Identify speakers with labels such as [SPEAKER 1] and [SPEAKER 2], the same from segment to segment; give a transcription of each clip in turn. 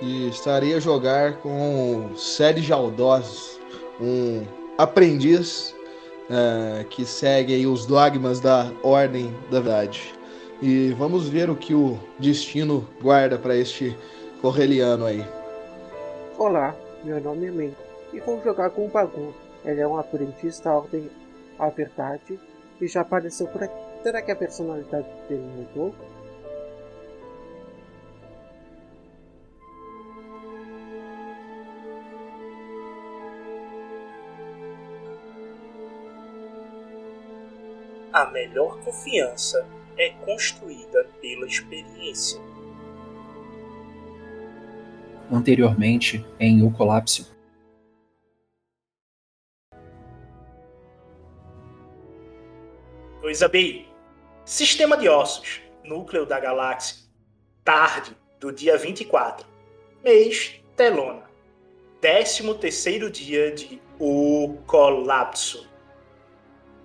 [SPEAKER 1] e estarei a jogar com Sérgio Aldós, um aprendiz uh, que segue os dogmas da Ordem da Verdade. E vamos ver o que o destino guarda para este correliano aí.
[SPEAKER 2] Olá, meu nome é Men e vou jogar com o Bagun. Ele é um aprendiz da Ordem à Verdade e já apareceu por aqui. Será que a personalidade dele mudou?
[SPEAKER 3] A melhor confiança é construída pela experiência.
[SPEAKER 4] Anteriormente, em O Colapso.
[SPEAKER 3] Coisa B. Sistema de ossos. Núcleo da galáxia. Tarde do dia 24. Mês Telona. 13 terceiro dia de O Colapso.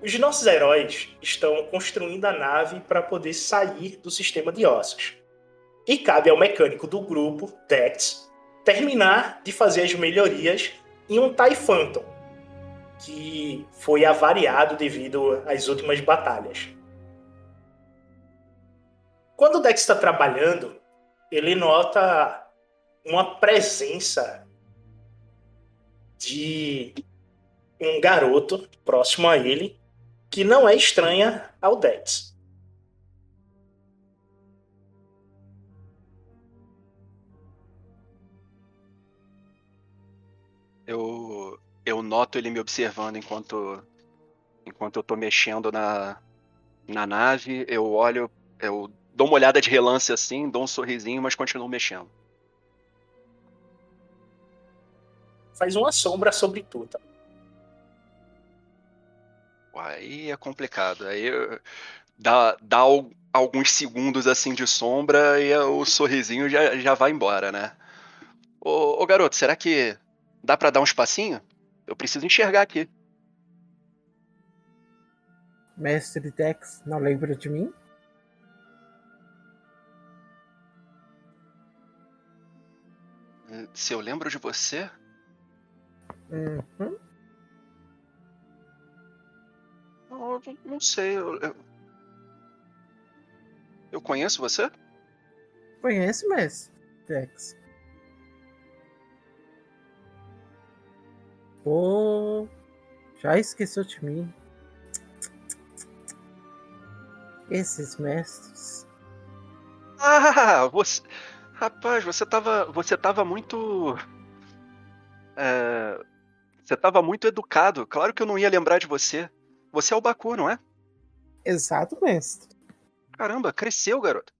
[SPEAKER 3] Os nossos heróis estão construindo a nave para poder sair do sistema de ossos. E cabe ao mecânico do grupo, Dex, terminar de fazer as melhorias em um TIE Phantom, que foi avariado devido às últimas batalhas. Quando o Dex está trabalhando, ele nota uma presença de um garoto próximo a ele que não é estranha ao Dex.
[SPEAKER 5] Eu, eu noto ele me observando enquanto, enquanto eu tô mexendo na, na nave. Eu olho, eu dou uma olhada de relance assim, dou um sorrisinho, mas continuo mexendo.
[SPEAKER 3] Faz uma sombra sobre tu, tá?
[SPEAKER 5] Aí é complicado. Aí dá, dá alguns segundos assim de sombra e o sorrisinho já, já vai embora, né? Ô, ô garoto, será que dá para dar um espacinho? Eu preciso enxergar aqui.
[SPEAKER 2] Mestre Dex, não lembra de mim?
[SPEAKER 5] Se eu lembro de você?
[SPEAKER 2] Uhum.
[SPEAKER 5] Não, não sei. Eu, eu... eu conheço você?
[SPEAKER 2] Conhece, mas. Dex. Pô. Já esqueceu de mim. Esses mestres.
[SPEAKER 5] Ah, você. Rapaz, você tava. Você tava muito. É... Você tava muito educado. Claro que eu não ia lembrar de você. Você é o Baku, não é?
[SPEAKER 2] Exato, mestre.
[SPEAKER 5] Caramba, cresceu, garoto.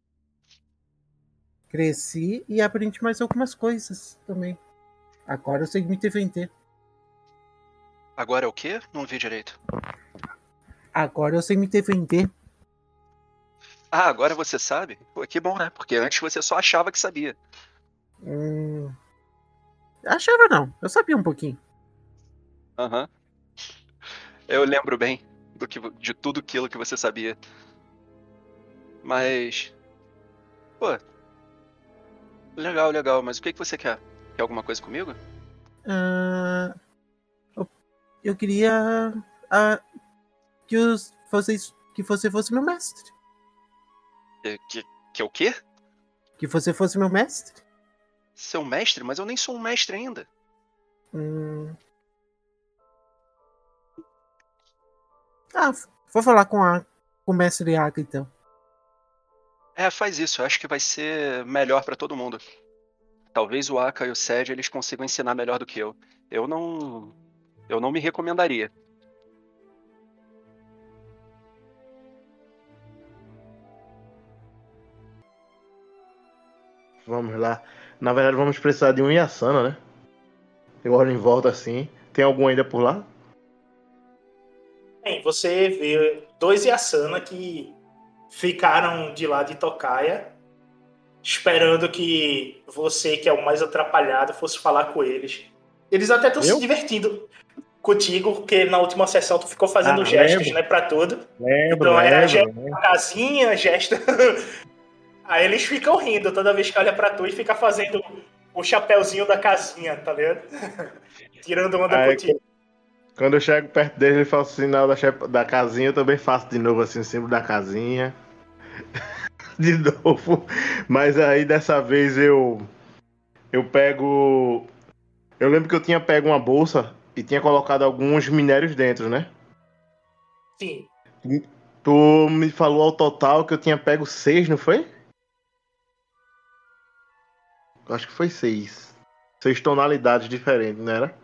[SPEAKER 2] Cresci e aprendi mais algumas coisas também. Agora eu sei me defender.
[SPEAKER 5] Agora é o quê? Não vi direito.
[SPEAKER 2] Agora eu sei me defender.
[SPEAKER 5] Ah, agora você sabe? Pô, que bom, né? Porque antes você só achava que sabia.
[SPEAKER 2] Hum... Achava não, eu sabia um pouquinho.
[SPEAKER 5] Aham. Uhum. Eu lembro bem do que, de tudo aquilo que você sabia. Mas. Pô. Legal, legal. Mas o que, que você quer? Quer alguma coisa comigo?
[SPEAKER 2] Uh, eu, eu queria. Uh, que os, vocês, que você fosse meu mestre.
[SPEAKER 5] Que, que, que é o quê?
[SPEAKER 2] Que você fosse meu mestre.
[SPEAKER 5] Seu mestre? Mas eu nem sou um mestre ainda.
[SPEAKER 2] Hum, Ah, vou falar com, a, com o mestre Aka então.
[SPEAKER 5] É, faz isso. Eu acho que vai ser melhor para todo mundo. Talvez o Aka e o Sed eles consigam ensinar melhor do que eu. Eu não. Eu não me recomendaria.
[SPEAKER 6] Vamos lá. Na verdade, vamos precisar de um Yasana, né? Eu olho em volta assim. Tem algum ainda por lá?
[SPEAKER 3] Bem, você vê dois Yasana que ficaram de lá de Tocaia, esperando que você, que é o mais atrapalhado, fosse falar com eles. Eles até estão se divertindo contigo, porque na última sessão tu ficou fazendo
[SPEAKER 6] Ah,
[SPEAKER 3] gestos,
[SPEAKER 6] lembro.
[SPEAKER 3] né, pra tudo.
[SPEAKER 6] Lembro,
[SPEAKER 3] Então, era
[SPEAKER 6] lembro.
[SPEAKER 3] a casinha, gesto. Aí eles ficam rindo toda vez que olha pra tu e fica fazendo o chapéuzinho da casinha, tá ligado? Tirando onda
[SPEAKER 6] Aí,
[SPEAKER 3] contigo.
[SPEAKER 6] Quando eu chego perto dele, ele faz o sinal da, da casinha, eu também faço de novo assim, o símbolo da casinha. de novo. Mas aí dessa vez eu. Eu pego. Eu lembro que eu tinha pego uma bolsa e tinha colocado alguns minérios dentro, né?
[SPEAKER 3] Sim.
[SPEAKER 6] Tu me falou ao total que eu tinha pego seis, não foi? Acho que foi seis. Seis tonalidades diferentes, não era?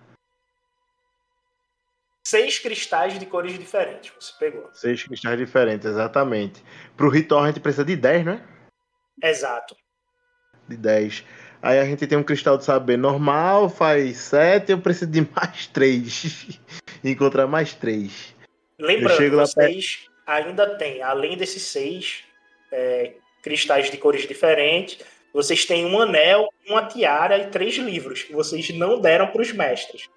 [SPEAKER 3] Seis cristais de cores diferentes você pegou.
[SPEAKER 6] Seis cristais diferentes, exatamente. Pro ritual a gente precisa de 10, né?
[SPEAKER 3] Exato.
[SPEAKER 6] De 10. Aí a gente tem um cristal de saber normal, faz 7, eu preciso de mais 3. Encontrar mais 3.
[SPEAKER 3] Lembrando, vocês ainda têm, além desses seis é, cristais de cores diferentes, vocês têm um anel, uma tiara e três livros que vocês não deram para os mestres.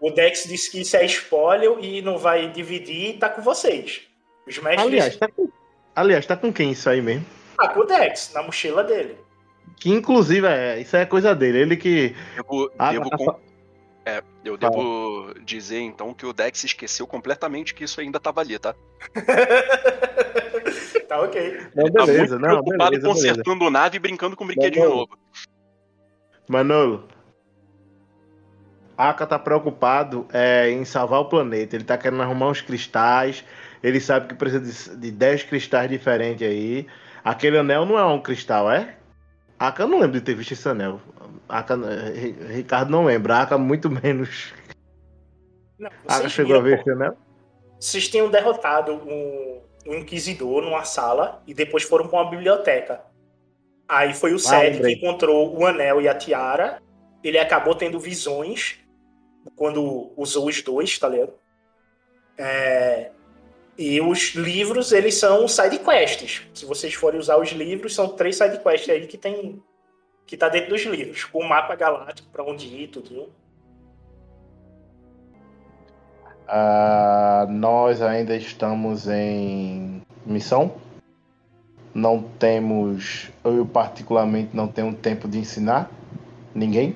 [SPEAKER 3] O Dex disse que isso é espólio e não vai dividir e tá com vocês. Os mestres.
[SPEAKER 6] Aliás, tá com... Aliás, tá com quem isso aí mesmo?
[SPEAKER 3] tá com o Dex, na mochila dele.
[SPEAKER 6] Que inclusive é, isso é coisa dele. Ele que.
[SPEAKER 5] Devo,
[SPEAKER 6] Ah,
[SPEAKER 5] devo
[SPEAKER 6] tá-
[SPEAKER 5] con- é, eu devo dizer então que o Dex esqueceu completamente que isso ainda tava ali, tá?
[SPEAKER 3] tá ok.
[SPEAKER 6] Não,
[SPEAKER 5] Ele tá
[SPEAKER 6] beleza,
[SPEAKER 5] muito
[SPEAKER 6] não,
[SPEAKER 5] preocupado
[SPEAKER 6] beleza, beleza.
[SPEAKER 5] consertando nave e brincando com brinquedinho novo.
[SPEAKER 6] Manolo. Aka tá preocupado é, em salvar o planeta. Ele tá querendo arrumar uns cristais. Ele sabe que precisa de, de 10 cristais diferentes aí. Aquele anel não é um cristal, é? Aka eu não lembro de ter visto esse anel. Aka, eh, Ricardo não lembra. Aka muito menos.
[SPEAKER 3] Não,
[SPEAKER 6] Aka chegou a
[SPEAKER 3] viram,
[SPEAKER 6] ver esse anel?
[SPEAKER 3] vocês tinham derrotado um, um inquisidor numa sala e depois foram para uma biblioteca. Aí foi o Sed que encontrou o anel e a tiara. Ele acabou tendo visões quando usou os dois, tá ligado? É, E os livros, eles são side quests. Se vocês forem usar os livros, são três side quests aí que tem que tá dentro dos livros, o mapa galáctico para onde ir, tudo.
[SPEAKER 6] Ah, nós ainda estamos em missão. Não temos, eu particularmente não tenho tempo de ensinar ninguém.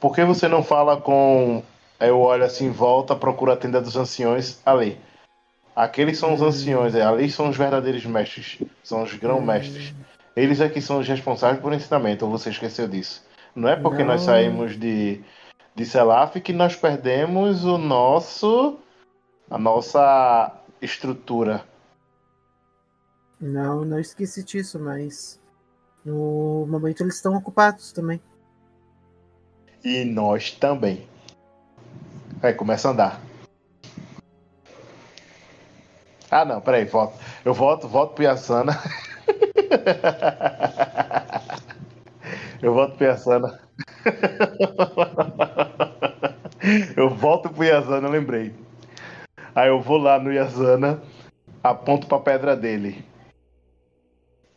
[SPEAKER 6] Por que você não fala com. Eu olho assim, volta, procura a tenda dos anciões ali. Aqueles são os anciões, é, ali são os verdadeiros mestres, são os grão-mestres. Eles aqui são os responsáveis por ensinamento, ou você esqueceu disso? Não é porque nós
[SPEAKER 2] Não.
[SPEAKER 6] saímos de, de Selaf que nós perdemos o nosso. a nossa estrutura.
[SPEAKER 2] Não, não esqueci disso, mas no momento eles estão ocupados também.
[SPEAKER 6] E nós também. Aí começa a andar. Ah não, peraí, volto. Eu volto, volto pro Yasana. Eu volto pro Yasana. Eu volto pro Yasana, lembrei. Aí eu vou lá no Yasana, aponto pra pedra dele.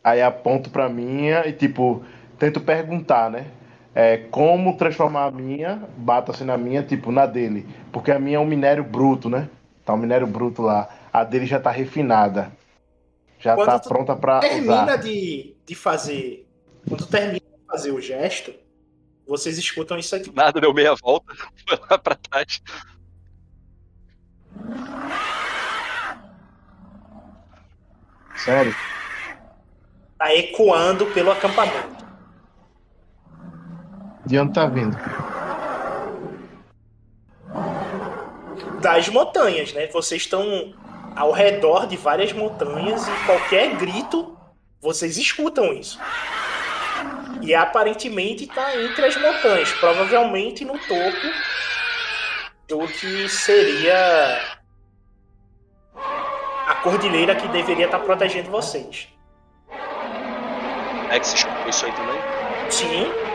[SPEAKER 6] Aí aponto pra minha e tipo, tento perguntar, né? É, como transformar a minha, bato assim na minha, tipo, na dele. Porque a minha é um minério bruto, né? Tá um minério bruto lá. A dele já tá refinada. Já
[SPEAKER 3] Quando
[SPEAKER 6] tá pronta pra
[SPEAKER 3] termina
[SPEAKER 6] usar.
[SPEAKER 3] de, de fazer. Quando termina de fazer o gesto, vocês escutam isso aqui.
[SPEAKER 5] Nada, deu meia volta, foi lá pra trás.
[SPEAKER 6] Sério?
[SPEAKER 3] Tá ecoando pelo acampamento.
[SPEAKER 6] De onde tá vindo?
[SPEAKER 3] Das montanhas, né? Vocês estão ao redor de várias montanhas e qualquer grito, vocês escutam isso. E aparentemente tá entre as montanhas, provavelmente no topo do que seria a cordilheira que deveria estar protegendo vocês.
[SPEAKER 5] Dex escutou isso aí também?
[SPEAKER 3] Sim,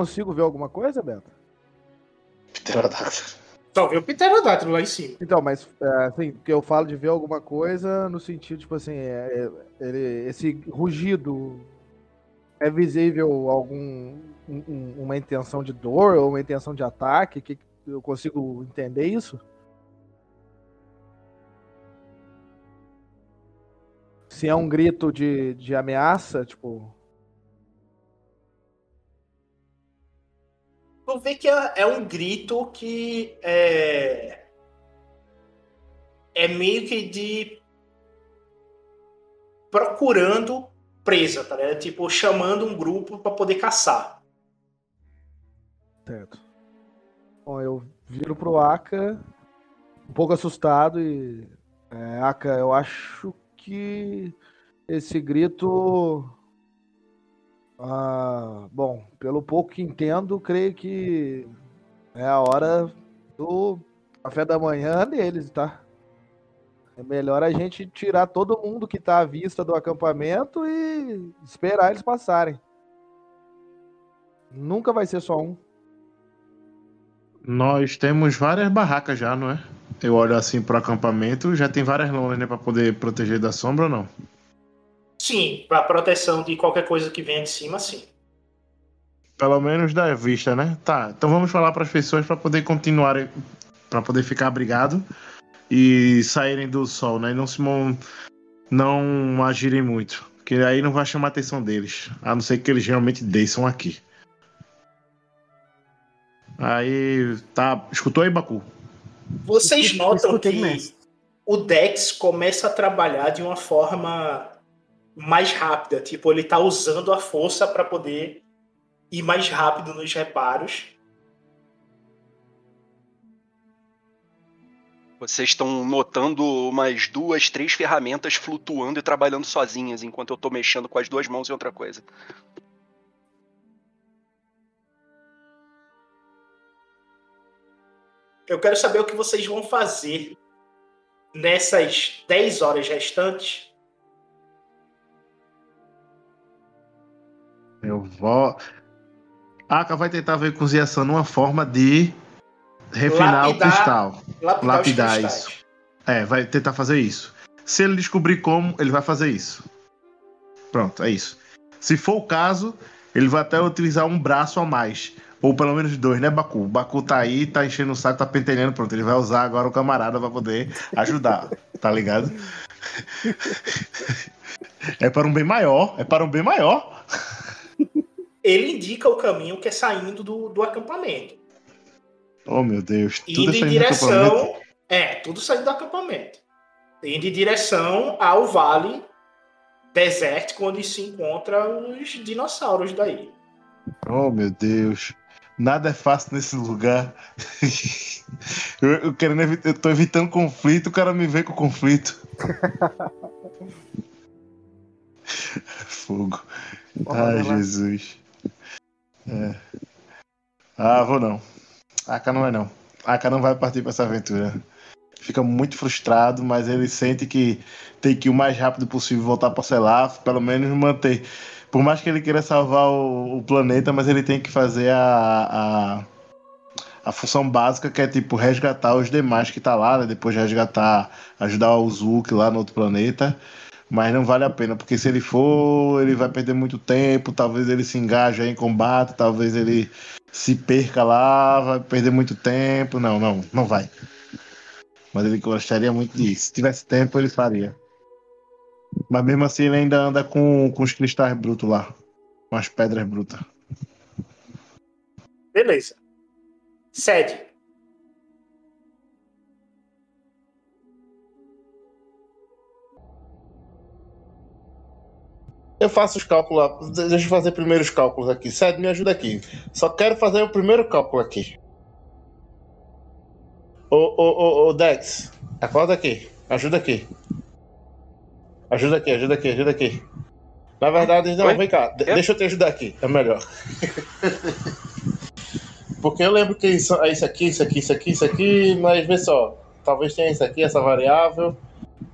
[SPEAKER 7] consigo ver alguma coisa, Beto?
[SPEAKER 6] Pterodactyl.
[SPEAKER 3] Só vê o pterodátilo lá em cima.
[SPEAKER 7] Então, mas é, assim, que eu falo de ver alguma coisa no sentido, tipo assim, é, é, ele- esse rugido é visível algum um- um- uma intenção de dor ou uma intenção de ataque? Que eu consigo entender isso? Se é um grito de, de ameaça, tipo,
[SPEAKER 3] Tu vê que é, é um grito que é. É meio que de. procurando presa, tá ligado? Tipo, chamando um grupo pra poder caçar.
[SPEAKER 7] Certo. Bom, eu viro pro Aka, um pouco assustado e. É, Aka, eu acho que esse grito. Ah, bom, pelo pouco que entendo, creio que é a hora do café da manhã deles, tá? É melhor a gente tirar todo mundo que tá à vista do acampamento e esperar eles passarem. Nunca vai ser só um.
[SPEAKER 6] Nós temos várias barracas já, não é? Eu olho assim pro acampamento, já tem várias lonas, né, pra poder proteger da sombra ou não?
[SPEAKER 3] Sim, pra proteção de qualquer coisa que venha de cima, sim.
[SPEAKER 6] Pelo menos da vista, né? Tá, então vamos falar para as pessoas para poder continuar, para poder ficar abrigado e saírem do sol, né? E não se não agirem muito, porque aí não vai chamar a atenção deles, a não ser que eles realmente desçam aqui. Aí, tá, escutou aí, Baku?
[SPEAKER 3] Vocês notam que o Dex começa a trabalhar de uma forma mais rápida. Tipo, ele tá usando a força para poder ir mais rápido nos reparos.
[SPEAKER 5] Vocês estão notando umas duas, três ferramentas flutuando e trabalhando sozinhas, enquanto eu tô mexendo com as duas mãos em outra coisa.
[SPEAKER 3] Eu quero saber o que vocês vão fazer nessas 10 horas restantes.
[SPEAKER 6] Eu vou. Aka vai tentar ver com Ziação uma forma de refinar
[SPEAKER 3] Lapidar-
[SPEAKER 6] o cristal.
[SPEAKER 3] Lapidar,
[SPEAKER 6] Lapidar isso. É, vai tentar fazer isso. Se ele descobrir como, ele vai fazer isso. Pronto, é isso. Se for o caso, ele vai até utilizar um braço a mais. Ou pelo menos dois, né, Baku? O Baku tá aí, tá enchendo o saco, tá pentelhando, pronto. Ele vai usar agora o camarada pra poder ajudar, tá ligado? É para um bem maior, é para um bem maior.
[SPEAKER 3] Ele indica o caminho que é saindo do, do acampamento.
[SPEAKER 6] Oh, meu Deus. Tudo
[SPEAKER 3] Indo
[SPEAKER 6] é
[SPEAKER 3] em
[SPEAKER 6] saindo do acampamento.
[SPEAKER 3] direção. É, tudo saindo do acampamento. Indo em direção ao vale desértico onde se encontram os dinossauros daí.
[SPEAKER 6] Oh, meu Deus. Nada é fácil nesse lugar. eu, eu, querendo eu tô evitando conflito, o cara me vem com conflito. Fogo.
[SPEAKER 2] Lá.
[SPEAKER 6] Jesus. É. Ah, vou não. Aka não é não. Aka não vai partir pra essa aventura. Fica muito frustrado, mas ele sente que tem que ir o mais rápido possível voltar pra Selaf, pelo menos manter. Por mais que ele queira salvar o, o planeta, mas ele tem que fazer a, a, a função básica, que é tipo resgatar os demais que tá lá, né? Depois resgatar, ajudar o Zuki lá no outro planeta. Mas não vale a pena, porque se ele for, ele vai perder muito tempo, talvez ele se engaje em combate, talvez ele se perca lá, vai perder muito tempo. Não, não, não vai. Mas ele gostaria muito disso. Se tivesse tempo, ele faria. Mas mesmo assim, ele ainda anda com, com os cristais brutos lá. Com as pedras brutas.
[SPEAKER 3] Beleza. Sede.
[SPEAKER 6] Eu faço os cálculos. Deixa eu fazer primeiro os cálculos aqui. Sede, me ajuda aqui. Só quero fazer o primeiro cálculo aqui. Ô, ô, ô, ô, Dex, acorda aqui. Ajuda aqui. Ajuda aqui, ajuda aqui, ajuda aqui. Na verdade, não,
[SPEAKER 5] Oi?
[SPEAKER 6] vem cá.
[SPEAKER 5] Quê?
[SPEAKER 6] Deixa eu te ajudar aqui. É melhor. Porque eu lembro que isso, é isso aqui, isso aqui, isso aqui, isso aqui, mas vê só. Talvez tenha isso aqui, essa variável.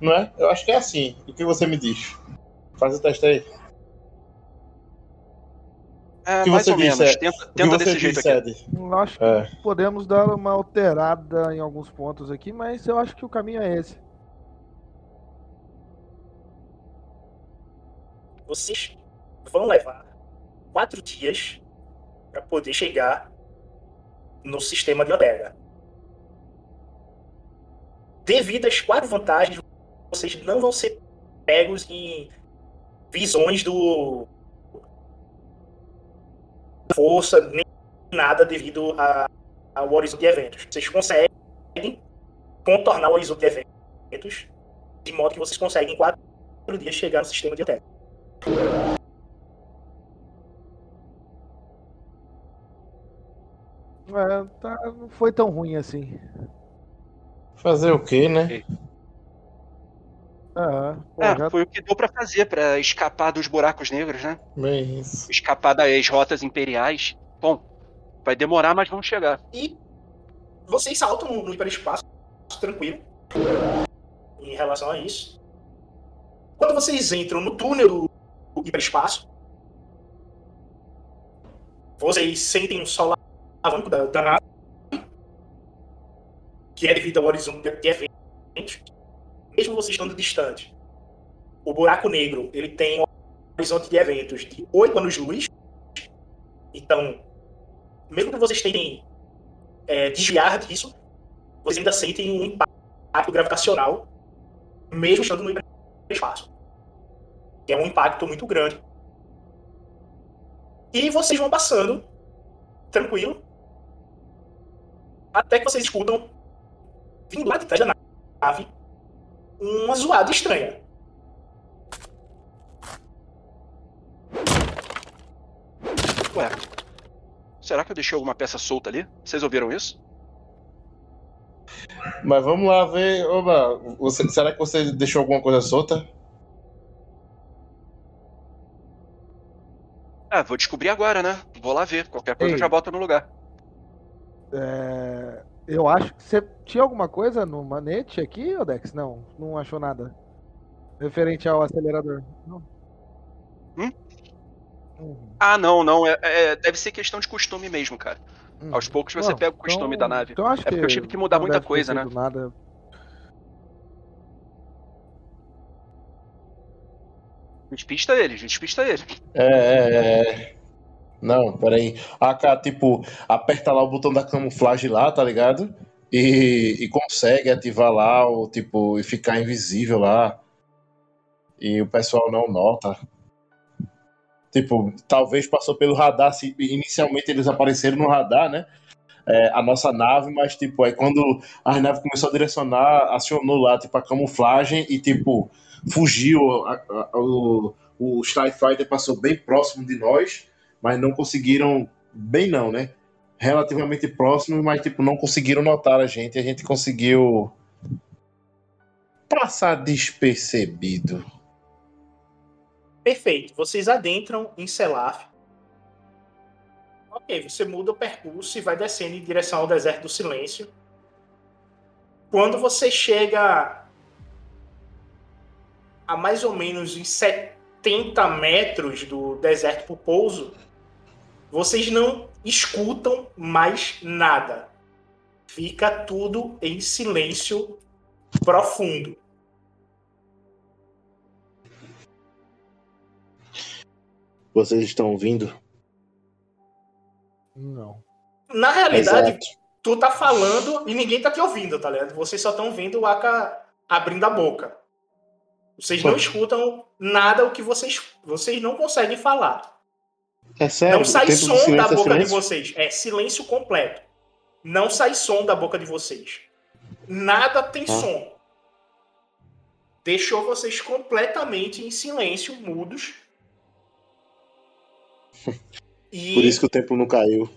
[SPEAKER 6] Não é? Eu acho que é assim. O que você me diz? Faz o teste aí.
[SPEAKER 5] É,
[SPEAKER 6] que
[SPEAKER 5] mais
[SPEAKER 6] você
[SPEAKER 5] ou menos.
[SPEAKER 6] é-
[SPEAKER 5] Tenta, tenta desse jeito
[SPEAKER 6] disse,
[SPEAKER 5] aqui.
[SPEAKER 7] Acho que
[SPEAKER 6] É.
[SPEAKER 7] podemos dar uma alterada em alguns pontos aqui, mas eu acho que o caminho é esse.
[SPEAKER 3] Vocês vão levar quatro dias para poder chegar no sistema de Omega. Devido às quatro vantagens, vocês não vão ser pegos em visões do força nem nada devido a- ao horizonte de eventos. Vocês conseguem contornar o horizonte de eventos de modo que vocês conseguem em quatro dias chegar no sistema de Omega.
[SPEAKER 7] É, tá, não foi tão ruim assim.
[SPEAKER 6] Fazer o quê, né?
[SPEAKER 7] É, pô,
[SPEAKER 5] É,
[SPEAKER 7] já
[SPEAKER 5] foi o que deu pra fazer pra escapar dos buracos negros, né?
[SPEAKER 6] Bem isso.
[SPEAKER 5] Escapar das rotas imperiais. Bom, vai demorar, mas vamos chegar.
[SPEAKER 3] E vocês saltam no hiperespaço tranquilo em relação a isso. Quando vocês entram no túnel do hiperespaço, vocês sentem um sol alavanco da, da nave, que é devido ao horizonte de eventos, mesmo vocês estando distante. O buraco negro ele tem um horizonte de eventos de 8 anos-luz. Então, mesmo que vocês tentem é, desviar disso, vocês ainda sentem um impacto gravitacional, mesmo estando no hiperespaço. Que é um impacto muito grande. E vocês vão passando, tranquilo, até que vocês escutam, vindo lá de trás da nave, uma zoada estranha.
[SPEAKER 5] Ué, será que eu deixei alguma peça solta ali? Vocês ouviram isso?
[SPEAKER 6] Mas vamos lá ver. Oba, você, será que você deixou alguma coisa solta?
[SPEAKER 5] Ah, vou descobrir agora, né? Vou lá ver. Qualquer coisa eu
[SPEAKER 7] Ei.
[SPEAKER 5] já boto no lugar.
[SPEAKER 7] É, eu acho que você tinha alguma coisa no manete aqui, Odex? Não, não achou nada. Referente ao acelerador. Não.
[SPEAKER 5] Hum?
[SPEAKER 7] Uhum,
[SPEAKER 5] Ah, não, não. É, é- deve ser questão de costume mesmo, cara.
[SPEAKER 7] uhum.
[SPEAKER 5] Aos poucos você
[SPEAKER 7] Não,
[SPEAKER 5] pega o costume
[SPEAKER 7] então-
[SPEAKER 5] da nave.
[SPEAKER 7] Então acho
[SPEAKER 5] É porque eu tive que mudar muita coisa, né?
[SPEAKER 7] Nada.
[SPEAKER 5] Despista ele, despista ele.
[SPEAKER 6] É, é, é. Não, peraí. A cara, tipo, aperta lá o botão da camuflagem lá, tá ligado? E, e consegue ativar lá, o, tipo, e ficar invisível lá. E o pessoal não nota. Tipo, talvez passou pelo radar, se inicialmente eles apareceram no radar, né? É, a nossa nave, mas tipo, aí quando a nave começou a direcionar, acionou lá, tipo, a camuflagem e tipo, fugiu. a- a- o, o Starfighter passou bem próximo de nós, mas não conseguiram. Bem não, né? Relativamente próximo, mas tipo, não conseguiram notar a gente. A gente conseguiu passar despercebido.
[SPEAKER 3] Perfeito. Vocês adentram em Selaf. Ok, você muda o percurso e vai descendo em direção ao deserto do silêncio. Quando você chega a mais ou menos em 70 metros do deserto pro pouso, vocês não escutam mais nada. Fica tudo em silêncio profundo.
[SPEAKER 6] Vocês estão ouvindo?
[SPEAKER 7] Não.
[SPEAKER 3] Na realidade,
[SPEAKER 6] Exato.
[SPEAKER 3] tu tá falando e ninguém tá te ouvindo, tá ligado? Vocês só estão vendo o Aka abrindo a boca. Vocês não escutam nada o que vocês vocês não conseguem falar.
[SPEAKER 6] É sério?
[SPEAKER 3] não sai som da
[SPEAKER 6] é
[SPEAKER 3] boca de
[SPEAKER 6] silêncio?
[SPEAKER 3] vocês. É silêncio completo. Não sai som da boca de vocês. Nada tem
[SPEAKER 6] Ah.
[SPEAKER 3] som. Deixou vocês completamente em silêncio, mudos. E
[SPEAKER 6] Por isso que o tempo não caiu.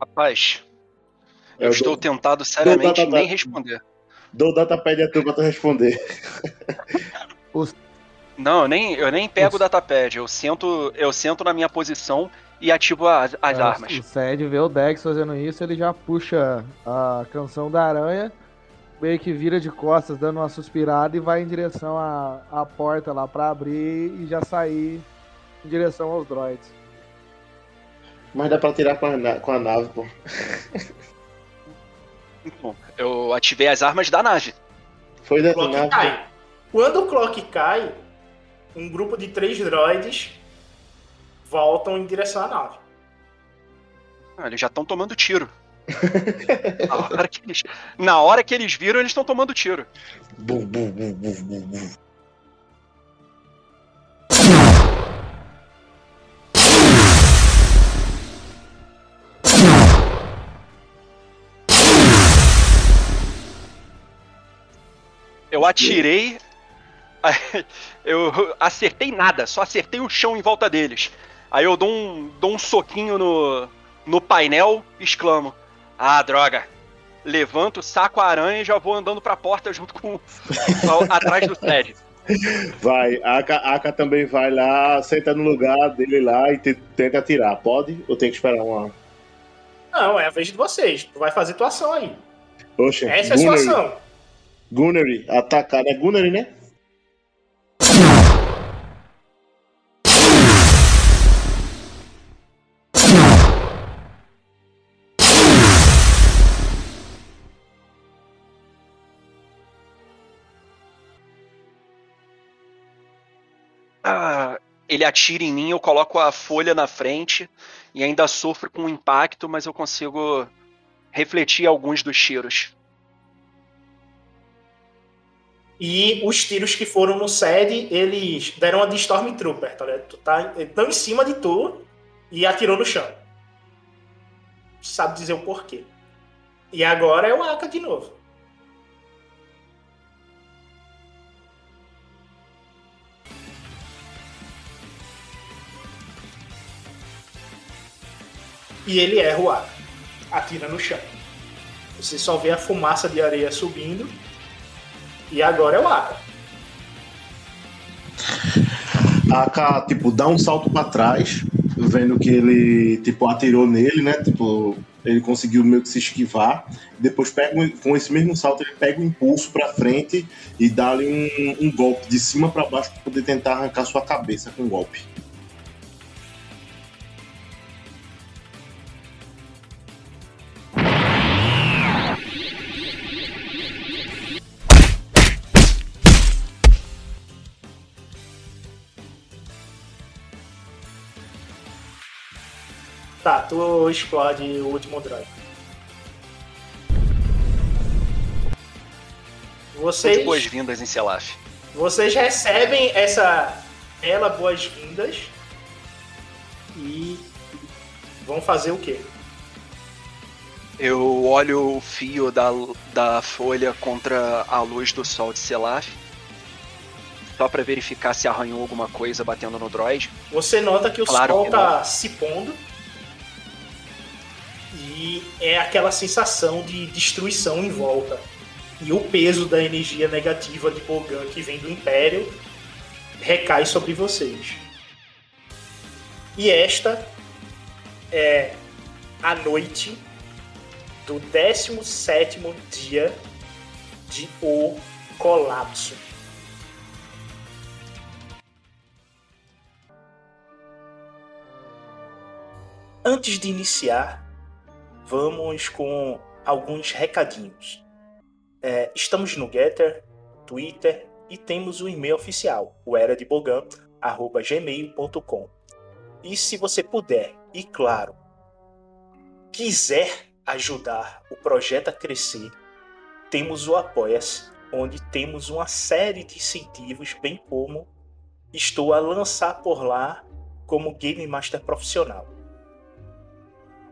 [SPEAKER 5] Rapaz, eu
[SPEAKER 6] Eu
[SPEAKER 5] estou
[SPEAKER 6] dou-
[SPEAKER 5] tentado seriamente
[SPEAKER 6] tá, tá, tá.
[SPEAKER 5] nem responder.
[SPEAKER 6] Dou datapad a tu pra tu responder.
[SPEAKER 5] Não, eu nem, eu nem pego o datapad. Eu sento, eu sento na minha posição e ativo as, as
[SPEAKER 7] É,
[SPEAKER 5] armas.
[SPEAKER 7] O Sed vê o Dex fazendo isso, ele já puxa a canção da aranha, meio que vira de costas, dando uma suspirada e vai em direção à, à porta lá pra abrir e já sair em direção aos droids.
[SPEAKER 6] Mas dá pra tirar com a, com a nave, pô.
[SPEAKER 5] Então, eu ativei as armas da nave.
[SPEAKER 6] Foi
[SPEAKER 3] O
[SPEAKER 6] dentro da
[SPEAKER 3] clock
[SPEAKER 6] nave.
[SPEAKER 3] cai. Quando o clock cai, um grupo de três droids voltam em direção à nave.
[SPEAKER 5] Ah, eles já estão tomando tiro. na, hora que eles, na hora que eles viram, eles estão tomando tiro.
[SPEAKER 6] Bum, bum, bum, bum, bum, bum.
[SPEAKER 5] Eu atirei. Eu acertei nada, só acertei o chão em volta deles. Aí eu dou um, dou um soquinho no, no painel e exclamo: Ah, droga! Levanto, saco a aranha e já vou andando pra porta junto com. atrás do Sed.
[SPEAKER 6] Vai, a Aka, Aka também vai lá, senta no lugar dele lá e te- tenta atirar. Pode? Ou tem que esperar uma.
[SPEAKER 3] Não, é a vez de vocês. Tu vai fazer tua ação aí.
[SPEAKER 6] Oxe,
[SPEAKER 3] Essa é a sua ação.
[SPEAKER 6] Gunnery, atacar, né? Gunnery, né?
[SPEAKER 5] Ah, ele atira em mim, eu coloco a folha na frente e ainda sofro com o impacto, mas eu consigo refletir alguns dos tiros.
[SPEAKER 3] E os tiros que foram no sede, eles deram uma de Stormtrooper, tá ligado? Tu tá, tão em cima de tu e atirou no chão. Sabe dizer o porquê. E agora é o Aka de novo. E ele erra o Aka. Atira no chão. Você só vê a fumaça de areia subindo. E agora é o Aka.
[SPEAKER 6] Aka, tipo, dá um salto pra trás, vendo que ele, tipo, atirou nele, né? Tipo, ele conseguiu meio que se esquivar. Depois, pega com esse mesmo salto, ele pega o impulso pra frente e dá ali um, um golpe de cima pra baixo pra poder tentar arrancar sua cabeça com um golpe.
[SPEAKER 3] Tu explode o último droid. Vocês,
[SPEAKER 5] boas-vindas em Selaf.
[SPEAKER 3] vocês recebem essa bela boas-vindas e vão fazer o quê?
[SPEAKER 5] Eu olho o fio da, da folha contra a luz do sol de Selaf. Só pra verificar se arranhou alguma coisa batendo no droid.
[SPEAKER 3] Você nota que o
[SPEAKER 5] Claro
[SPEAKER 3] sol
[SPEAKER 5] que
[SPEAKER 3] tá se pondo é aquela sensação de destruição em volta. E o peso da energia negativa de Bogan que vem do Império recai sobre vocês. E esta é a noite do 17º dia de O Colapso. Antes de iniciar, vamos com alguns recadinhos. É, estamos no Getter, Twitter e temos o e-mail oficial, o eradebogan@gmail.com. E se você puder, e claro, quiser ajudar o projeto a crescer, temos o Apoia-se, onde temos uma série de incentivos, bem como estou a lançar por lá como Game Master profissional.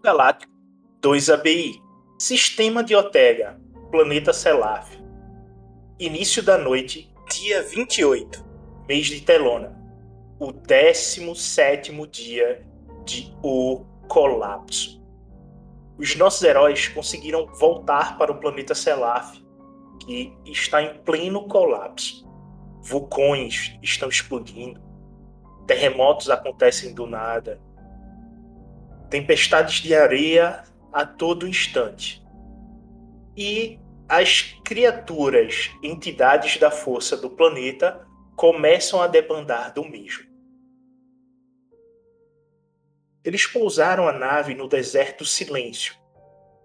[SPEAKER 3] Galáctico 2 ABI Sistema de Otega Planeta Selaf Início da noite, dia 28, mês de Telona. O 17 dia de O Colapso. Os nossos heróis conseguiram voltar para o planeta Selaf, que está em pleno colapso. Vulcões estão explodindo, terremotos acontecem do nada, tempestades de areia a todo instante. E as criaturas, entidades da força do planeta, começam a debandar do mesmo. Eles pousaram a nave no deserto silêncio,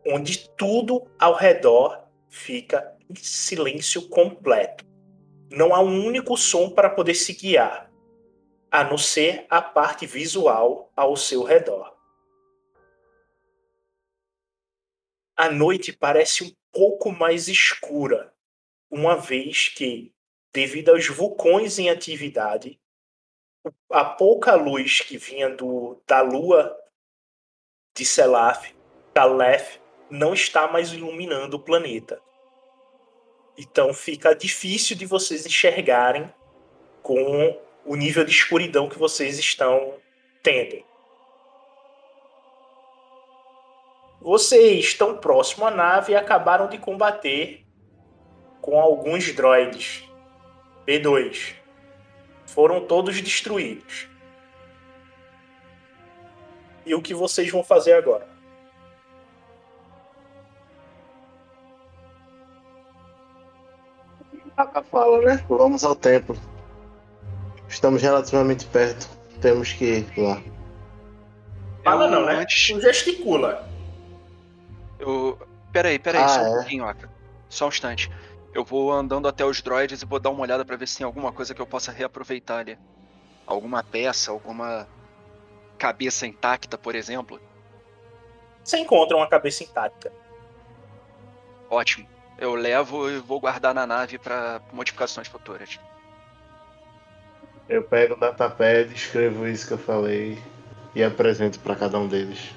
[SPEAKER 3] onde tudo ao redor fica em silêncio completo. Não há um único som para poder se guiar, a não ser a parte visual ao seu redor. A noite parece um pouco mais escura, uma vez que, devido aos vulcões em atividade, a pouca luz que vinha do, da lua de Selaf, Calef, não está mais iluminando o planeta. Então fica difícil de vocês enxergarem com o nível de escuridão que vocês estão tendo. Vocês estão próximo à nave e acabaram de combater com alguns droids. B2. Foram todos destruídos. E o que vocês vão fazer agora?
[SPEAKER 6] A fala, né? Vamos ao templo. Estamos relativamente perto. Temos que ir lá.
[SPEAKER 3] Fala
[SPEAKER 5] Eu
[SPEAKER 3] não, né?
[SPEAKER 5] antes-
[SPEAKER 3] Tu gesticula.
[SPEAKER 5] Eu. Peraí, peraí,
[SPEAKER 6] Ah,
[SPEAKER 5] só um
[SPEAKER 6] é?
[SPEAKER 5] pouquinho, Aka. Só um instante. Eu vou andando até os droids e vou dar uma olhada pra ver se tem alguma coisa que eu possa reaproveitar ali. Alguma peça, alguma cabeça intacta, por exemplo.
[SPEAKER 3] Você encontra uma cabeça intacta.
[SPEAKER 5] Ótimo. Eu levo e vou guardar na nave pra modificações futuras.
[SPEAKER 6] Eu pego o datapad, escrevo isso que eu falei e apresento para cada um deles.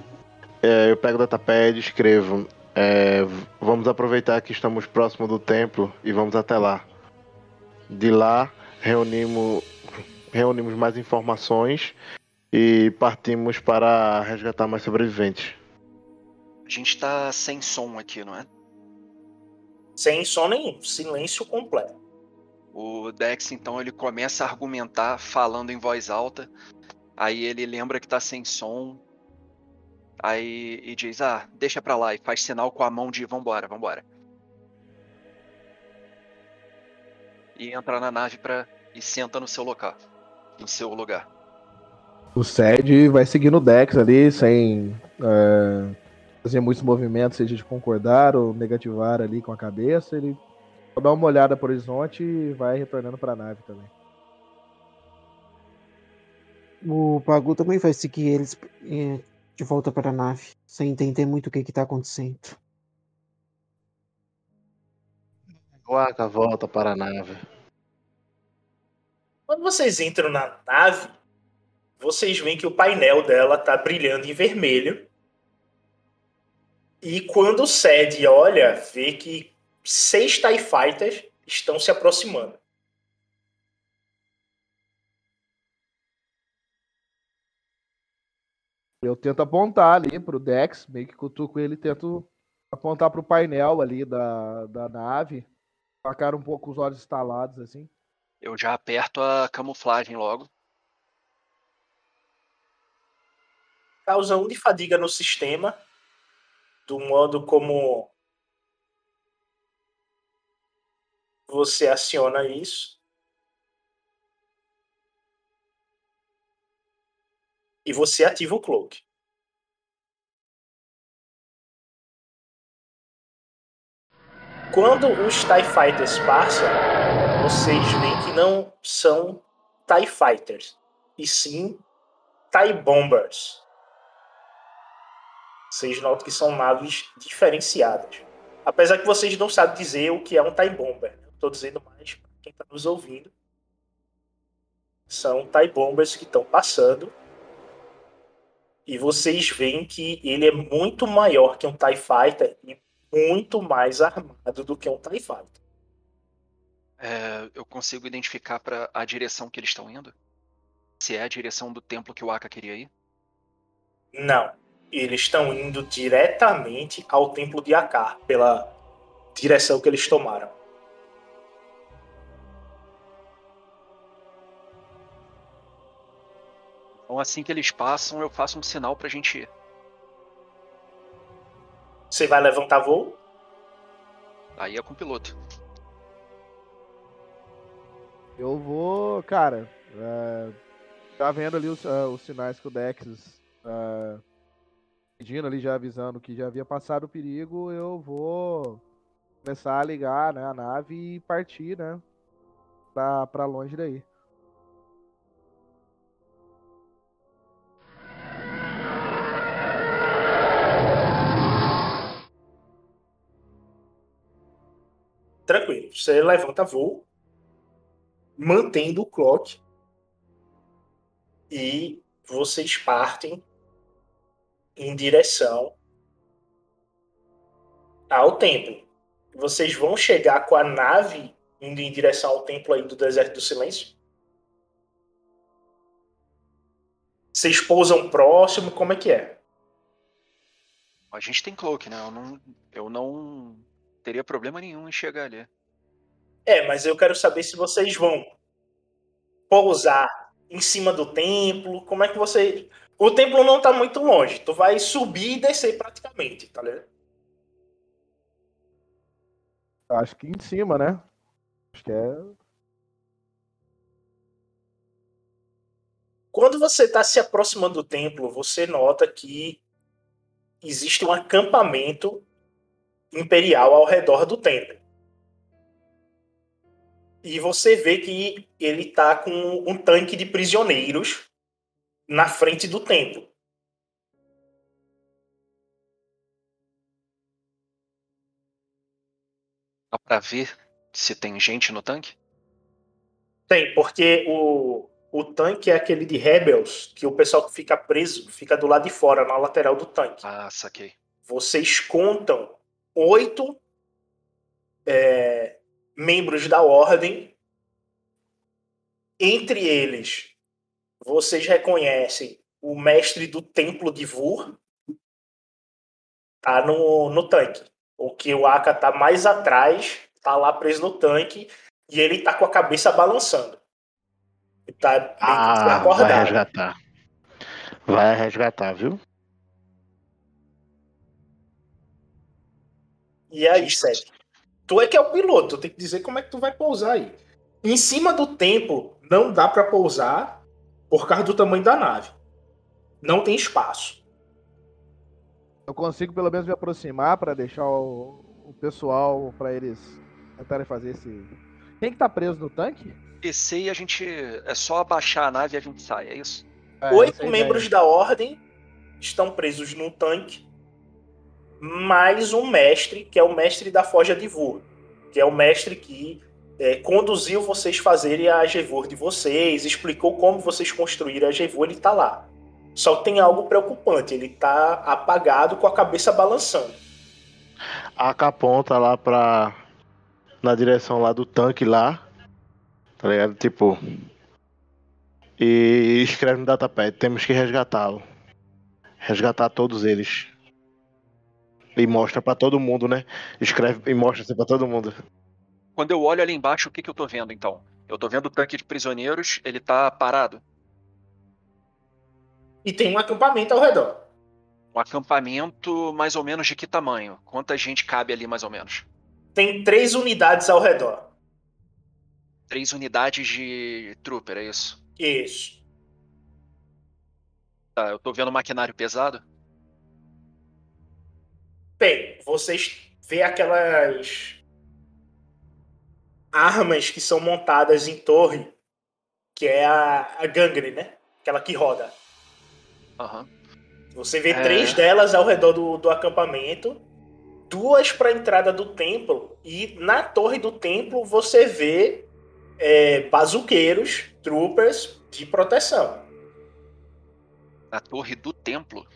[SPEAKER 6] É, eu pego o datapad, escrevo. É, vamos aproveitar que estamos próximo do templo e vamos até lá. De lá, reunimos, reunimos mais informações e partimos para resgatar mais sobreviventes.
[SPEAKER 5] A gente tá sem som aqui, não é?
[SPEAKER 3] Sem som nenhum. Silêncio completo.
[SPEAKER 5] O Dex, então, ele começa a argumentar falando em voz alta. Aí ele lembra que tá sem som. Aí e diz: Ah, deixa pra lá. E faz sinal com a mão de vambora, vambora. E entra na nave pra. e senta no seu local. No seu lugar.
[SPEAKER 7] O Sed vai seguindo o Dex ali, sem é, fazer muitos movimentos, seja de concordar ou negativar ali com a cabeça. Ele só dá uma olhada pro horizonte e vai retornando pra nave também.
[SPEAKER 2] O Pagu também vai seguir eles eh, de volta para a nave, sem entender muito o que está acontecendo.
[SPEAKER 6] Waka volta para a nave.
[SPEAKER 3] Quando vocês entram na nave, vocês veem que o painel dela tá brilhando em vermelho. E quando o Sed olha, vê que seis TIE Fighters estão se aproximando.
[SPEAKER 7] Eu tento apontar ali pro Dex, meio que cutuco ele, tento apontar pro painel ali da, da nave. Com a cara um pouco os olhos estalados assim.
[SPEAKER 5] Eu já aperto a camuflagem logo.
[SPEAKER 3] Causa um de fadiga no sistema, do modo como você aciona isso. E você ativa o cloak. Quando os TIE Fighters passam, vocês veem que não são TIE Fighters. e sim TIE Bombers. Vocês notam que são naves diferenciadas. Apesar que vocês não sabem dizer o que é um TIE Bomber. Estou dizendo mais para quem está nos ouvindo. São TIE Bombers que estão passando. E vocês veem que ele é muito maior que um TIE Fighter e muito mais armado do que um TIE Fighter.
[SPEAKER 5] É, eu consigo identificar para a direção que eles estão indo? Se é a direção do templo que o Aka queria ir?
[SPEAKER 3] Não. Eles estão indo diretamente ao templo de Akar, pela direção que eles tomaram.
[SPEAKER 5] Então assim que eles passam, eu faço um sinal pra gente ir.
[SPEAKER 3] Você vai levantar voo?
[SPEAKER 5] Aí é com o piloto.
[SPEAKER 7] Eu vou, cara. É, tá vendo ali os, uh, os, sinais que o Dex uh, pedindo ali, já avisando que já havia passado o perigo. Eu vou começar a ligar né, a nave e partir, né? Pra, pra longe daí.
[SPEAKER 3] Você levanta voo mantendo o clock e vocês partem em direção ao templo. Vocês vão chegar com a nave indo em direção ao templo aí do deserto do silêncio? Vocês pousam próximo? Como é que é?
[SPEAKER 5] A gente tem cloak, né? Eu não, eu não teria problema nenhum em chegar ali.
[SPEAKER 3] É, mas eu quero saber se vocês vão pousar em cima do templo. Como é que você. O templo não tá muito longe. Tu vai subir e descer praticamente, tá ligado?
[SPEAKER 7] Acho que em cima, né? Acho que é.
[SPEAKER 3] Quando você está se aproximando do templo, você nota que existe um acampamento imperial ao redor do templo. E você vê que ele tá com um tanque de prisioneiros na frente do templo.
[SPEAKER 5] Dá pra ver se tem gente no tanque?
[SPEAKER 3] Tem, porque o, o tanque é aquele de Rebels, que o pessoal que fica preso fica do lado de fora, na lateral do tanque.
[SPEAKER 5] Ah, saquei.
[SPEAKER 3] Vocês contam oito é, membros da ordem. Entre eles, vocês reconhecem o mestre do templo de Vur. Tá no, no tanque. O que o Aka tá mais atrás, tá lá preso no tanque. E ele tá com a cabeça balançando. Ele tá
[SPEAKER 6] ah, acordado. Vai resgatar. Vai resgatar, viu?
[SPEAKER 3] E aí, Seth? Tu é que é o piloto, tu tem que dizer como é que tu vai pousar aí. Em cima do templo, não dá para pousar por causa do tamanho da nave. Não tem espaço.
[SPEAKER 7] Eu consigo pelo menos me aproximar para deixar o, o pessoal para eles tentarem fazer esse. Quem que tá preso no tanque?
[SPEAKER 5] Esse e a gente é só abaixar a nave e a gente sai, é isso?
[SPEAKER 3] É, Oito membros da ordem estão presos no tanque mais um mestre, que é o mestre da Forja de Vur, que é o mestre que é, conduziu vocês fazerem a Gevur de vocês, explicou como vocês construíram a Gevur, ele tá lá. Só tem algo preocupante, ele tá apagado com a cabeça balançando.
[SPEAKER 6] A caponta lá pra. na direção lá do tanque lá. Tá ligado? Tipo. E escreve no datapad, temos que resgatá-lo. Resgatar todos eles. E mostra para todo mundo, né? Escreve e mostra assim pra todo mundo.
[SPEAKER 5] Quando eu olho ali embaixo, o que, que eu tô vendo então? Eu tô vendo o tanque de prisioneiros, ele tá parado.
[SPEAKER 3] E tem um acampamento ao redor.
[SPEAKER 5] Um acampamento mais ou menos de que tamanho? Quanta gente cabe ali mais ou menos?
[SPEAKER 3] Tem três unidades ao redor.
[SPEAKER 5] Três unidades de trooper, é isso?
[SPEAKER 3] Isso.
[SPEAKER 5] Tá, eu tô vendo maquinário pesado?
[SPEAKER 3] Bem, vocês vê aquelas armas que são montadas em torre, que é a, a gangre, né? Aquela que roda.
[SPEAKER 5] Aham.
[SPEAKER 3] Você vê
[SPEAKER 5] É.
[SPEAKER 3] três delas ao redor do, do acampamento, duas para a entrada do templo, e na torre do templo você vê é, bazuqueiros, troopers de proteção.
[SPEAKER 5] Na torre do templo.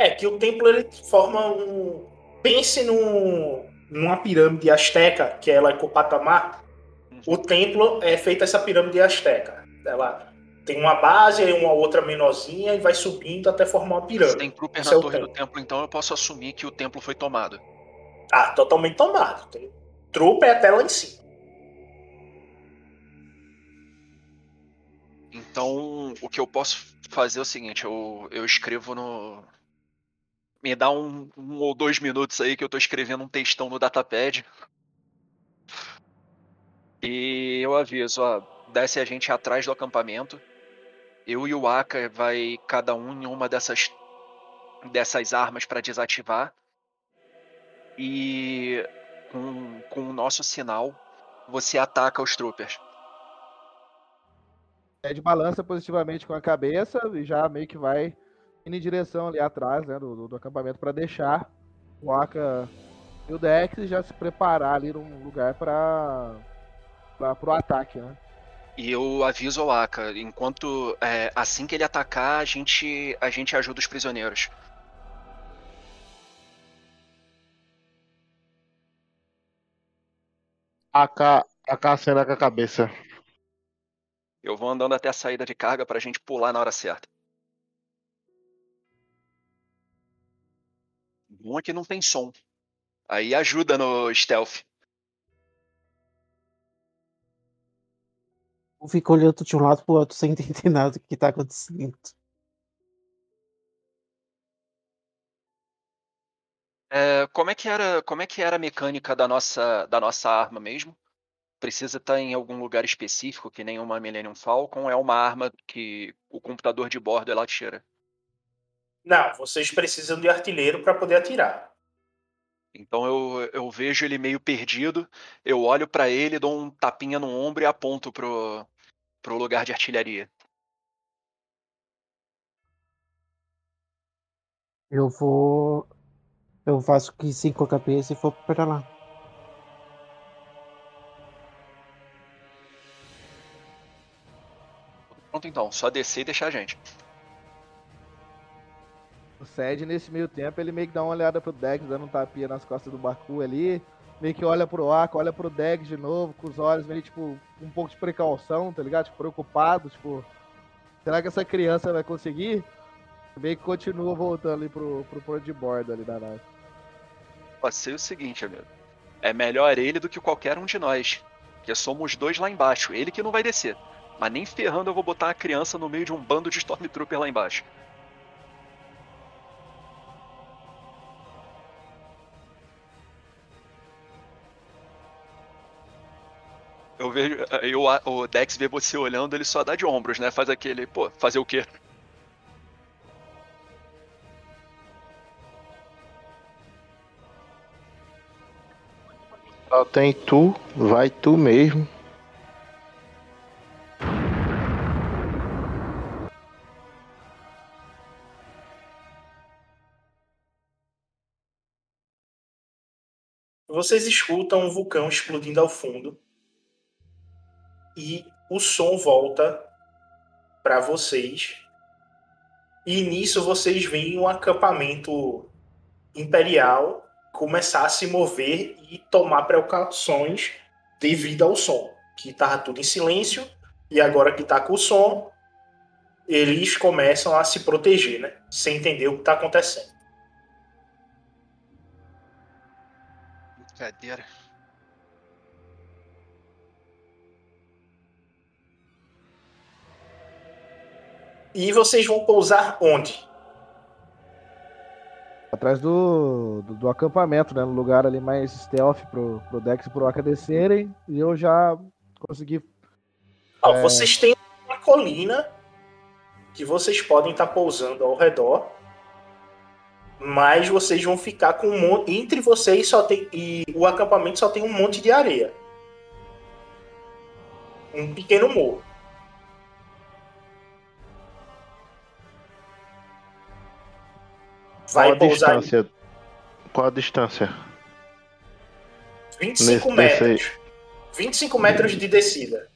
[SPEAKER 3] É que o templo ele forma um. Pense num, numa pirâmide asteca, que ela é Copatamar. O templo é feita essa pirâmide asteca. Ela tem uma base e uma outra menorzinha e vai subindo até formar uma
[SPEAKER 5] Se
[SPEAKER 3] pirâmide.
[SPEAKER 5] tem trooper
[SPEAKER 3] Esse
[SPEAKER 5] na
[SPEAKER 3] é o
[SPEAKER 5] torre do
[SPEAKER 3] templo.
[SPEAKER 5] templo, então eu posso assumir que o templo foi tomado.
[SPEAKER 3] Ah, totalmente tomado. Tem trooper até lá em cima.
[SPEAKER 5] Então, o que eu posso fazer é o seguinte, eu, eu escrevo no. Me dá um, um ou dois minutos aí que eu tô escrevendo um textão no datapad. E eu aviso, ó, desce a gente atrás do acampamento. Eu e o Aka vai cada um em uma dessas dessas armas para desativar. E com, com o nosso sinal, você ataca os troopers.
[SPEAKER 7] Ed balança positivamente com a cabeça e já meio que vai indo em direção ali atrás né, do, do- do acampamento para deixar o Aka e o Dex já se preparar ali num lugar para o ataque, né?
[SPEAKER 5] E eu aviso ao Aka, enquanto é, assim que ele atacar, a gente a gente ajuda os prisioneiros.
[SPEAKER 6] AK, AK cena com a cabeça.
[SPEAKER 5] Eu vou andando até a saída de carga pra gente pular na hora certa. Bom é que não tem som. Aí ajuda no stealth.
[SPEAKER 2] Eu fico olhando de um lado pro outro sem entender nada do que tá acontecendo.
[SPEAKER 5] É, como é que era como é que era a mecânica da nossa da nossa arma mesmo? Precisa estar em algum lugar específico, que nem uma Millennium Falcon, é uma arma que o computador de bordo ela tira.
[SPEAKER 3] Não, vocês precisam de artilheiro para poder atirar.
[SPEAKER 5] Então eu, eu vejo ele meio perdido, eu olho pra ele, dou um tapinha no ombro e aponto pro, pro lugar de artilharia.
[SPEAKER 2] Eu vou. Eu faço que sim com a cabeça e vou pra lá.
[SPEAKER 5] Pronto então, só descer e deixar a gente.
[SPEAKER 7] O Sed, nesse meio tempo, ele meio que dá uma olhada pro Dex, dando um tapinha nas costas do Baku ali. Meio que olha pro Aka, olha pro Dex de novo, com os olhos meio, tipo, um pouco de precaução, tá ligado? Tipo, preocupado, tipo... Será que essa criança vai conseguir? Meio que continua voltando ali pro, pro ponto de bordo ali da nave.
[SPEAKER 5] Pode ser o seguinte, amigo. É melhor ele do que qualquer um de nós. Porque somos dois lá embaixo. Ele que não vai descer. Mas nem ferrando eu vou botar a criança no meio de um bando de Stormtrooper lá embaixo. Eu vejo. o, o Dex vê você olhando, ele só dá de ombros, né? Faz aquele, pô, fazer o quê?
[SPEAKER 6] Só tem tu, vai tu mesmo.
[SPEAKER 3] Vocês escutam um vulcão explodindo ao fundo e o som volta para vocês. E nisso vocês veem um acampamento imperial começar a se mover e tomar precauções devido ao som, que estava tudo em silêncio e agora que está com o som, eles começam a se proteger, né? Sem entender o que está acontecendo.
[SPEAKER 5] Brincadeira.
[SPEAKER 3] E vocês vão pousar onde?
[SPEAKER 7] Atrás do, do, do acampamento, né? No lugar ali mais stealth pro, pro Dex e pro Aka descerem. E eu já consegui.
[SPEAKER 3] Ó,
[SPEAKER 7] É.
[SPEAKER 3] Vocês têm uma colina que vocês podem estar pousando ao redor, mas vocês vão ficar com um monte. Entre vocês só tem. E o acampamento só tem um monte de areia. Um pequeno morro.
[SPEAKER 6] Qual
[SPEAKER 3] vai
[SPEAKER 6] a
[SPEAKER 3] pousar em
[SPEAKER 6] distância? Qual a distância?
[SPEAKER 3] 25
[SPEAKER 6] Nesse-
[SPEAKER 3] metros.
[SPEAKER 6] nesse
[SPEAKER 3] 25 metros de descida.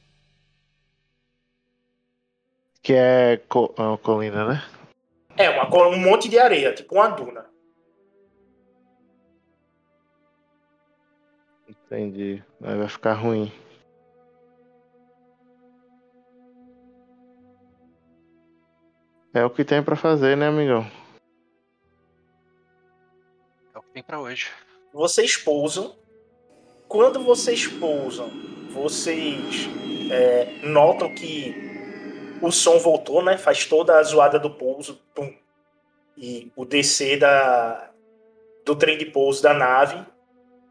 [SPEAKER 6] Que é co uma colina, né?
[SPEAKER 3] É, uma, um monte de areia, tipo uma duna.
[SPEAKER 6] Entendi. Aí vai ficar ruim. É o que tem pra fazer, né, amigão?
[SPEAKER 5] Tem pra hoje.
[SPEAKER 3] Vocês pousam. Quando vocês pousam, vocês é, notam que o som voltou, né? Faz toda a zoada do pouso. Pum. E o descer da, do trem de pouso da nave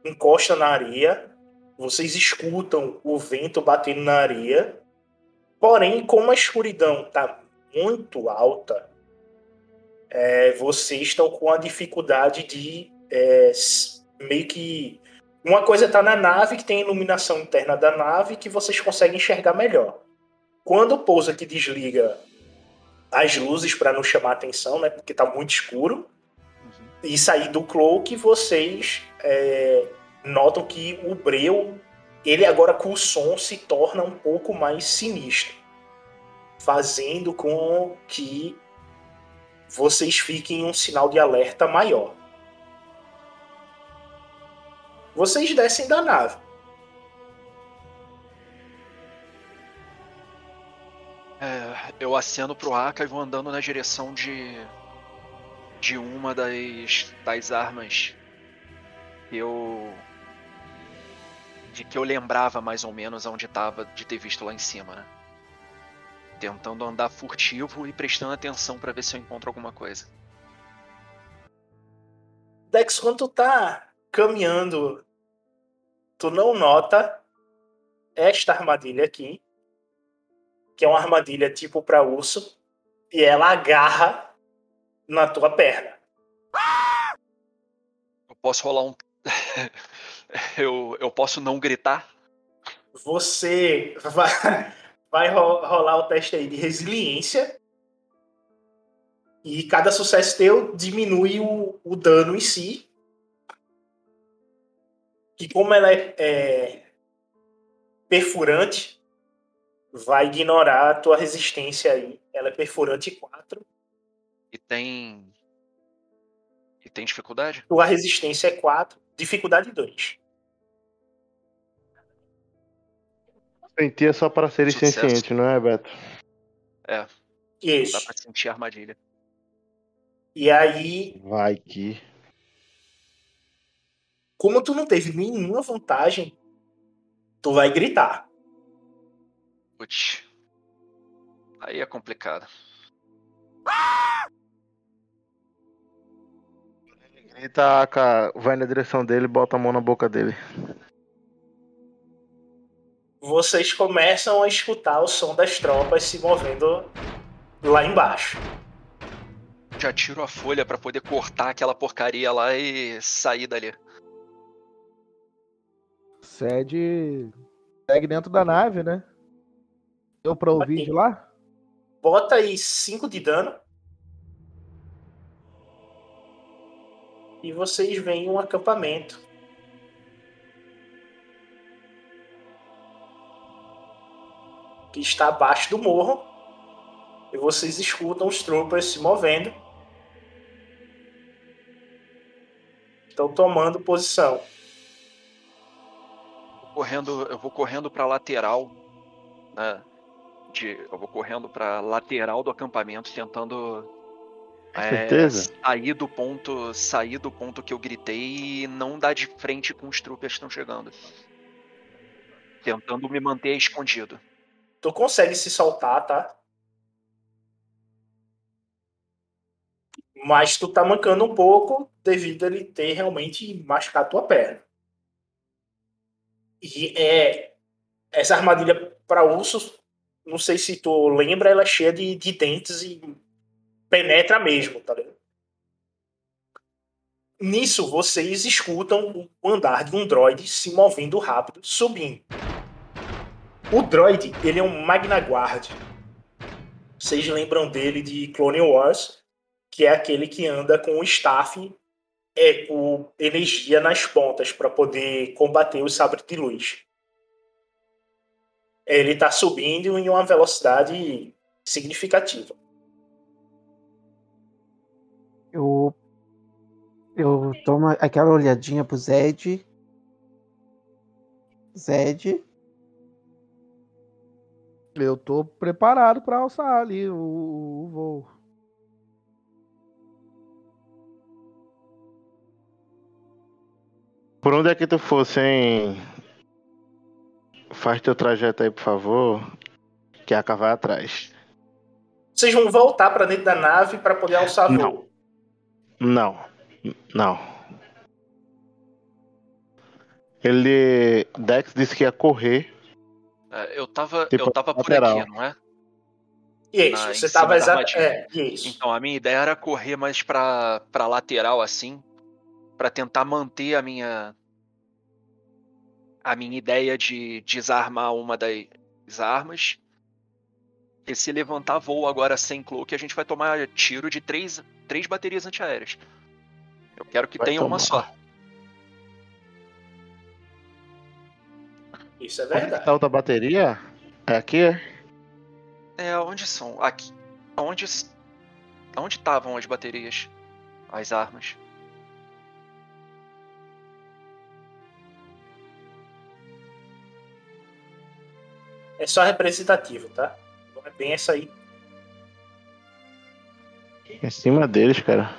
[SPEAKER 3] encosta na areia. Vocês escutam o vento batendo na areia. Porém, como a escuridão está muito alta, é, vocês estão com a dificuldade de é, meio que. Uma coisa está na nave, que tem a iluminação interna da nave, que vocês conseguem enxergar melhor. Quando pousa que desliga as luzes para não chamar atenção, né? Porque tá muito escuro. E sair do cloak, vocês é, notam que o breu, ele agora com o som se torna um pouco mais sinistro, fazendo com que vocês fiquem em um sinal de alerta maior. Vocês descem da nave.
[SPEAKER 5] É, eu aceno pro Aka e vou andando na direção de. de uma das. das armas que eu. de que eu lembrava mais ou menos onde tava de ter visto lá em cima, né? Tentando andar furtivo e prestando atenção pra ver se eu encontro alguma coisa.
[SPEAKER 3] Dex, quando tu tá caminhando, tu não nota esta armadilha aqui, que é uma armadilha tipo para urso, e ela agarra na tua perna.
[SPEAKER 5] Eu posso rolar um. eu, eu posso não gritar?
[SPEAKER 3] Você vai, vai ro- rolar o teste aí de resiliência. E cada sucesso teu diminui o, o dano em si. Que como ela é, é perfurante, vai ignorar a tua resistência aí. Ela é perfurante 4.
[SPEAKER 5] E tem. E tem dificuldade?
[SPEAKER 3] Tua resistência é 4. Dificuldade 2.
[SPEAKER 6] Sentir é só para ser senciente, não é, Beto?
[SPEAKER 5] É, dá
[SPEAKER 3] Isso.
[SPEAKER 5] pra sentir a armadilha.
[SPEAKER 3] E aí,
[SPEAKER 6] Vai que.
[SPEAKER 3] Como tu não teve nenhuma vantagem, tu vai gritar.
[SPEAKER 5] Putz. Aí é complicado.
[SPEAKER 6] Grita, Aka, vai na direção dele e bota a mão na boca dele.
[SPEAKER 3] vocês começam a escutar o som das tropas se movendo lá embaixo.
[SPEAKER 5] Já tiro a folha pra poder cortar aquela porcaria lá e sair dali.
[SPEAKER 7] Sede. Segue dentro da nave, né? Deu pra ouvir de lá?
[SPEAKER 3] Bota aí 5 de dano. E vocês veem um acampamento. Que está abaixo do morro. E vocês escutam os troopers se movendo. Estão tomando posição.
[SPEAKER 5] Correndo, eu vou correndo pra lateral, né? De, eu vou correndo pra lateral do acampamento, tentando é, sair do ponto, sair do ponto que eu gritei e não dar de frente com os troopers que estão chegando. Tentando me manter escondido.
[SPEAKER 3] Tu consegue se soltar, tá? Mas tu tá mancando um pouco devido a ele ter realmente machucado tua perna. E é essa armadilha para ursos, não sei se tu lembra, ela é cheia de, de dentes e penetra mesmo, tá ligado? Nisso, vocês escutam o andar de um droid se movendo rápido, subindo. O droid, ele é um Magna Guard. Vocês lembram dele de Clone Wars, que é aquele que anda com o staff é, com energia nas pontas para poder combater o sabre de luz. Ele está subindo em uma velocidade significativa.
[SPEAKER 2] Eu. Eu tomo aquela olhadinha pro Zed. Zed.
[SPEAKER 7] Eu tô preparado pra alçar ali o, o voo.
[SPEAKER 6] Por onde é que tu fosse, hein? Faz teu trajeto aí, por favor. Que a Aka vai atrás.
[SPEAKER 3] Vocês vão voltar para dentro da nave para poder alçar
[SPEAKER 6] Não.
[SPEAKER 3] voo.
[SPEAKER 6] Não. Não. Ele. Dex disse que ia correr.
[SPEAKER 5] É, eu tava,
[SPEAKER 6] Tipo,
[SPEAKER 5] eu tava por
[SPEAKER 6] lateral.
[SPEAKER 5] aqui, não é?
[SPEAKER 3] Isso,
[SPEAKER 5] Na-
[SPEAKER 3] você
[SPEAKER 5] da
[SPEAKER 3] exatamente. É, isso.
[SPEAKER 5] Então, a minha ideia era correr mais pra, pra lateral, assim, pra tentar manter a minha. a minha ideia de desarmar uma das armas. E se levantar voo agora sem cloak, a gente vai tomar tiro de três, três baterias antiaéreas. Eu quero que
[SPEAKER 6] Vai
[SPEAKER 5] tenha uma
[SPEAKER 6] tomar.
[SPEAKER 5] só.
[SPEAKER 3] Isso é
[SPEAKER 6] Onde
[SPEAKER 3] verdade.
[SPEAKER 6] tá outra bateria? É aqui? é?
[SPEAKER 5] É, onde são? Aqui. Onde. Onde estavam as baterias? As armas.
[SPEAKER 3] É só representativo, tá? Não é bem essa aí.
[SPEAKER 6] Em cima deles, cara.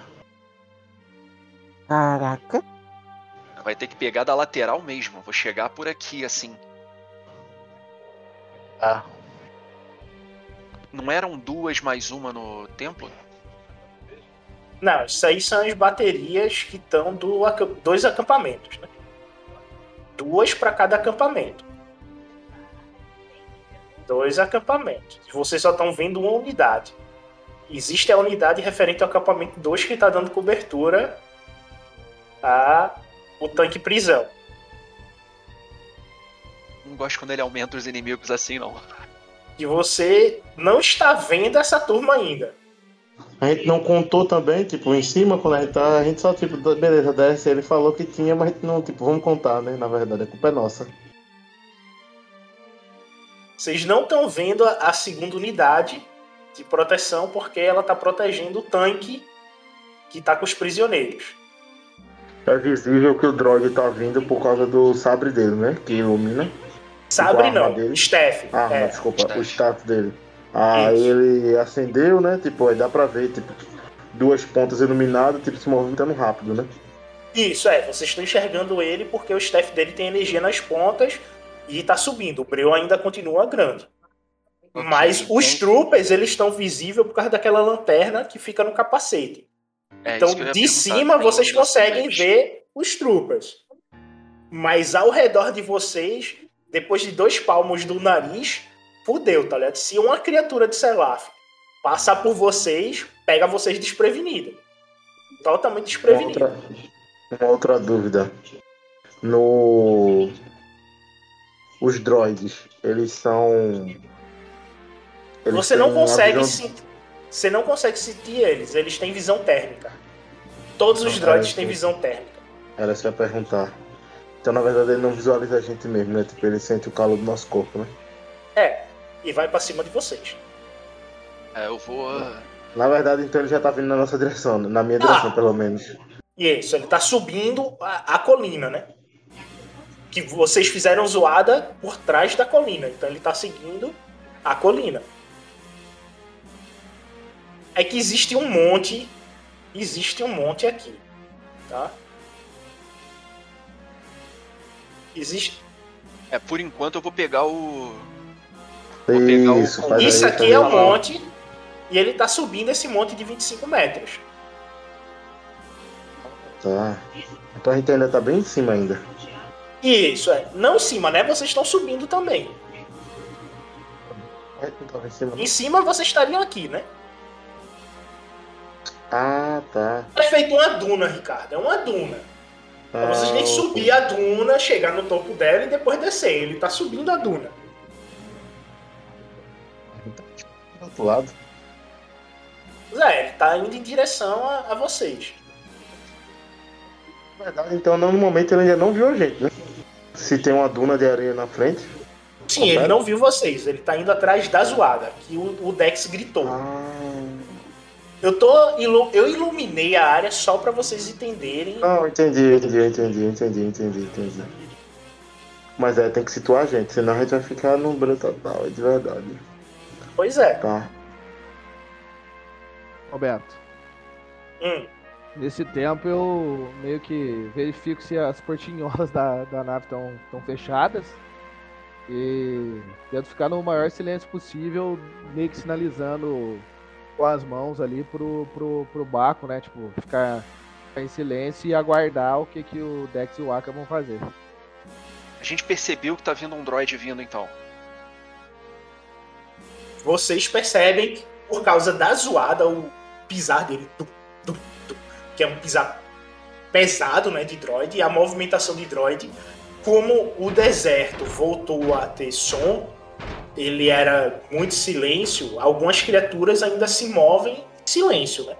[SPEAKER 2] Caraca.
[SPEAKER 5] Vai ter que pegar da lateral mesmo. Vou chegar por aqui, assim.
[SPEAKER 6] Ah.
[SPEAKER 5] Não eram duas mais uma no templo?
[SPEAKER 3] Não, isso aí são as baterias que estão do dois acampamentos, né? Duas para cada acampamento. Dois acampamentos. Vocês só estão vendo uma unidade. Existe a unidade referente ao acampamento 2 que está dando cobertura a o tanque prisão.
[SPEAKER 5] Não gosto quando ele aumenta os inimigos assim, não.
[SPEAKER 3] E você não está vendo essa turma ainda.
[SPEAKER 6] A gente não contou também, tipo, em cima, quando a gente tá, a gente só, tipo, beleza, desce, ele falou que tinha, mas não, tipo, vamos contar, né? Na verdade, a culpa é nossa.
[SPEAKER 3] Vocês não estão vendo a, a segunda unidade de proteção porque ela está protegendo o tanque que está com os prisioneiros.
[SPEAKER 6] É visível que o droid tá vindo por causa do sabre dele, né? Que ilumina.
[SPEAKER 3] Sabre não,
[SPEAKER 6] dele?
[SPEAKER 3] Steph.
[SPEAKER 6] Ah,
[SPEAKER 3] é.
[SPEAKER 6] desculpa,
[SPEAKER 5] staff.
[SPEAKER 6] o status dele. Aí
[SPEAKER 3] Isso.
[SPEAKER 6] ele acendeu, né? Tipo, aí dá pra ver, tipo, duas pontas iluminadas, tipo, se movimentando rápido, né?
[SPEAKER 3] Isso, é. Vocês estão enxergando ele porque o staff dele tem energia nas pontas e está subindo. O breu ainda continua grande. Mas os troopers, eles estão visíveis por causa daquela lanterna que fica no capacete.
[SPEAKER 5] É
[SPEAKER 3] Então, de cima, vocês conseguem ver os troopers. Mas ao redor de vocês, depois de dois palmos do nariz, fudeu, tá ligado? Se uma criatura de Selaf passar por vocês, pega vocês desprevenidos. Totalmente
[SPEAKER 6] Uma
[SPEAKER 3] desprevenido.
[SPEAKER 6] outra, uma outra dúvida. No. Os droids, eles são. eles
[SPEAKER 3] Você não consegue
[SPEAKER 6] visão-
[SPEAKER 3] sentir. Você não consegue sentir eles, eles têm visão térmica. Todos os
[SPEAKER 6] Não,
[SPEAKER 3] droids
[SPEAKER 6] é,
[SPEAKER 3] têm
[SPEAKER 6] sim.
[SPEAKER 3] visão térmica.
[SPEAKER 6] Era isso que eu ia perguntar. Então, na verdade, ele não visualiza a gente mesmo, né? Tipo, ele sente o calor do nosso corpo, né?
[SPEAKER 3] É, e vai pra cima de vocês.
[SPEAKER 5] É, eu vou. ah,
[SPEAKER 6] Na verdade, então ele já tá vindo na nossa direção, né? na minha direção,
[SPEAKER 3] Ah.
[SPEAKER 6] pelo menos.
[SPEAKER 3] E é isso, ele tá subindo a, a colina, né? Que vocês fizeram zoada por trás da colina. Então ele tá seguindo a colina. É que existe um monte. Existe um monte aqui. Tá? Existe.
[SPEAKER 5] É, por enquanto eu vou pegar o. Vou pegar o-
[SPEAKER 6] Isso, faz
[SPEAKER 3] Isso
[SPEAKER 6] aí,
[SPEAKER 3] aqui é um monte. E ele tá subindo esse monte de 25 metros.
[SPEAKER 6] Tá. Então a gente ainda tá bem em cima ainda.
[SPEAKER 3] Isso, é. Não em cima, né? Vocês estão subindo também.
[SPEAKER 6] Não tava em cima.
[SPEAKER 3] Em cima vocês estariam aqui, né?
[SPEAKER 6] Ah, tá.
[SPEAKER 3] É feito uma duna, Ricardo. É uma duna. Então vocês têm que
[SPEAKER 6] Ah,
[SPEAKER 3] subir a duna, chegar no topo dela e depois descer. Ele tá subindo a duna.
[SPEAKER 6] Do outro lado.
[SPEAKER 3] É, ele tá indo em direção a, a vocês.
[SPEAKER 6] Na verdade, então no momento ele ainda não viu a gente, né? Se tem uma duna de areia na frente.
[SPEAKER 3] Sim, ele não viu vocês, ele tá indo atrás da zoada, que o, o Dex gritou. Eu tô. ilu- Eu iluminei a área só pra vocês entenderem.
[SPEAKER 6] Não, entendi, entendi, entendi, entendi, entendi, entendi. Mas é, tem que situar a gente, senão a gente vai ficar no branco total, é de verdade.
[SPEAKER 3] Pois é.
[SPEAKER 6] Tá.
[SPEAKER 7] Roberto,
[SPEAKER 3] Hum,
[SPEAKER 7] nesse tempo eu meio que verifico se as portinholas da, da nave estão fechadas. E tento ficar no maior silêncio possível, meio que sinalizando com as mãos ali pro, pro, pro Baco, né? Tipo, ficar, em silêncio e aguardar o que, que o Dex e o Aka vão fazer.
[SPEAKER 5] A gente percebeu que tá vindo um droid vindo então.
[SPEAKER 3] vocês percebem que por causa da zoada, o pisar dele, tum, que é um pisar pesado né, de droid, e a movimentação de droid, como o deserto voltou a ter som, ele era muito silêncio, algumas criaturas ainda se movem em silêncio, né?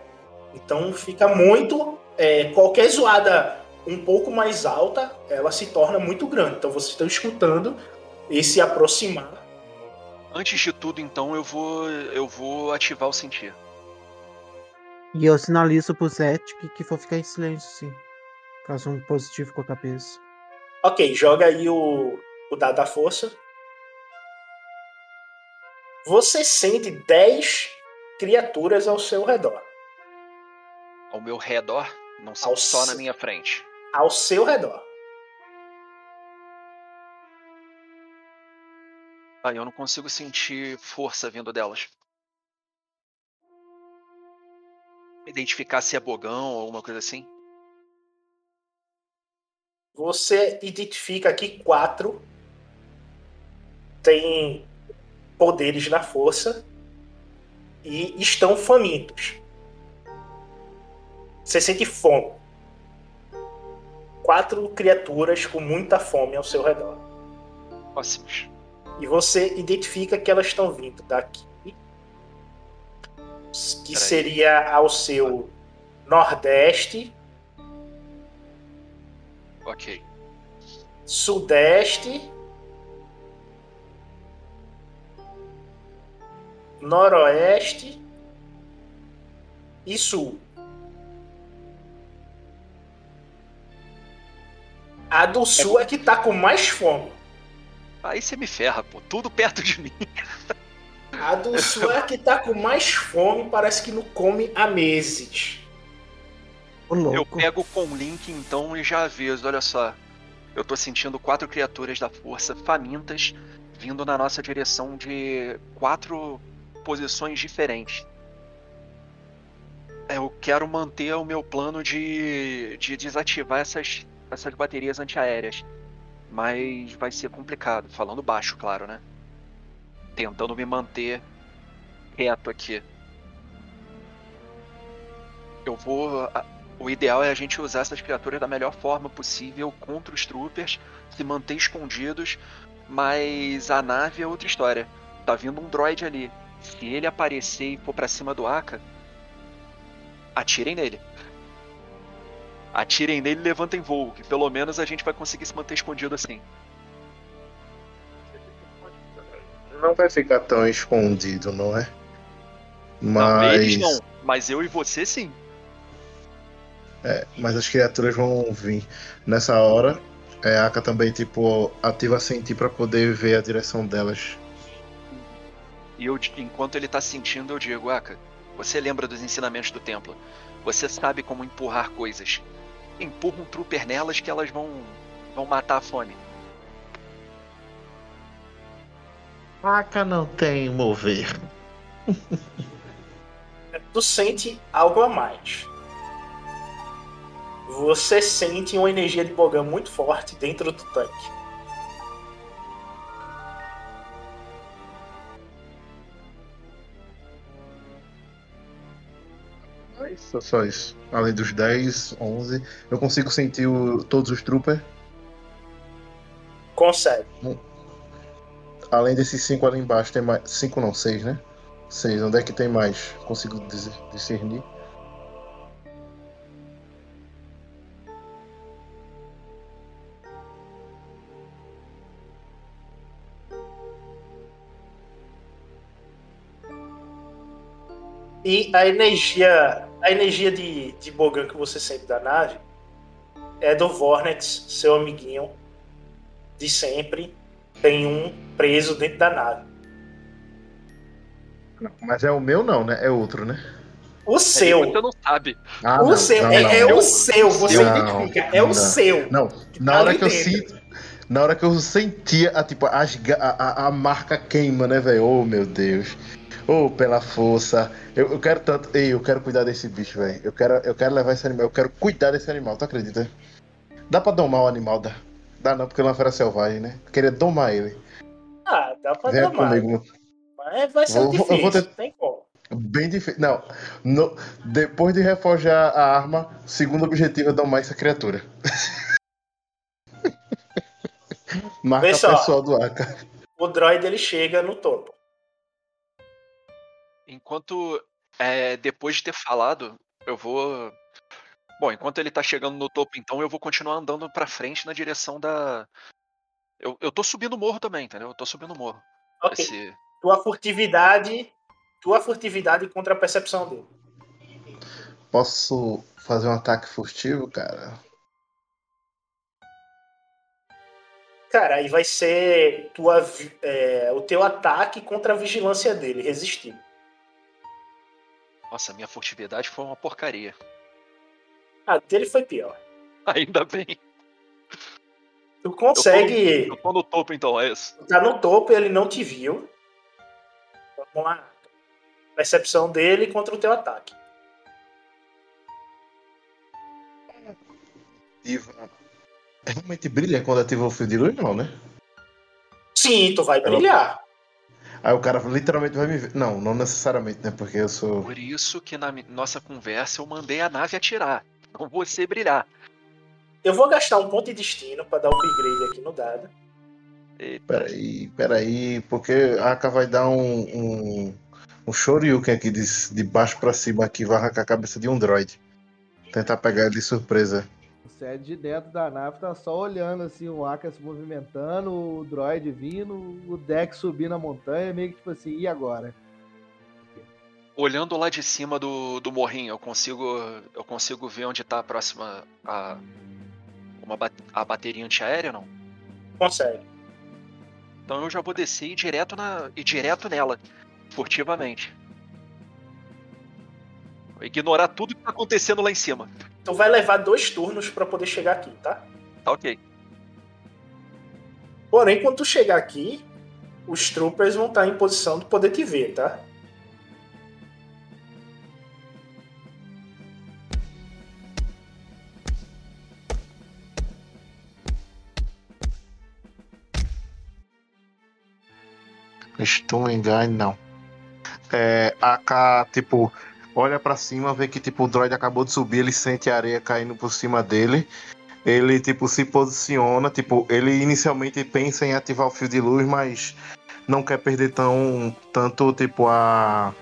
[SPEAKER 3] Então fica muito. é, qualquer zoada um pouco mais alta, ela se torna muito grande. Então vocês estão escutando esse aproximar.
[SPEAKER 5] Antes de tudo, então, eu vou. eu vou ativar o sentir.
[SPEAKER 2] E eu sinalizo pro Zet que, que for ficar em silêncio, sim. Caso um positivo com a cabeça.
[SPEAKER 3] Ok, joga aí o, o dado da força. Você sente 10 criaturas ao seu redor.
[SPEAKER 5] Ao meu redor, não são
[SPEAKER 3] Ao
[SPEAKER 5] só na
[SPEAKER 3] se-
[SPEAKER 5] minha frente.
[SPEAKER 3] Ao seu redor.
[SPEAKER 5] Ah, eu não consigo sentir força vindo delas. Identificar se é bogão ou alguma coisa assim.
[SPEAKER 3] Você identifica aqui quatro. Tem poderes na força. E estão famintos. Você sente fome. Quatro criaturas com muita fome ao seu redor.
[SPEAKER 5] Próximos.
[SPEAKER 3] E você identifica que elas estão vindo daqui. Que
[SPEAKER 5] Peraí.
[SPEAKER 3] seria ao seu nordeste,
[SPEAKER 5] Ok.
[SPEAKER 3] sudeste, noroeste e sul. A do sul é que tá com mais fome.
[SPEAKER 5] Aí você me ferra, pô. Tudo perto de mim.
[SPEAKER 3] A do a que tá com mais fome, parece que não come há meses.
[SPEAKER 5] Eu pego com o link então e já aviso, olha só. Eu tô sentindo quatro criaturas da força famintas vindo na nossa direção de quatro posições diferentes. Eu quero manter o meu plano de, de desativar essas, essas baterias antiaéreas. Mas vai ser complicado, falando baixo, claro, né? Tentando me manter reto aqui. Eu vou. O ideal é a gente usar essas criaturas da melhor forma possível contra os troopers, se manter escondidos, mas a nave é outra história. Tá vindo um droid ali. Se ele aparecer e for pra cima do Aka, atirem nele. Atirem nele e levantem voo, que pelo menos a gente vai conseguir se manter escondido assim.
[SPEAKER 6] Não vai ficar tão escondido, não é?
[SPEAKER 5] Não,
[SPEAKER 6] Mas,
[SPEAKER 5] eles não, mas eu e você sim.
[SPEAKER 6] é, mas as criaturas vão vir. Nessa hora, é, a Aka também, tipo, ativa sentir pra poder ver a direção delas.
[SPEAKER 5] E eu, enquanto ele tá sentindo, eu digo, Aka, você lembra dos ensinamentos do templo. Você sabe como empurrar coisas. Empurra um trooper nelas que elas vão vão matar a fome.
[SPEAKER 6] Aka não tem mover.
[SPEAKER 3] Tu sente algo a mais. Você sente uma energia de Bogan muito forte dentro do tanque.
[SPEAKER 6] É isso, só isso. Além dos 10, 11, eu consigo sentir o- todos os troopers.
[SPEAKER 3] Consegue.
[SPEAKER 6] Além desses 5 ali embaixo, tem mais. 5 não, 6, né? Seis. Onde é que tem mais? Consigo dis- discernir?
[SPEAKER 3] E a energia, a energia de, de Bogan que você sente da nave é do Vornex, seu amiguinho de sempre. Tem um preso dentro da nave.
[SPEAKER 6] Não, mas é o meu não, né? É outro, né?
[SPEAKER 3] O seu.
[SPEAKER 5] Você não sabe.
[SPEAKER 6] Ah,
[SPEAKER 3] o
[SPEAKER 6] não,
[SPEAKER 3] seu.
[SPEAKER 6] não,
[SPEAKER 3] é,
[SPEAKER 6] não.
[SPEAKER 3] é o seu. Você
[SPEAKER 6] Não,
[SPEAKER 3] identifica. É o
[SPEAKER 6] não.
[SPEAKER 3] seu.
[SPEAKER 6] Não, na
[SPEAKER 3] tá
[SPEAKER 6] hora que eu
[SPEAKER 3] dentro.
[SPEAKER 6] sinto. Na hora que eu sentia a, tipo, as a, a, a marca queima, né, velho? Oh, meu Deus. Oh, pela força. Eu, eu quero tanto. Ei, eu quero cuidar desse bicho, velho. Eu quero, eu quero levar esse animal. Eu quero cuidar desse animal, tu acredita? Dá pra domar o animal? Dá, dá não, porque ele é uma fera selvagem, né? Queria domar ele.
[SPEAKER 3] Ah, dá pra
[SPEAKER 6] Venha
[SPEAKER 3] tomar.
[SPEAKER 6] comigo.
[SPEAKER 3] Mas vai ser
[SPEAKER 6] Vou-
[SPEAKER 3] difícil.
[SPEAKER 6] vou ter-
[SPEAKER 3] Não tem como.
[SPEAKER 6] Bem difícil. Não. no- depois de reforjar a arma, segundo objetivo é domar essa criatura. Marca
[SPEAKER 3] Vê só.
[SPEAKER 6] pessoal do Aka.
[SPEAKER 3] O droid ele chega no topo.
[SPEAKER 5] Enquanto. é, depois de ter falado, eu vou. Bom, enquanto ele tá chegando no topo, então, eu vou continuar andando pra frente na direção da. Eu, eu tô subindo o morro também, entendeu? Eu tô subindo o morro.
[SPEAKER 3] Ok.
[SPEAKER 5] Esse-
[SPEAKER 3] Tua furtividade. Tua furtividade contra a percepção dele.
[SPEAKER 6] Posso fazer um ataque furtivo, cara?
[SPEAKER 3] Cara, aí vai ser tua, é, o teu ataque contra a vigilância dele, resistir.
[SPEAKER 5] Nossa, minha furtividade foi uma porcaria.
[SPEAKER 3] A dele foi pior.
[SPEAKER 5] Ainda bem.
[SPEAKER 3] Tu consegue.
[SPEAKER 5] Eu tô no topo, então, é isso.
[SPEAKER 3] Tá no topo, ele não te viu. Vamos lá. Percepção dele contra o teu ataque.
[SPEAKER 6] Ativa. Realmente brilha quando ativa o fio de luz, não, né?
[SPEAKER 3] Sim, tu vai brilhar.
[SPEAKER 6] Aí o cara literalmente vai me ver. Não, não necessariamente, né? Porque eu sou.
[SPEAKER 5] Por isso que na nossa conversa eu mandei a nave atirar. Não você brilhar.
[SPEAKER 3] Eu vou gastar um ponto de destino pra dar upgrade aqui no dado.
[SPEAKER 5] Eita.
[SPEAKER 6] Peraí, peraí, porque a Aka vai dar um. um, um Shoryuken aqui de, de baixo pra cima aqui, vai arrancar a cabeça de um droid. Tentar pegar ele de surpresa.
[SPEAKER 7] O Sed de dentro da nave tá só olhando assim, o Aka se movimentando, o droid vindo, o deck subindo a montanha, meio que tipo assim, e agora?
[SPEAKER 5] Olhando lá de cima do, do morrinho, eu consigo eu consigo ver onde tá a próxima a uma a bateria antiaérea, não?
[SPEAKER 3] Consegue.
[SPEAKER 5] Então eu já vou descer e ir direto na e direto nela, furtivamente. Vou ignorar tudo que tá acontecendo lá em cima.
[SPEAKER 3] Tu vai levar dois turnos pra poder chegar aqui, tá?
[SPEAKER 5] Tá ok.
[SPEAKER 3] Porém, quando tu chegar aqui, os troopers vão estar em posição de poder te ver, tá?
[SPEAKER 6] Stun Engine, não. É, a Aka, tipo, olha pra cima, vê que tipo, o droid acabou de subir, ele sente a areia caindo por cima dele. Ele, tipo, se posiciona, tipo, ele inicialmente pensa em ativar o fio de luz, mas não quer perder tão, tanto, tipo, a...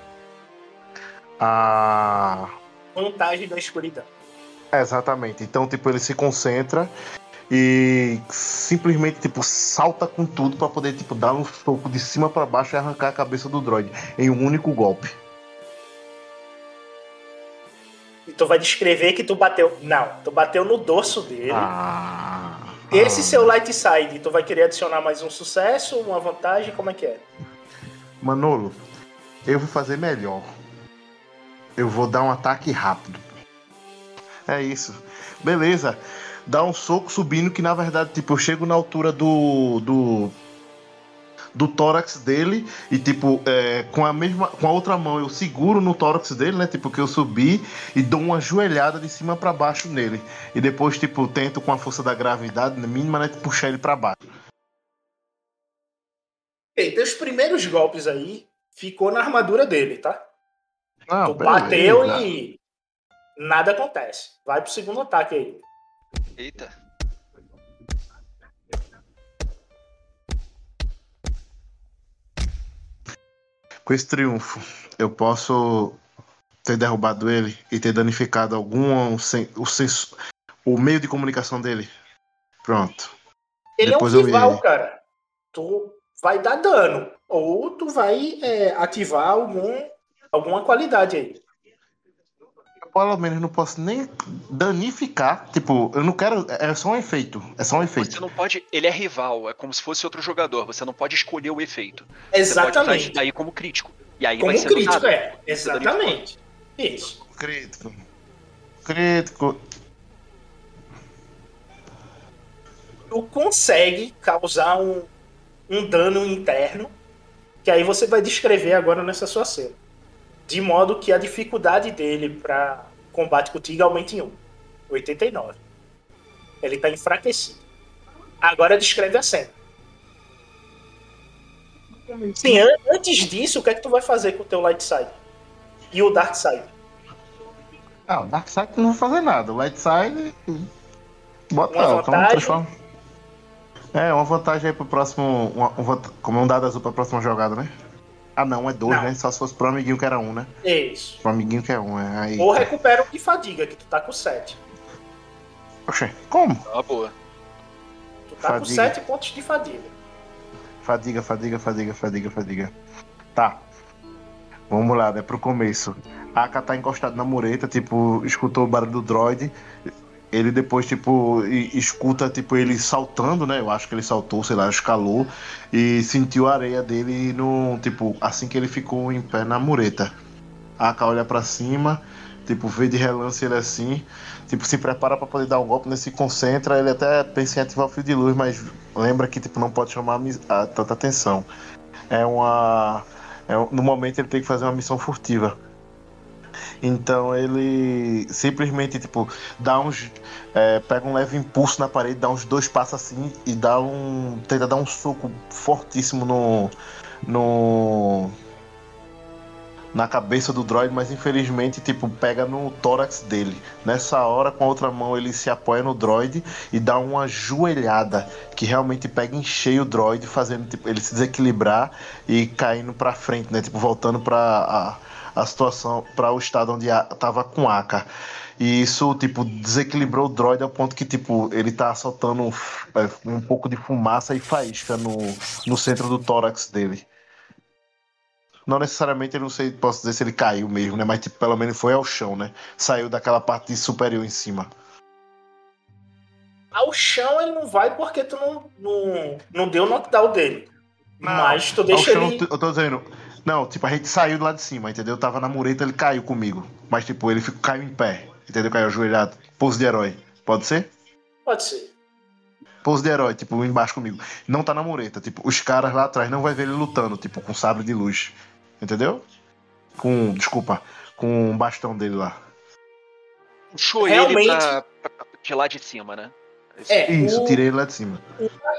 [SPEAKER 6] A...
[SPEAKER 3] Vantagem da escuridão.
[SPEAKER 6] É, Exatamente. Então, tipo, ele se concentra e simplesmente, tipo, salta com tudo pra poder, tipo, dar um soco de cima pra baixo e arrancar a cabeça do droid em um único golpe.
[SPEAKER 3] E tu vai descrever que tu bateu. Não, tu bateu no dorso dele.
[SPEAKER 6] Ah.
[SPEAKER 3] Esse seu light side, tu vai querer adicionar mais um sucesso, uma vantagem, como é que é?
[SPEAKER 6] Manolo, eu vou fazer melhor. Eu vou dar um ataque rápido. É isso. Beleza. Dá um soco subindo que na verdade, tipo, eu chego na altura do. do. do tórax dele e tipo, é, com a mesma. com a outra mão eu seguro no tórax dele, né? Tipo, que eu subi e dou uma joelhada de cima pra baixo nele. E depois, tipo, tento com a força da gravidade mínima, né? Puxar ele pra baixo.
[SPEAKER 3] Ei, teus primeiros golpes aí ficou na armadura dele, tá?
[SPEAKER 6] Não,
[SPEAKER 3] tu bateu
[SPEAKER 6] beleza.
[SPEAKER 3] e nada acontece. Vai pro segundo ataque aí.
[SPEAKER 5] Eita.
[SPEAKER 6] Com esse triunfo, eu posso ter derrubado ele e ter danificado algum sen- o, senso- o meio de comunicação dele. Pronto.
[SPEAKER 3] Ele
[SPEAKER 6] Depois
[SPEAKER 3] é um rival, cara. Tu vai dar dano. Ou tu vai é, ativar algum, alguma qualidade aí.
[SPEAKER 6] Pelo menos não posso nem danificar. Tipo, eu não quero. É só um efeito. É só um efeito.
[SPEAKER 5] Você não pode. Ele é rival, é como se fosse outro jogador. Você não pode escolher o efeito. Você
[SPEAKER 3] Exatamente.
[SPEAKER 5] daí como crítico. E aí
[SPEAKER 3] Como
[SPEAKER 5] vai ser
[SPEAKER 3] crítico, é. Exatamente. Isso.
[SPEAKER 6] Crítico. Crítico.
[SPEAKER 3] Tu consegue causar um, um dano interno, que aí você vai descrever agora nessa sua cena. De modo que a dificuldade dele para combate contigo aumente em 1. 89. Ele tá enfraquecido. Agora descreve a cena. Sim, an- antes disso, o que é que tu vai fazer com o teu light side? E o dark side?
[SPEAKER 6] Ah, o Darkseid não vai fazer nada. O Lightside. Bota
[SPEAKER 3] Uma
[SPEAKER 6] ela, transforma. É, uma vantagem aí pro próximo. Uma, um vant- como é um dado azul pra próxima jogada, né? Ah, não, é dois,
[SPEAKER 3] Não.
[SPEAKER 6] né? Só se fosse pro amiguinho que era um, né?
[SPEAKER 3] Isso.
[SPEAKER 6] Pro amiguinho que é um, é. Aí.
[SPEAKER 3] Ou recupera o de fadiga, que tu tá com 7.
[SPEAKER 6] Oxê, como?
[SPEAKER 5] Uma boa.
[SPEAKER 3] Tu tá com
[SPEAKER 6] Fadiga.
[SPEAKER 3] 7 pontos de fadiga.
[SPEAKER 6] Fadiga, fadiga, fadiga, fadiga, fadiga. Tá. Vamos lá, né? Pro começo. A Aka tá encostado na mureta, tipo, escutou o barulho do droid. Ele depois, tipo, escuta, tipo, ele saltando, né? Eu acho que ele saltou, sei lá, escalou. E sentiu a areia dele no. Tipo, assim que ele ficou em pé na mureta. A Aka olha pra cima, tipo, vê de relance ele assim. Tipo, se prepara pra poder dar um golpe, né? Se concentra. Ele até pensa em ativar o fio de luz, mas lembra que, tipo, não pode chamar tanta atenção. É uma. é no momento ele tem que fazer uma missão furtiva. Então ele simplesmente, tipo, dá uns. é, pega um leve impulso na parede, dá uns dois passos assim e dá um. Tenta dar um soco fortíssimo no. no. Na cabeça do droid, mas infelizmente, tipo, pega no tórax dele. Nessa hora, com a outra mão, ele se apoia no droid e dá uma joelhada que realmente pega em cheio o droid, fazendo tipo, ele se desequilibrar e caindo pra frente, né? Tipo, voltando pra a, a situação, para o estado onde a, tava com Aka. E isso, tipo, desequilibrou o droid ao ponto que, tipo, ele tá soltando um, é, um pouco de fumaça e faísca no, no centro do tórax dele. Não necessariamente, eu não sei, posso dizer se ele caiu mesmo, né? Mas, tipo, pelo menos foi ao chão, né? Saiu daquela parte superior em cima.
[SPEAKER 3] Ao chão ele não vai porque tu não, não, não deu o knockdown dele. Mas tu deixa
[SPEAKER 6] Ao chão,
[SPEAKER 3] ele.
[SPEAKER 6] eu tô dizendo. Não, tipo, a gente saiu lá de cima, entendeu? Eu tava na mureta, ele caiu comigo. Mas, tipo, ele ficou, caiu em pé, entendeu? Caiu ajoelhado. Pose de herói. Pode ser?
[SPEAKER 3] Pode ser.
[SPEAKER 6] Pose de herói, tipo, embaixo comigo. Não tá na mureta. Tipo, os caras lá atrás não vai ver ele lutando, tipo, com sabre de luz. Entendeu? Com. Desculpa. Com o bastão dele lá.
[SPEAKER 5] Puxou
[SPEAKER 3] Realmente-
[SPEAKER 5] ele pra, pra- de lá de cima, né?
[SPEAKER 3] É,
[SPEAKER 6] Isso,
[SPEAKER 3] o,
[SPEAKER 6] tirei ele lá de cima.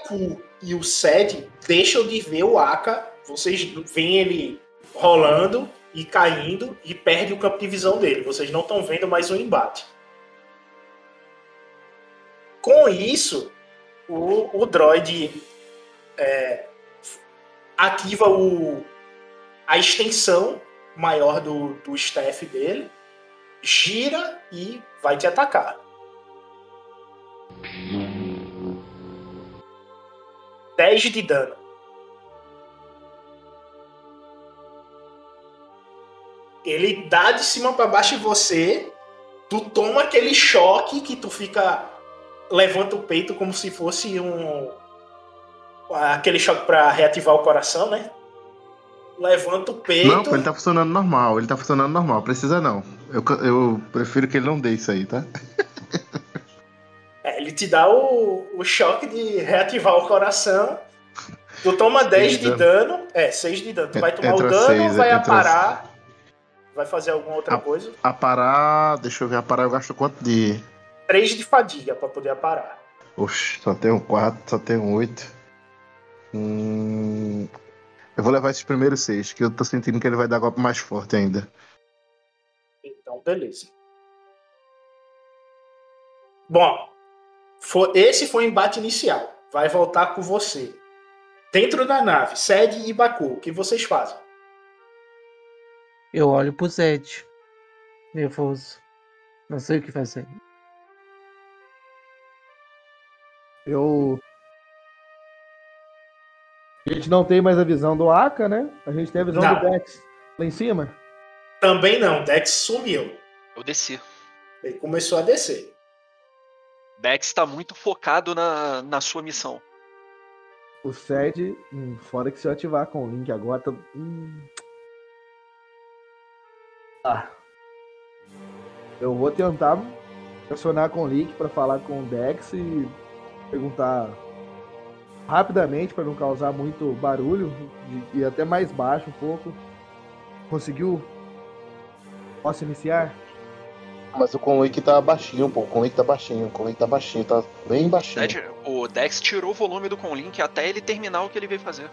[SPEAKER 3] Ku e o Sed deixam de ver o Aka. Vocês veem ele rolando e caindo e perde o campo de visão dele. Vocês não estão vendo mais o embate. Com isso, o, o droid é, ativa o, a extensão maior do, do staff dele, gira e vai te atacar. 10 de dano. Ele dá de cima para baixo em você, tu toma aquele choque que tu fica levanta o peito como se fosse um aquele choque para reativar o coração, né? Levanta o peito.
[SPEAKER 6] Não, ele tá funcionando normal. Ele tá funcionando normal. Precisa não. Eu, eu prefiro que ele não dê isso aí, tá?
[SPEAKER 3] É, ele te dá o, o choque de reativar o coração. Tu toma 10
[SPEAKER 6] Seis
[SPEAKER 3] de dano. É, 6 de dano. Tu vai tomar
[SPEAKER 6] Entra
[SPEAKER 3] o dano,
[SPEAKER 6] seis,
[SPEAKER 3] vai aparar. Vai fazer alguma outra
[SPEAKER 6] Ah.
[SPEAKER 3] coisa.
[SPEAKER 6] A parar. Deixa eu ver, a parar eu gasto quanto de.
[SPEAKER 3] 3 de fadiga pra poder aparar.
[SPEAKER 6] Oxe, só tem um 4, só tem um 8. Hum... Eu vou levar esses primeiros seis, que eu tô sentindo que ele vai dar golpe mais forte ainda.
[SPEAKER 3] Então, beleza. Bom, fo- esse foi o embate inicial. Vai voltar com você. Dentro da nave, Sede e Baku, o que vocês fazem?
[SPEAKER 2] Eu olho pro Zed. Nervoso. Não sei o que fazer.
[SPEAKER 7] Eu. A gente não tem mais a visão do Aka, né? A gente tem a visão
[SPEAKER 3] Não.
[SPEAKER 7] do Dex lá em cima.
[SPEAKER 3] Também não, Dex sumiu.
[SPEAKER 5] Eu desci.
[SPEAKER 3] Ele começou a descer.
[SPEAKER 5] Dex tá muito focado na, na sua missão.
[SPEAKER 7] O Sed, hum, fora que se eu ativar com o Link agora. Tá... Hum. Ah. Eu vou tentar pressionar com o Link pra falar com o Dex e perguntar rapidamente pra não causar muito barulho e, até mais baixo um pouco. Conseguiu? Posso iniciar?
[SPEAKER 6] Mas o Conlink tá baixinho, pô. O Conlink tá baixinho, o Conlink tá baixinho, tá bem baixinho.
[SPEAKER 5] O Dex tirou o volume do Conlink até ele terminar o que ele veio fazer.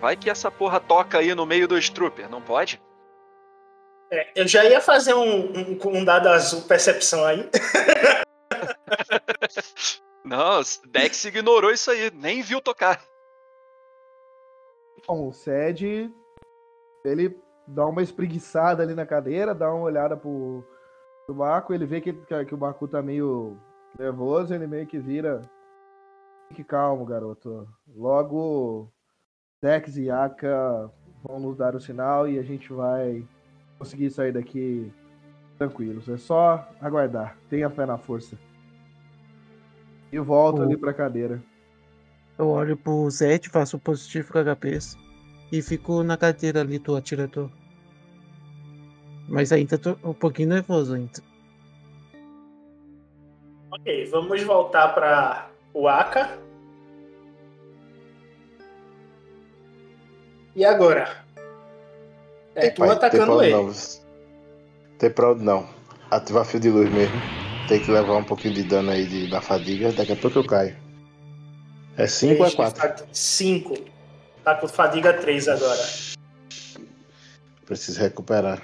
[SPEAKER 5] Vai que essa porra toca aí no meio dos troopers, não pode?
[SPEAKER 3] É, eu já ia fazer um, um, um dado azul percepção aí.
[SPEAKER 5] Não, Dex ignorou isso aí, nem viu tocar.
[SPEAKER 7] Bom, o Sed, ele dá uma espreguiçada ali na cadeira, dá uma olhada pro, pro Baco, ele vê que, que, que o Baku tá meio nervoso, ele meio que vira. Fique calmo, garoto. Logo, Dex e Aka vão nos dar o sinal e a gente vai conseguir sair daqui tranquilos. É só aguardar. Tenha fé na força. E volto
[SPEAKER 2] O-
[SPEAKER 7] ali pra cadeira.
[SPEAKER 2] Eu olho pro Zed, faço positivo com a cabeça. E fico na cadeira ali do atirador. Mas ainda tô um pouquinho nervoso ainda.
[SPEAKER 3] Ok, vamos voltar para o Aka. E agora? É tu
[SPEAKER 6] Pai,
[SPEAKER 3] atacando ele.
[SPEAKER 6] Não. Tem pra onde não. Ativar fio de luz mesmo. Tem que levar um pouquinho de dano aí de, da fadiga. Daqui a pouco eu caio. É 5 ou é 4?
[SPEAKER 3] 5. Tá com fadiga 3 agora.
[SPEAKER 6] Preciso recuperar.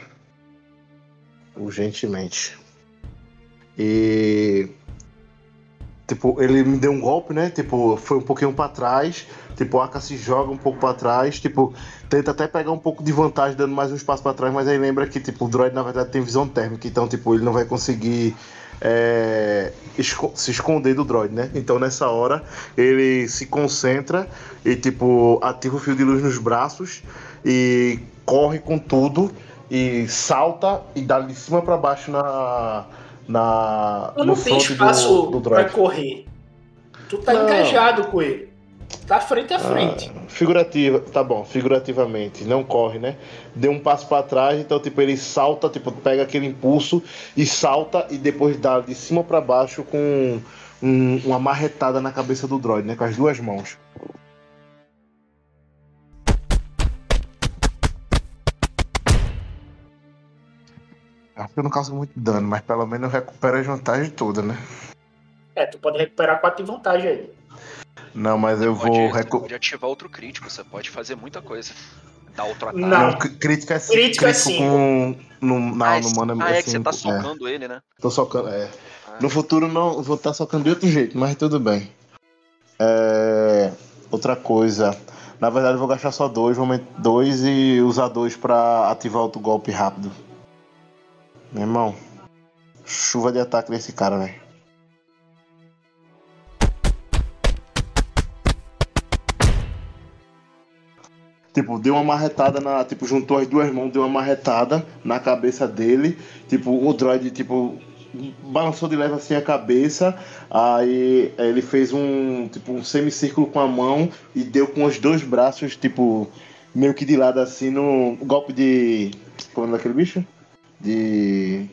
[SPEAKER 6] Urgentemente. E. Tipo, ele me deu um golpe, né? Tipo, foi um pouquinho pra trás. Tipo, o Aka se joga um pouco pra trás. Tipo, tenta até pegar um pouco de vantagem, dando mais um espaço pra trás. Mas aí lembra que, tipo, o droid na verdade tem visão térmica. Então, tipo, ele não vai conseguir é, esco- se esconder do droid, né? Então, nessa hora, ele se concentra e, tipo, ativa o fio de luz nos braços e corre com tudo e salta e dá de cima pra baixo na. Na
[SPEAKER 3] Tu não
[SPEAKER 6] no
[SPEAKER 3] tem espaço
[SPEAKER 6] do, do
[SPEAKER 3] pra correr. Tu tá
[SPEAKER 6] Não.
[SPEAKER 3] engajado com ele. Tá frente a frente.
[SPEAKER 6] Ah, figurativa, tá bom, figurativamente, não corre, né? Deu um passo pra trás, então tipo ele salta, tipo pega aquele impulso e salta e depois dá de cima pra baixo com um- uma marretada na cabeça do droid, né? Com as duas mãos. Acho que eu não causo muito dano, mas pelo menos eu recupero as vantagens todas, né?
[SPEAKER 3] É, tu pode recuperar 4 de vantagem aí.
[SPEAKER 6] Não, mas eu
[SPEAKER 5] pode,
[SPEAKER 6] vou
[SPEAKER 5] você
[SPEAKER 6] recu-
[SPEAKER 5] pode ativar outro crítico, você pode fazer muita coisa. Dar outro ataque.
[SPEAKER 3] Não.
[SPEAKER 6] Crítica é 5.
[SPEAKER 3] Crítico é cinco.
[SPEAKER 6] com. No, não,
[SPEAKER 5] ah,
[SPEAKER 6] no
[SPEAKER 5] é-
[SPEAKER 6] mano
[SPEAKER 5] ah, é que você tá
[SPEAKER 6] é.
[SPEAKER 5] socando ele, né?
[SPEAKER 6] Tô socando, é.
[SPEAKER 5] Ah.
[SPEAKER 6] No futuro não vou estar socando de outro jeito, mas tudo bem. É, Outra coisa. Na verdade eu vou gastar só dois, vou met- dois e usar dois pra ativar outro golpe rápido. Meu irmão. Chuva de ataque nesse cara, velho. Tipo, deu uma marretada na. Tipo, juntou as duas mãos, deu uma marretada na cabeça dele. Tipo, o droid, tipo, balançou de leve assim a cabeça. Aí ele fez um. Tipo, um semicírculo com a mão e deu com os dois braços, tipo, meio que de lado assim no golpe de. Como é daquele bicho? De.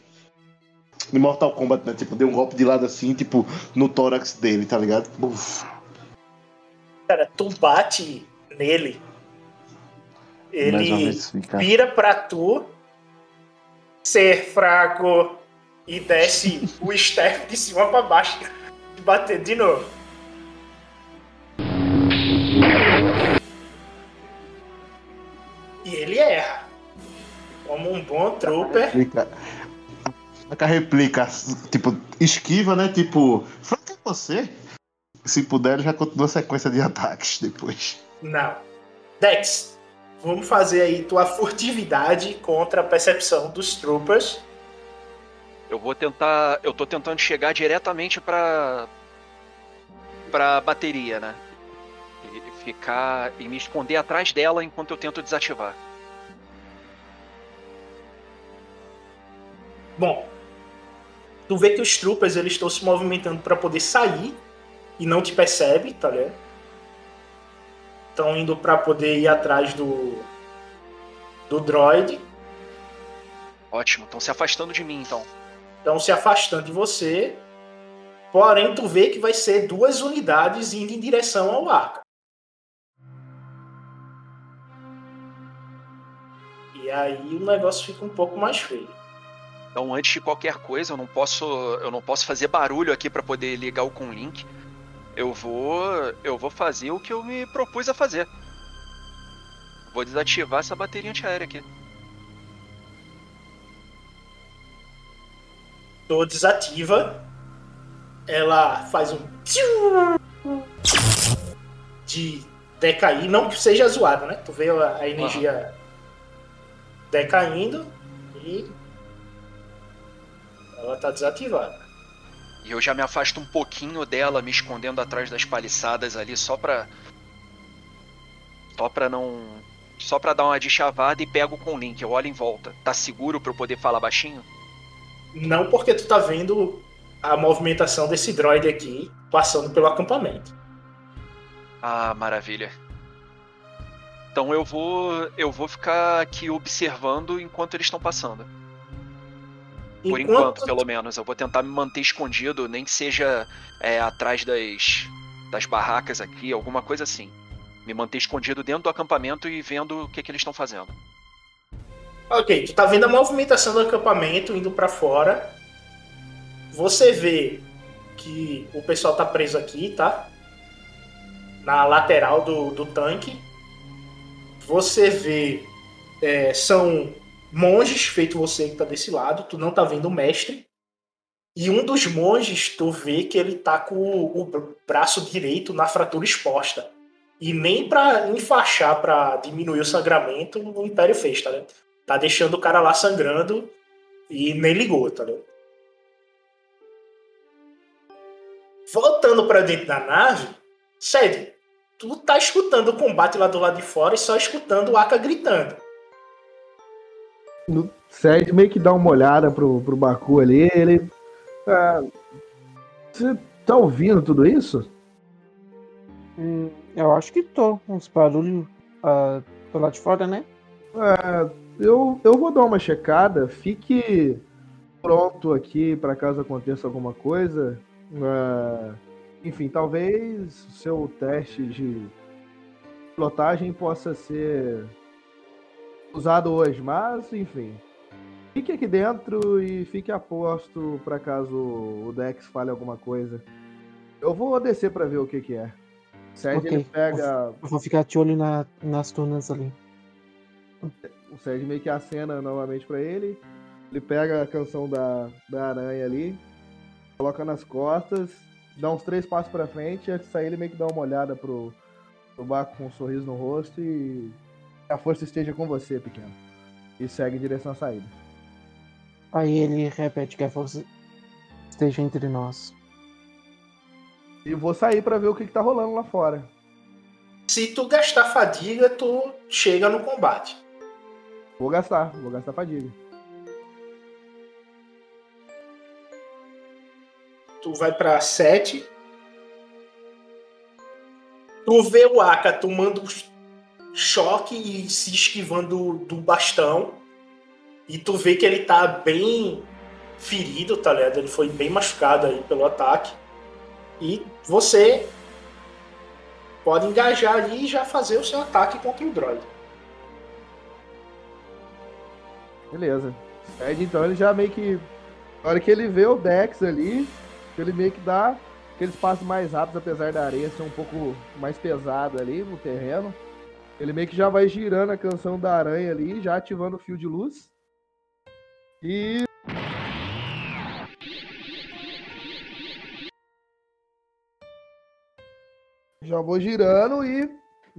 [SPEAKER 6] De Mortal Kombat, né? Tipo, deu um golpe de lado assim, tipo, no tórax dele, tá ligado? Uf.
[SPEAKER 3] Cara, tu bate nele. Ele vira pra tu ser fraco e desce o staff de cima pra baixo e bater de novo. E ele erra. Como um bom trooper,
[SPEAKER 6] Replica. A replica, tipo, esquiva, né? Tipo, fraca é você. Se puder, já continua a sequência de ataques depois.
[SPEAKER 3] não. Dex, vamos fazer aí tua furtividade contra a percepção dos troopers.
[SPEAKER 5] Eu vou tentar. Eu tô tentando chegar diretamente pra. pra bateria, né? E ficar. e me esconder atrás dela enquanto eu tento desativar.
[SPEAKER 3] Bom, tu vê que os troopers eles estão se movimentando para poder sair e não te percebe, tá ligado? Estão indo para poder ir atrás do do droid,
[SPEAKER 5] Ótimo, estão se afastando de mim então.
[SPEAKER 3] estão se afastando de você. Porém, tu vê que vai ser duas unidades indo em direção ao arca. E aí o negócio fica um pouco mais feio.
[SPEAKER 5] Então, antes de qualquer coisa, eu não posso, eu não posso fazer barulho aqui pra poder ligar o Conlink. Eu vou, eu vou fazer o que eu me propus a fazer. Vou desativar essa bateria antiaérea aqui.
[SPEAKER 3] Tu desativa, ela faz um de decair, não que seja zoado, né? Tu vê a, a energia decaindo e ela tá desativada.
[SPEAKER 5] E eu já me afasto um pouquinho dela, me escondendo atrás das paliçadas ali, só pra. Só pra não. Só pra dar uma de chavada e pego com o link. Eu olho em volta. Tá seguro pra eu poder falar baixinho?
[SPEAKER 3] Não porque tu tá vendo a movimentação desse droid aqui passando pelo acampamento.
[SPEAKER 5] Ah, maravilha. Então eu vou. Eu vou ficar aqui observando enquanto eles estão passando. Por enquanto, pelo menos. Eu vou tentar me manter escondido, nem que seja é, atrás das, das barracas aqui, alguma coisa assim. Me manter escondido dentro do acampamento e vendo o que, que eles estão fazendo.
[SPEAKER 3] Ok, tu tá vendo a movimentação do acampamento indo pra fora. Você vê que o pessoal tá preso aqui, tá? Na lateral do, do tanque. Você vê. é, são monges, feito você que tá desse lado. Tu não tá vendo o mestre. E um dos monges, tu vê que ele tá com o, braço direito na fratura exposta. E nem pra enfaixar, pra diminuir o sangramento, o Império fez, tá ligado? Tá deixando o cara lá sangrando e nem ligou, tá ligado? Voltando pra dentro da nave, Sede, tu tá escutando o combate lá do lado de fora e só escutando o Aka gritando.
[SPEAKER 7] O Sérgio meio que dá uma olhada pro, pro Baku ali, ele. ah, você tá ouvindo tudo isso?
[SPEAKER 2] Hum, eu acho que tô. Uns barulhos ah, do lado de fora, né?
[SPEAKER 7] Ah, eu, eu vou dar uma checada. Fique pronto aqui para caso aconteça alguma coisa. Ah, enfim, talvez o seu teste de pilotagem possa ser usado hoje, mas enfim. Fique aqui dentro e fique a posto para caso o Dex fale alguma coisa. Eu vou descer para ver o que que é. O Sérgio
[SPEAKER 2] Ok.
[SPEAKER 7] ele pega
[SPEAKER 2] Eu vou ficar de olho na, nas turnas ali.
[SPEAKER 7] o Sérgio meio que acena novamente pra ele. Ele pega a canção da, da aranha ali, coloca nas costas, dá uns três passos pra frente, antes de sair ele meio que dá uma olhada pro, pro Baco com um sorriso no rosto e a força esteja com você, pequeno. E segue em direção à saída.
[SPEAKER 2] Aí ele repete que a força esteja entre nós.
[SPEAKER 7] E vou sair pra ver o que, que tá rolando lá fora.
[SPEAKER 3] Se tu gastar fadiga, tu chega no combate.
[SPEAKER 7] Vou gastar, vou gastar fadiga.
[SPEAKER 3] Tu vai pra 7. Tu vê o Aka tomando choque e se esquivando do bastão. E tu vê que ele tá bem ferido, tá ligado? Ele foi bem machucado aí pelo ataque. E você pode engajar ali e já fazer o seu ataque contra o droid.
[SPEAKER 7] Beleza. Então, ele já meio que. Na hora que ele vê o Dex ali, ele meio que dá aqueles passos mais rápidos, apesar da areia ser um pouco mais pesada ali no terreno. Ele meio que já vai girando a canção da aranha ali, já ativando o fio de luz. E. Já vou girando e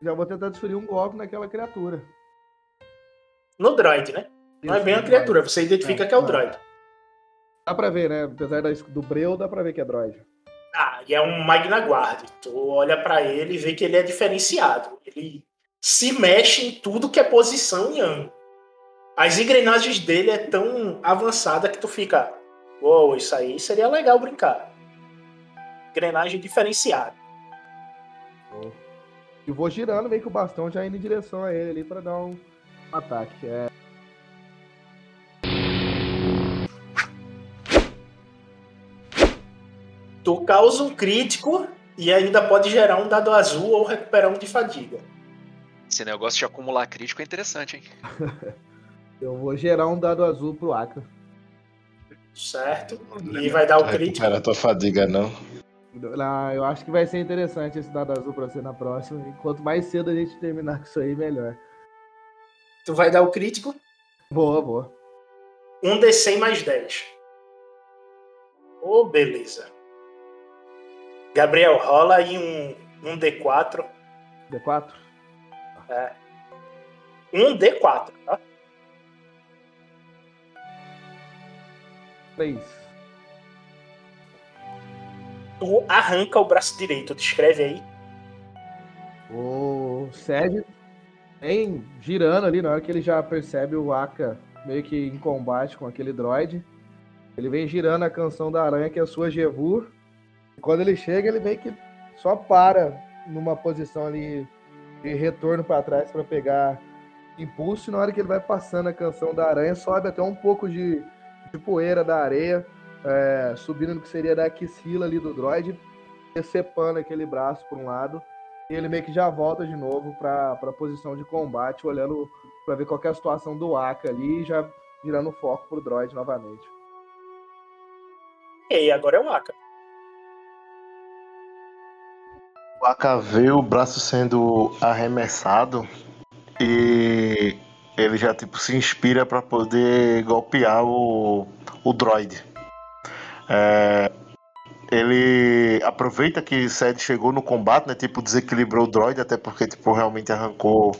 [SPEAKER 7] já vou tentar desferir um golpe naquela criatura.
[SPEAKER 3] no droid, né? Não é bem uma criatura, você identifica que é o droid.
[SPEAKER 7] Dá pra ver, né? Apesar do breu, dá pra ver que é droid.
[SPEAKER 3] Ah, e é um Magna Guard. Tu olha pra ele e vê que ele é diferenciado. Ele se mexe em tudo que é posição e ângulo. As engrenagens dele é tão avançada que tu fica, uou, isso aí seria legal brincar. Engrenagem diferenciada.
[SPEAKER 7] E vou girando meio que o bastão já indo em direção a ele ali pra dar um ataque. É,
[SPEAKER 3] Tu causa um crítico e ainda pode gerar um dado azul ou recuperar um de fadiga.
[SPEAKER 5] Esse negócio de acumular crítico é interessante, hein?
[SPEAKER 7] eu vou gerar um dado azul pro Aka.
[SPEAKER 3] Certo? E vai dar o crítico.
[SPEAKER 6] A tua fadiga, não.
[SPEAKER 7] Ah, eu acho que vai ser interessante esse dado azul pra ser na próxima. E quanto mais cedo a gente terminar com isso aí, melhor.
[SPEAKER 3] Tu vai dar o crítico.
[SPEAKER 7] Boa, boa.
[SPEAKER 3] Um D100 mais 10. Ô, beleza. Gabriel, rola aí um, um D4.
[SPEAKER 7] D4?
[SPEAKER 3] Um D4, tá?
[SPEAKER 7] 3.
[SPEAKER 3] Tu arranca o braço direito. Descreve aí.
[SPEAKER 7] O Sérgio vem girando ali na hora que ele já percebe o Aka meio que em combate com aquele droid. Ele vem girando a canção da aranha, que é a sua Jevu. E quando ele chega, ele meio que só para numa posição ali de retorno para trás para pegar impulso. E na hora que ele vai passando a canção da aranha, sobe até um pouco de, de poeira da areia, é, subindo no que seria da axila ali do droid, decepando aquele braço por um lado. E ele meio que já volta de novo para a posição de combate, olhando para ver qual é a situação do Aka ali e já virando o foco pro droid novamente.
[SPEAKER 3] E agora é o Aka.
[SPEAKER 6] Aka vê o braço sendo arremessado e ele já tipo se inspira para poder golpear o, o droid. É, ele aproveita que Sed chegou no combate, né? Tipo, desequilibrou o droid, até porque tipo, realmente arrancou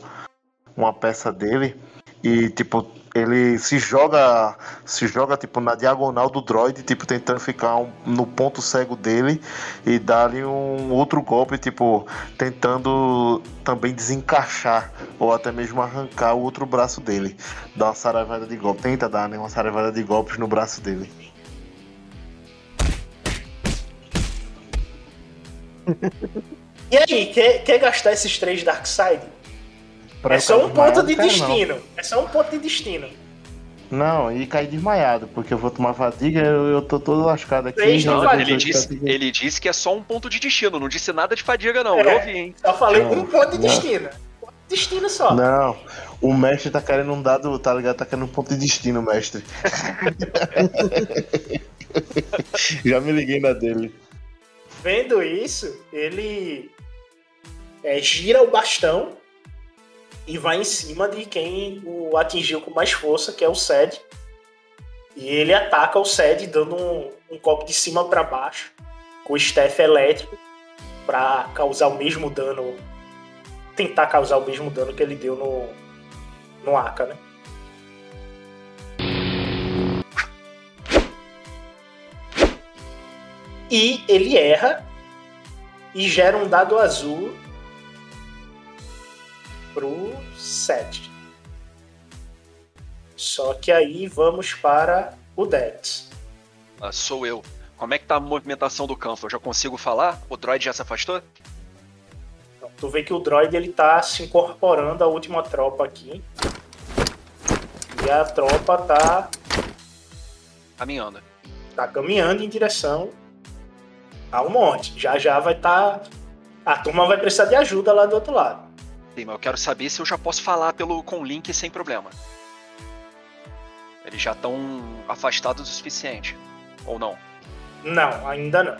[SPEAKER 6] uma peça dele. E tipo, ele se joga. Se joga tipo na diagonal do droid, tipo, tentando ficar um- no ponto cego dele e dar-lhe um outro golpe, tipo, tentando também desencaixar ou até mesmo arrancar o outro braço dele. Dá uma saraivada de golpe. Tenta dar, né? Uma saraivada de golpes no braço dele.
[SPEAKER 3] E aí, quer, quer gastar esses três Darkseid?
[SPEAKER 6] Pra
[SPEAKER 3] É só um ponto de
[SPEAKER 6] quero não.
[SPEAKER 3] destino. É só um ponto de destino.
[SPEAKER 6] Não, e cair desmaiado, porque eu vou tomar fadiga eu, eu tô todo lascado aqui.
[SPEAKER 3] Três não
[SPEAKER 5] Ele disse, ele disse que é só um ponto de destino, não disse nada de fadiga, não.
[SPEAKER 3] É.
[SPEAKER 5] Eu ouvi, hein?
[SPEAKER 3] Só falei
[SPEAKER 6] Não,
[SPEAKER 3] um ponto de
[SPEAKER 6] não.
[SPEAKER 3] destino. Um ponto de destino só.
[SPEAKER 6] Não, o mestre tá querendo um dado, tá ligado? Tá querendo um ponto de destino, mestre. Já me liguei na dele.
[SPEAKER 3] Vendo isso, ele é, gira o bastão e vai em cima de quem o atingiu com mais força, que é o Sed. E ele ataca o Sed dando um, um golpe de cima para baixo com o staff elétrico para causar o mesmo dano, tentar causar o mesmo dano que ele deu no no Aka, né? E ele erra e gera um dado azul pro 7. Só que aí vamos para o Dex.
[SPEAKER 5] Ah, sou eu. Como é que tá a movimentação do campo? Eu já consigo falar? O droid já se afastou?
[SPEAKER 3] Então, tu vê que o droid ele tá se incorporando à última tropa aqui. E a tropa tá,
[SPEAKER 5] Caminhando.
[SPEAKER 3] tá caminhando em direção ao monte. Já já vai estar. A turma vai precisar de ajuda lá do outro lado.
[SPEAKER 5] Sim, mas eu quero saber se eu já posso falar pelo com link sem problema. Eles já estão afastados o suficiente. Ou não?
[SPEAKER 3] Não, ainda não.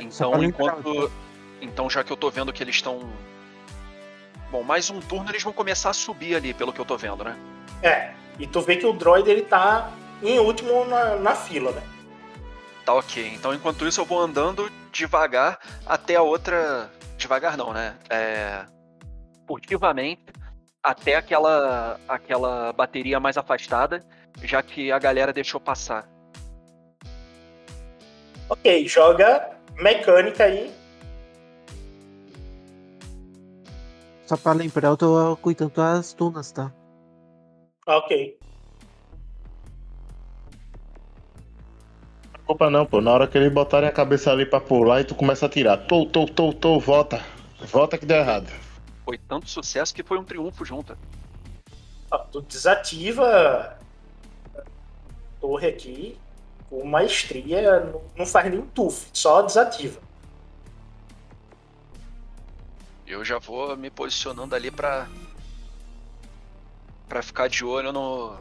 [SPEAKER 5] Então,
[SPEAKER 2] pra
[SPEAKER 5] enquanto. Então, já que eu tô vendo que eles estão. Bom, mais um turno eles vão começar a subir ali, pelo que eu tô vendo, né?
[SPEAKER 3] É. E tu vê que o droid ele tá em último na, na fila, né?
[SPEAKER 5] Tá ok. Então, enquanto isso, eu vou andando devagar até a outra. Devagar não, né? É. Furtivamente até aquela, aquela bateria mais afastada, já que a galera deixou passar.
[SPEAKER 3] Ok, joga mecânica aí.
[SPEAKER 2] Só pra lembrar, eu tô cuidando das dunas, tá?
[SPEAKER 3] Ok.
[SPEAKER 6] Culpa não, pô. Na hora que eles botarem a cabeça ali pra pular e tu começa a tirar. Tô, tô, tô, tô, volta. Volta que deu errado.
[SPEAKER 5] Foi tanto sucesso que foi um triunfo junto.
[SPEAKER 3] Ó, tu desativa a torre aqui com maestria, não- não faz nem tuf, só desativa.
[SPEAKER 5] Eu já vou me posicionando ali pra. pra ficar de olho no.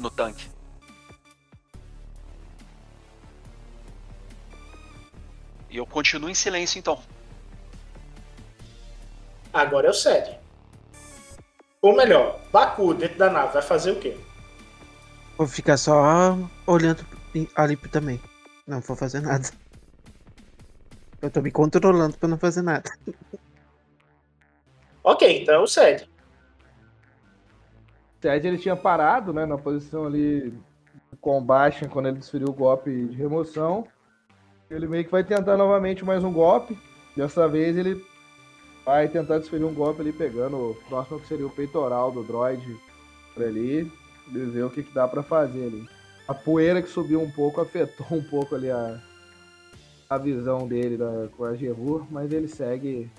[SPEAKER 5] no tanque. E eu continuo em silêncio então.
[SPEAKER 3] Agora é o Sede. Ou melhor, Baku dentro da nave vai fazer o quê?
[SPEAKER 2] Vou ficar só olhando ali também. Não vou fazer nada. Eu tô me controlando pra não fazer nada.
[SPEAKER 3] Ok, então é o Sede.
[SPEAKER 7] Ted ele tinha parado, né, na posição ali com o Bastion quando ele desferiu o golpe de remoção. Ele meio que vai tentar novamente mais um golpe. Dessa vez ele vai tentar desferir um golpe ali pegando o próximo que seria o peitoral do droid por ali. E ver o que, que dá pra fazer ali. A poeira que subiu um pouco afetou um pouco ali a, a visão dele da, com a Gerur, mas ele segue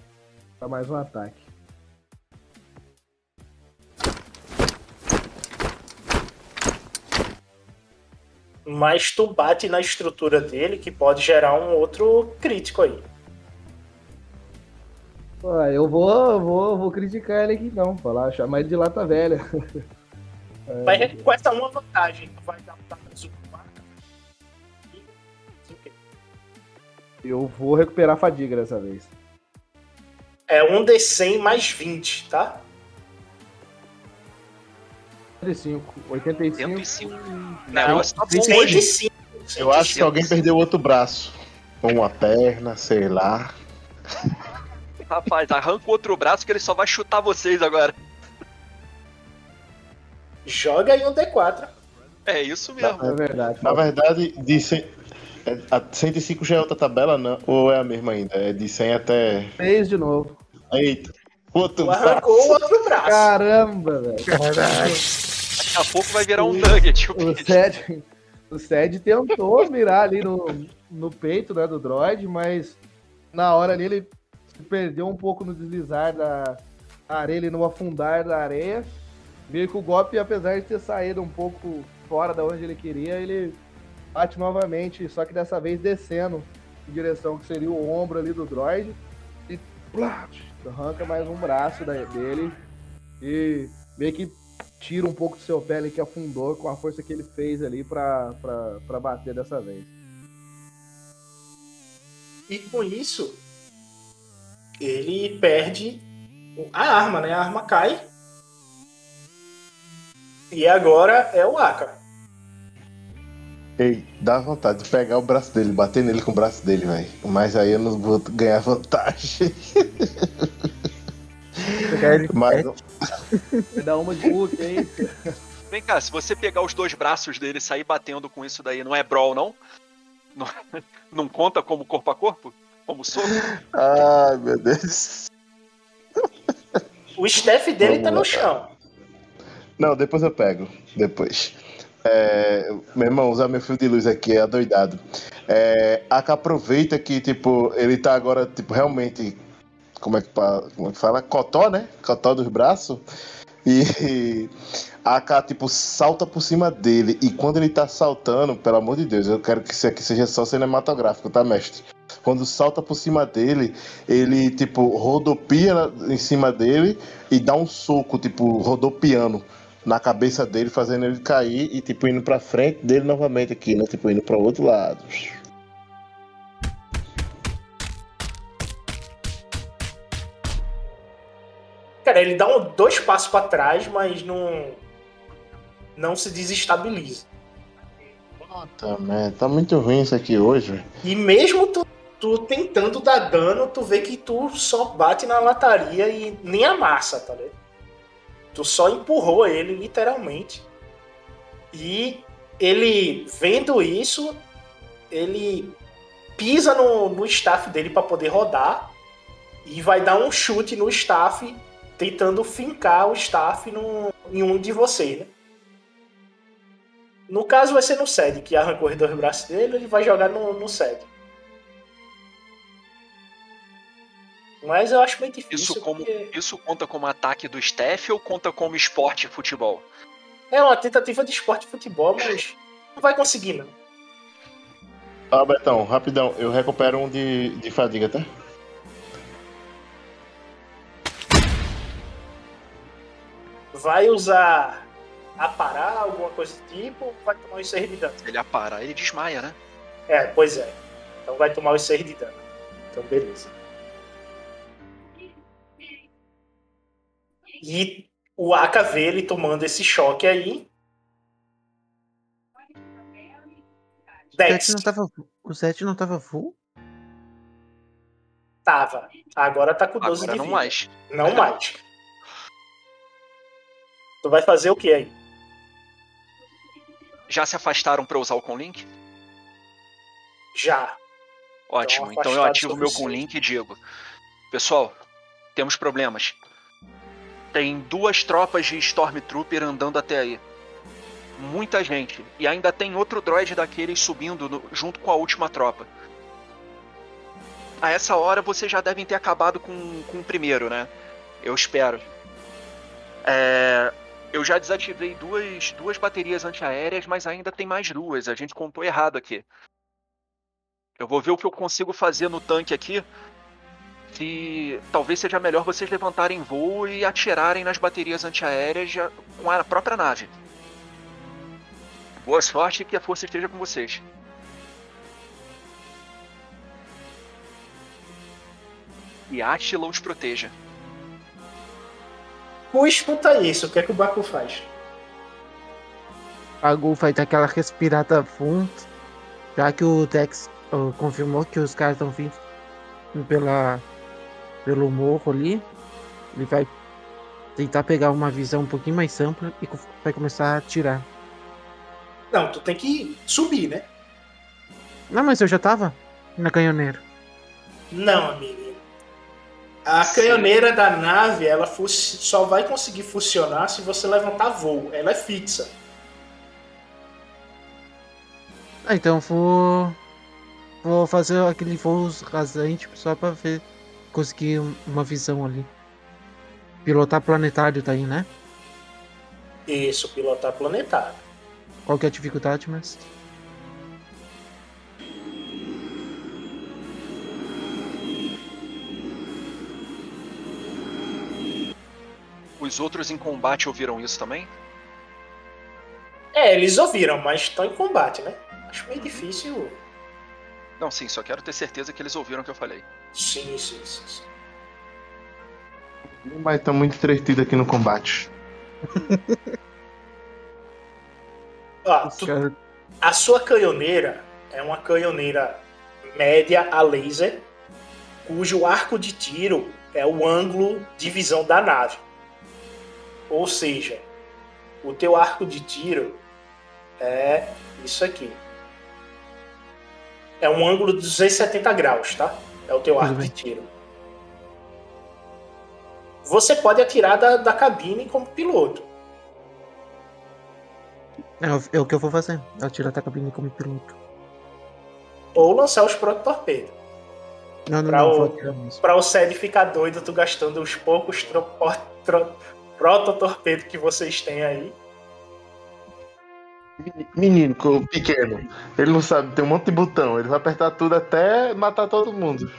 [SPEAKER 7] para mais um ataque.
[SPEAKER 3] Mas tu bate na estrutura dele que pode gerar um outro crítico aí.
[SPEAKER 7] Ah, eu vou, vou, vou criticar ele aqui não, falar, chamar ele de lata velha.
[SPEAKER 3] Vai com essa uma vantagem. Vai dar tapa de marca. Sei o quê.
[SPEAKER 7] Eu vou recuperar a fadiga dessa vez.
[SPEAKER 3] É um D100 mais 20, tá?
[SPEAKER 7] 85, 85.
[SPEAKER 5] 105.
[SPEAKER 3] Não,
[SPEAKER 5] negócio bom hoje.
[SPEAKER 3] 105.
[SPEAKER 6] Eu acho que alguém perdeu outro braço. Ou uma perna, sei lá.
[SPEAKER 5] Rapaz, arranca o outro braço que ele só vai chutar vocês agora.
[SPEAKER 3] Joga aí um D4.
[SPEAKER 5] É isso mesmo.
[SPEAKER 7] É verdade.
[SPEAKER 6] Na verdade, de 100, é, a 105 já é outra tabela, não? Ou é a mesma ainda? É de 100 até.
[SPEAKER 7] Fez de novo.
[SPEAKER 6] Eita! Outro
[SPEAKER 3] Tu arrancou o outro braço.
[SPEAKER 7] Caramba, velho.
[SPEAKER 5] Daqui a pouco vai virar um nugget. o
[SPEAKER 7] O. Sed, o Sed tentou mirar ali no, no peito né, do droid, mas na hora ali ele se perdeu um pouco no deslizar da areia e no afundar da areia. Meio que o golpe, apesar de ter saído um pouco fora da onde ele queria, ele bate novamente, só que dessa vez descendo em direção que seria o ombro ali do droid. E plá, arranca mais um braço dele e meio que tira um pouco do seu pé ali que afundou com a força que ele fez ali pra bater dessa vez.
[SPEAKER 3] E com isso, ele perde a arma, né? A arma cai. E agora é o Aka.
[SPEAKER 6] Ei, dá vontade de pegar o braço dele, bater nele com o braço dele, velho. Mas aí eu não vou ganhar vantagem. Mas
[SPEAKER 7] Vai dar uma de Hulk aí.
[SPEAKER 5] Vem cá, se você pegar os dois braços dele e sair batendo com isso daí, não é brawl, não? Não, não conta como corpo a corpo? Como soco?
[SPEAKER 6] Ai, meu Deus.
[SPEAKER 3] O staff dele
[SPEAKER 6] Vamos
[SPEAKER 3] tá no
[SPEAKER 6] lá.
[SPEAKER 3] chão.
[SPEAKER 6] Não, depois eu pego. Depois. É, meu irmão, usar meu fio de luz aqui é adoidado. É, Aka aproveita que, tipo, ele tá agora, tipo, realmente. Como é que, como é que fala? Cotó, né? Cotó dos braços. E a Aka, tipo, salta por cima dele. E quando ele tá saltando, pelo amor de Deus, eu quero que isso aqui seja só cinematográfico, tá, mestre? Quando salta por cima dele, ele, tipo, rodopia em cima dele e dá um soco, tipo, rodopiando na cabeça dele, fazendo ele cair e, tipo, indo pra frente dele novamente aqui, né? Tipo, indo pra outro lado.
[SPEAKER 3] Cara, ele dá um- dois passos pra trás, mas não. Não se desestabiliza.
[SPEAKER 6] Puta merda, tá muito ruim isso aqui hoje, velho.
[SPEAKER 3] E mesmo tu tu tentando dar dano, tu vê que tu só bate na lataria e nem amassa, tá ligado? Tu só empurrou ele, literalmente. E ele, vendo isso, ele pisa no, no staff dele para poder rodar e vai dar um chute no staff, tentando fincar o staff no, em um de vocês, né? No caso, vai ser no SED, que arrancou os dois braços dele, ele vai jogar no, no SED. Mas eu acho meio difícil.
[SPEAKER 5] Isso, como,
[SPEAKER 3] porque
[SPEAKER 5] isso conta como ataque do staff ou conta como esporte e futebol?
[SPEAKER 3] É uma tentativa de esporte e futebol, mas não vai conseguir, não.
[SPEAKER 6] Ah, Betão, rapidão, eu recupero um de, de fadiga, tá?
[SPEAKER 3] Vai usar aparar, alguma coisa do tipo, ou vai tomar os 6 de dano.
[SPEAKER 5] Ele aparar, ele desmaia, né?
[SPEAKER 3] É, pois é. Então vai tomar os 6 de dano. Então, beleza. E o Aka vê ele tomando esse choque aí.
[SPEAKER 2] O
[SPEAKER 3] Dex,
[SPEAKER 2] 7 não tava, o 7 não tava full?
[SPEAKER 3] tava. Agora tá com 12
[SPEAKER 5] Agora
[SPEAKER 3] de
[SPEAKER 5] não
[SPEAKER 3] vida.
[SPEAKER 5] mais.
[SPEAKER 3] Não mais. Tu vai fazer o que aí?
[SPEAKER 5] Já se afastaram pra usar o Conlink?
[SPEAKER 3] Já.
[SPEAKER 5] Ótimo, então, eu
[SPEAKER 3] afastado
[SPEAKER 5] ativo o meu. Conlink e digo: Pessoal, temos problemas. Tem duas tropas de Stormtrooper andando até aí. Muita gente. E ainda tem outro droid daqueles subindo no- junto com a última tropa. A essa hora vocês já devem ter acabado com, com o primeiro, né? Eu espero. É, eu já desativei duas, duas baterias antiaéreas, mas ainda tem mais duas. A gente contou errado aqui. Eu vou ver o que eu consigo fazer no tanque aqui. Se talvez seja melhor vocês levantarem voo e atirarem nas baterias antiaéreas com a própria nave. Boa sorte e que a força esteja com vocês. E Attila os proteja.
[SPEAKER 3] Tu escuta isso, o que é que o Baku faz?
[SPEAKER 2] Vai dar aquela respirada fundo, já que o Dex ah, confirmou que os caras estão vindo pela, pelo morro ali. Ele vai tentar pegar uma visão um pouquinho mais ampla e vai começar a atirar.
[SPEAKER 3] Não, tu tem que subir, né?
[SPEAKER 2] Não, mas eu já tava na canhoneira.
[SPEAKER 3] Não, menino. A canhoneira da nave, ela só vai conseguir funcionar se você levantar voo. Ela é fixa.
[SPEAKER 2] Ah, então vou. Vou fazer aquele voo rasante só pra ver. Conseguir um- uma visão ali. Pilotar planetário tá aí, né?
[SPEAKER 3] Isso, pilotar planetário.
[SPEAKER 2] Qual que é a dificuldade, mestre?
[SPEAKER 5] Os outros em combate ouviram isso também?
[SPEAKER 3] É, eles ouviram, mas estão em combate, né? Acho meio difícil.
[SPEAKER 5] Não, sim, só quero ter certeza que eles ouviram o que eu falei.
[SPEAKER 3] Sim, sim, sim. sim.
[SPEAKER 6] Mas tá muito entretido aqui no combate.
[SPEAKER 2] Os
[SPEAKER 3] tu- a sua canhoneira é uma canhoneira média a laser, cujo arco de tiro é o ângulo de visão da nave. Ou seja, o teu arco de tiro é isso aqui. É um ângulo de 270 graus, tá? É o teu arco de tiro. Você pode atirar da, da cabine como piloto.
[SPEAKER 2] É, o- é o que eu vou fazer. Atirar da cabine como piloto.
[SPEAKER 3] Ou lançar os prototorpedos.
[SPEAKER 2] Não, não,
[SPEAKER 3] Pra
[SPEAKER 2] não,
[SPEAKER 3] o-. Pra o Sed ficar doido, tu gastando os poucos tro- tro- prototorpedos que vocês têm aí.
[SPEAKER 6] Menino pequeno, ele não sabe, tem um monte de botão, ele vai apertar tudo até matar todo mundo.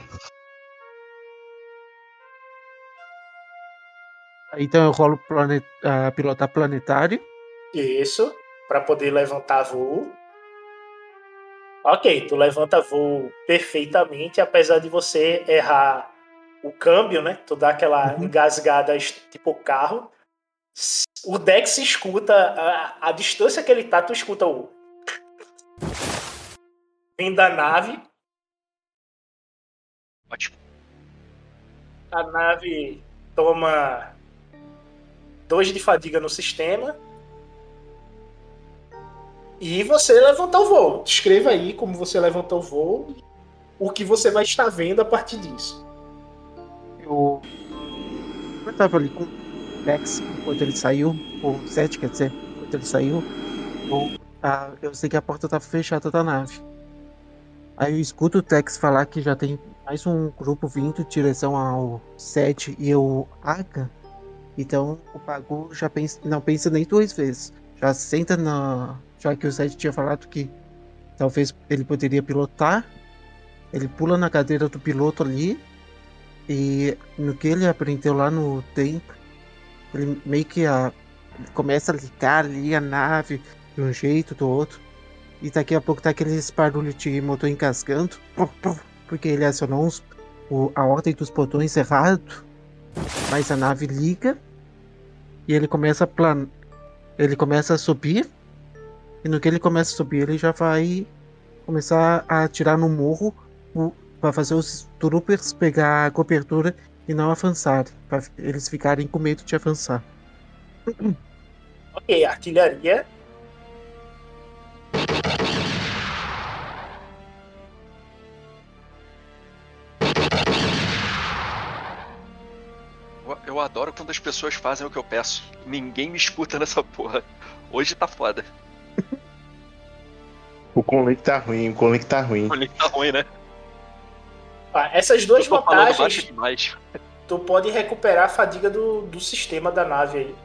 [SPEAKER 2] Então eu rolo planet, ah, pilotar planetário.
[SPEAKER 3] Isso, pra poder levantar voo. Ok, tu levanta voo perfeitamente, apesar de você errar o câmbio, né? Tu dá aquela
[SPEAKER 2] Uhum.
[SPEAKER 3] engasgada tipo carro. O Dex escuta, a, a distância que ele tá, tu escuta o. Vem da nave.
[SPEAKER 5] Ótimo.
[SPEAKER 3] A nave toma dois de fadiga no sistema. E você levanta o voo. Descreva aí como você levanta o voo. O que você vai estar vendo a partir disso.
[SPEAKER 2] Eu. Eu tava ali com o Dex enquanto ele saiu, ou o 7, quer dizer, enquanto ele saiu. Eu, ah, eu sei que a porta tava fechada da nave. Aí eu escuto o Tex falar que já tem mais um grupo vindo em direção ao 7 e o Aka. Então o Pagu já pensa, não pensa nem duas vezes. Já senta na. Já que o 7 tinha falado que talvez ele poderia pilotar. Ele pula na cadeira do piloto ali. E no que ele aprendeu lá no tempo, ele meio que a, começa a ligar ali a nave de um jeito, do outro. E daqui a pouco tá aqueles barulhos de motor encascando. Porque ele acionou uns, o, a ordem dos botões errado. Mas a nave liga. E ele começa a plan... Ele começa a subir. E no que ele começa a subir, ele já vai começar a atirar no morro para fazer os troopers pegar a cobertura e não avançar. Para eles ficarem com medo de avançar.
[SPEAKER 3] Ok, artilharia.
[SPEAKER 5] Eu, eu adoro quando as pessoas fazem o que eu peço. Ninguém me escuta nessa porra. Hoje tá foda.
[SPEAKER 6] O Conlink tá ruim, o Conlink tá ruim.
[SPEAKER 5] O link tá ruim, né?
[SPEAKER 3] Ah, essas duas
[SPEAKER 5] baixo
[SPEAKER 3] vantagens,
[SPEAKER 5] demais.
[SPEAKER 3] tu pode recuperar a fadiga do, do sistema da nave aí.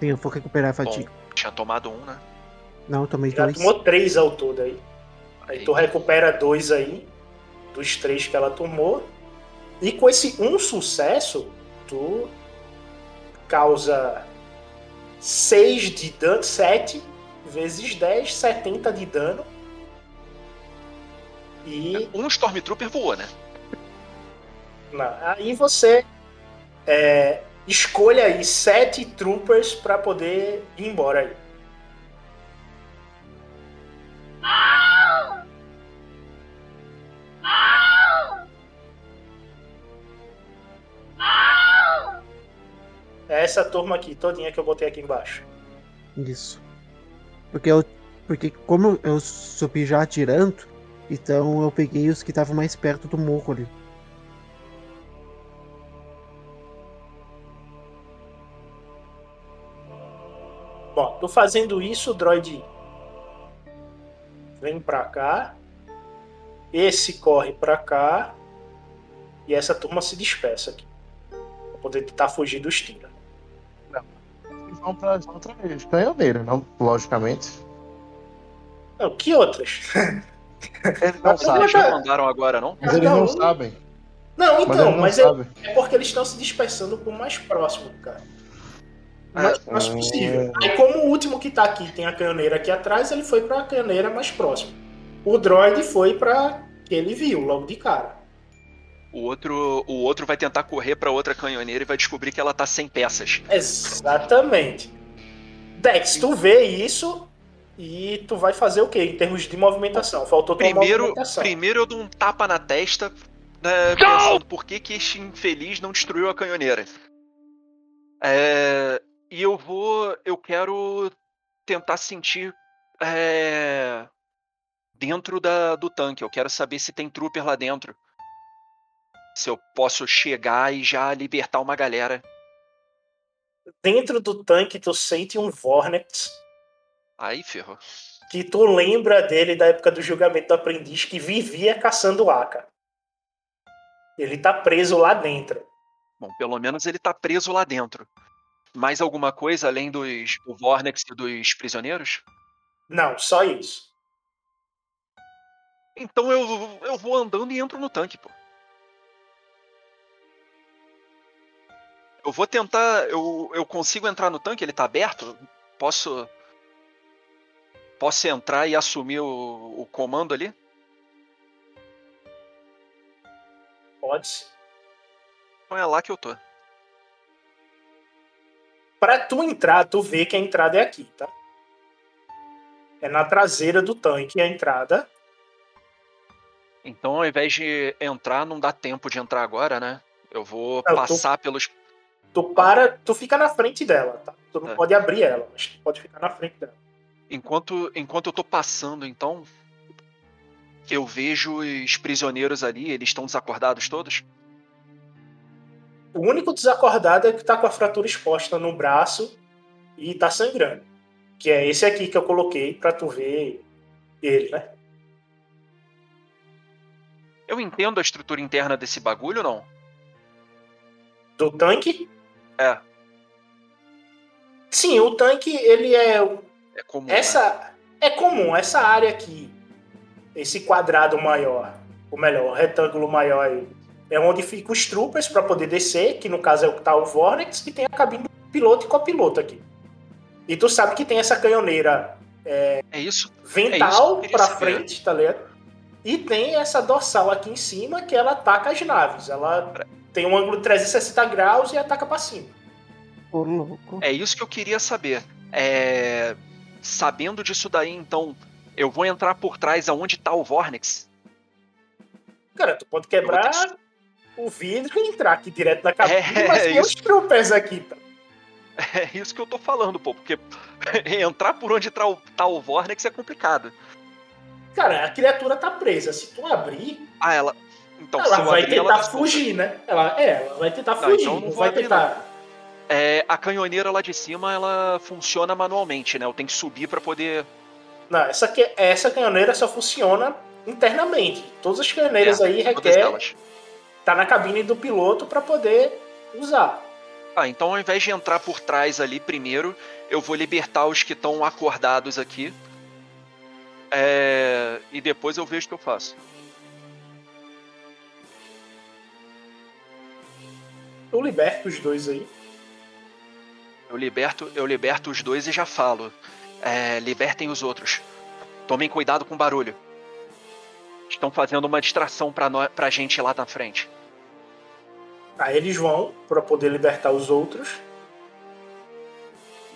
[SPEAKER 2] Sim, eu vou recuperar a
[SPEAKER 5] Bom,
[SPEAKER 2] fadiga.
[SPEAKER 5] tinha tomado um, né?
[SPEAKER 2] Não, eu tomei
[SPEAKER 3] Já
[SPEAKER 2] dois.
[SPEAKER 3] tomou três ao todo aí. Aí tu
[SPEAKER 5] Aí.
[SPEAKER 3] recupera dois aí, dos três que ela tomou. E com esse um sucesso, tu causa 6 de dano, 7 vezes 10, 70 de dano. E
[SPEAKER 5] Um Stormtrooper voou, né?
[SPEAKER 3] Não, aí você é, escolha aí sete troopers para poder ir embora aí. É essa turma aqui, todinha que eu botei aqui embaixo.
[SPEAKER 2] Isso. Porque eu. Porque como eu subi já atirando, então eu peguei os que estavam mais perto do morro ali.
[SPEAKER 3] Bom, tô fazendo isso, o droid vem pra cá. Esse corre pra cá. E essa turma se dispersa aqui. Pra poder tentar fugir dos tiros.
[SPEAKER 6] Eles vão pra as outras canhoneiras, não? Logicamente.
[SPEAKER 3] Não, que outras?
[SPEAKER 6] Eles não
[SPEAKER 3] Mas
[SPEAKER 6] sabem.
[SPEAKER 3] eles
[SPEAKER 5] Já mandaram agora, não?
[SPEAKER 6] Mas eles não sabem.
[SPEAKER 3] Não,
[SPEAKER 6] Mas
[SPEAKER 3] então,
[SPEAKER 6] não
[SPEAKER 3] mas é, é porque eles estão se dispersando pro mais próximo, cara. O mais próximo possível. Aí, como o último que tá aqui tem a canhoneira aqui atrás, ele foi pra canhoneira mais próxima. O droid foi pra que ele viu logo de cara.
[SPEAKER 5] O outro, o outro vai tentar correr pra outra canhoneira e vai descobrir que ela tá sem peças.
[SPEAKER 3] Exatamente. Dex, tu vê isso e tu vai fazer o quê em termos de movimentação? Faltou tua
[SPEAKER 5] Primeiro,
[SPEAKER 3] movimentação.
[SPEAKER 5] primeiro eu dou um tapa na testa, né, pensando por que, que este infeliz não destruiu a canhoneira. É, e eu vou. Eu quero tentar sentir é, dentro da, do tanque. Eu quero saber se tem trooper lá dentro. Se eu posso chegar e já libertar uma galera.
[SPEAKER 3] Dentro do tanque tu sente um Vornex
[SPEAKER 5] Aí, ferrou.
[SPEAKER 3] que tu lembra dele da época do julgamento do aprendiz que vivia caçando Aka. Ele tá preso lá dentro.
[SPEAKER 5] Bom, pelo menos ele tá preso lá dentro. Mais alguma coisa além dos do Vornex e dos prisioneiros?
[SPEAKER 3] Não, só isso.
[SPEAKER 5] Então eu, eu vou andando e entro no tanque, pô. Eu vou tentar. Eu, eu consigo entrar no tanque? Ele tá aberto? Posso. Posso entrar e assumir o, o comando ali?
[SPEAKER 3] Pode.
[SPEAKER 5] Então é lá que eu tô.
[SPEAKER 3] Pra tu entrar, tu vê que a entrada é aqui, tá? É na traseira do tanque a entrada.
[SPEAKER 5] Então, ao invés de entrar, não dá tempo de entrar agora, né? Eu vou
[SPEAKER 3] Não,
[SPEAKER 5] passar pelos.
[SPEAKER 3] Tu para, tu fica na frente dela, tá? Tu não
[SPEAKER 5] É.
[SPEAKER 3] pode abrir ela, mas tu pode ficar na frente dela.
[SPEAKER 5] Enquanto, enquanto eu tô passando, então. Eu vejo os prisioneiros ali, eles estão desacordados todos?
[SPEAKER 3] O único desacordado é que tá com a fratura exposta no braço e tá sangrando. Que é esse aqui que eu coloquei pra tu ver ele, né?
[SPEAKER 5] Eu entendo a estrutura interna desse bagulho não?
[SPEAKER 3] Do tanque.
[SPEAKER 5] É.
[SPEAKER 3] Sim, o tanque, ele é.
[SPEAKER 5] É comum. né?
[SPEAKER 3] Essa. É comum, essa área aqui. Esse quadrado maior. Ou melhor, o retângulo maior aí. É onde ficam os troopers pra poder descer, que no caso é o que tá o Vornex, e tem a cabine do piloto e copiloto aqui. E tu sabe que tem essa canhoneira
[SPEAKER 5] É isso. É isso
[SPEAKER 3] vental
[SPEAKER 5] queria
[SPEAKER 3] pra
[SPEAKER 5] saber.
[SPEAKER 3] frente, tá ligado? E tem essa dorsal aqui em cima que ela ataca as naves. Ela tem um ângulo de 360 graus e ataca pra cima.
[SPEAKER 5] É isso que eu queria saber. É... Sabendo disso daí, então, eu vou entrar por trás aonde tá o Vornex?
[SPEAKER 3] Cara, tu pode
[SPEAKER 5] Eu
[SPEAKER 3] quebrar
[SPEAKER 5] vou ter
[SPEAKER 3] o vidro e entrar aqui direto na cabine,
[SPEAKER 5] É,
[SPEAKER 3] mas tem
[SPEAKER 5] isso.
[SPEAKER 3] os troopers aqui, tá?
[SPEAKER 5] É isso que eu tô falando, pô, porque entrar por onde tá o, tá o Vornex é complicado.
[SPEAKER 3] Cara, a criatura tá presa. Se tu abrir,
[SPEAKER 5] Ah, ela. Então,
[SPEAKER 3] ela vai
[SPEAKER 5] abrir,
[SPEAKER 3] tentar
[SPEAKER 5] ela
[SPEAKER 3] fugir, né? Ela, é, ela vai tentar
[SPEAKER 5] Não,
[SPEAKER 3] fugir.
[SPEAKER 5] então não
[SPEAKER 3] não vai
[SPEAKER 5] abrir,
[SPEAKER 3] tentar.
[SPEAKER 5] É, a canhoneira lá de cima, ela funciona manualmente, né? Eu tenho que subir pra poder.
[SPEAKER 3] Não, essa, aqui- essa canhoneira só funciona internamente. Todas as canhoneiras aí
[SPEAKER 5] Todas
[SPEAKER 3] requer
[SPEAKER 5] elas.
[SPEAKER 3] Tá na cabine do piloto pra poder usar.
[SPEAKER 5] Ah, então ao invés de entrar por trás ali primeiro, eu vou libertar os que estão acordados aqui. É, E depois eu vejo o que eu faço.
[SPEAKER 3] Eu liberto os dois aí.
[SPEAKER 5] Eu liberto, eu liberto os dois e já falo. É, libertem os outros. Tomem cuidado com o barulho. Estão fazendo uma distração pra, nó- pra gente lá na frente.
[SPEAKER 3] Aí eles vão pra poder libertar os outros.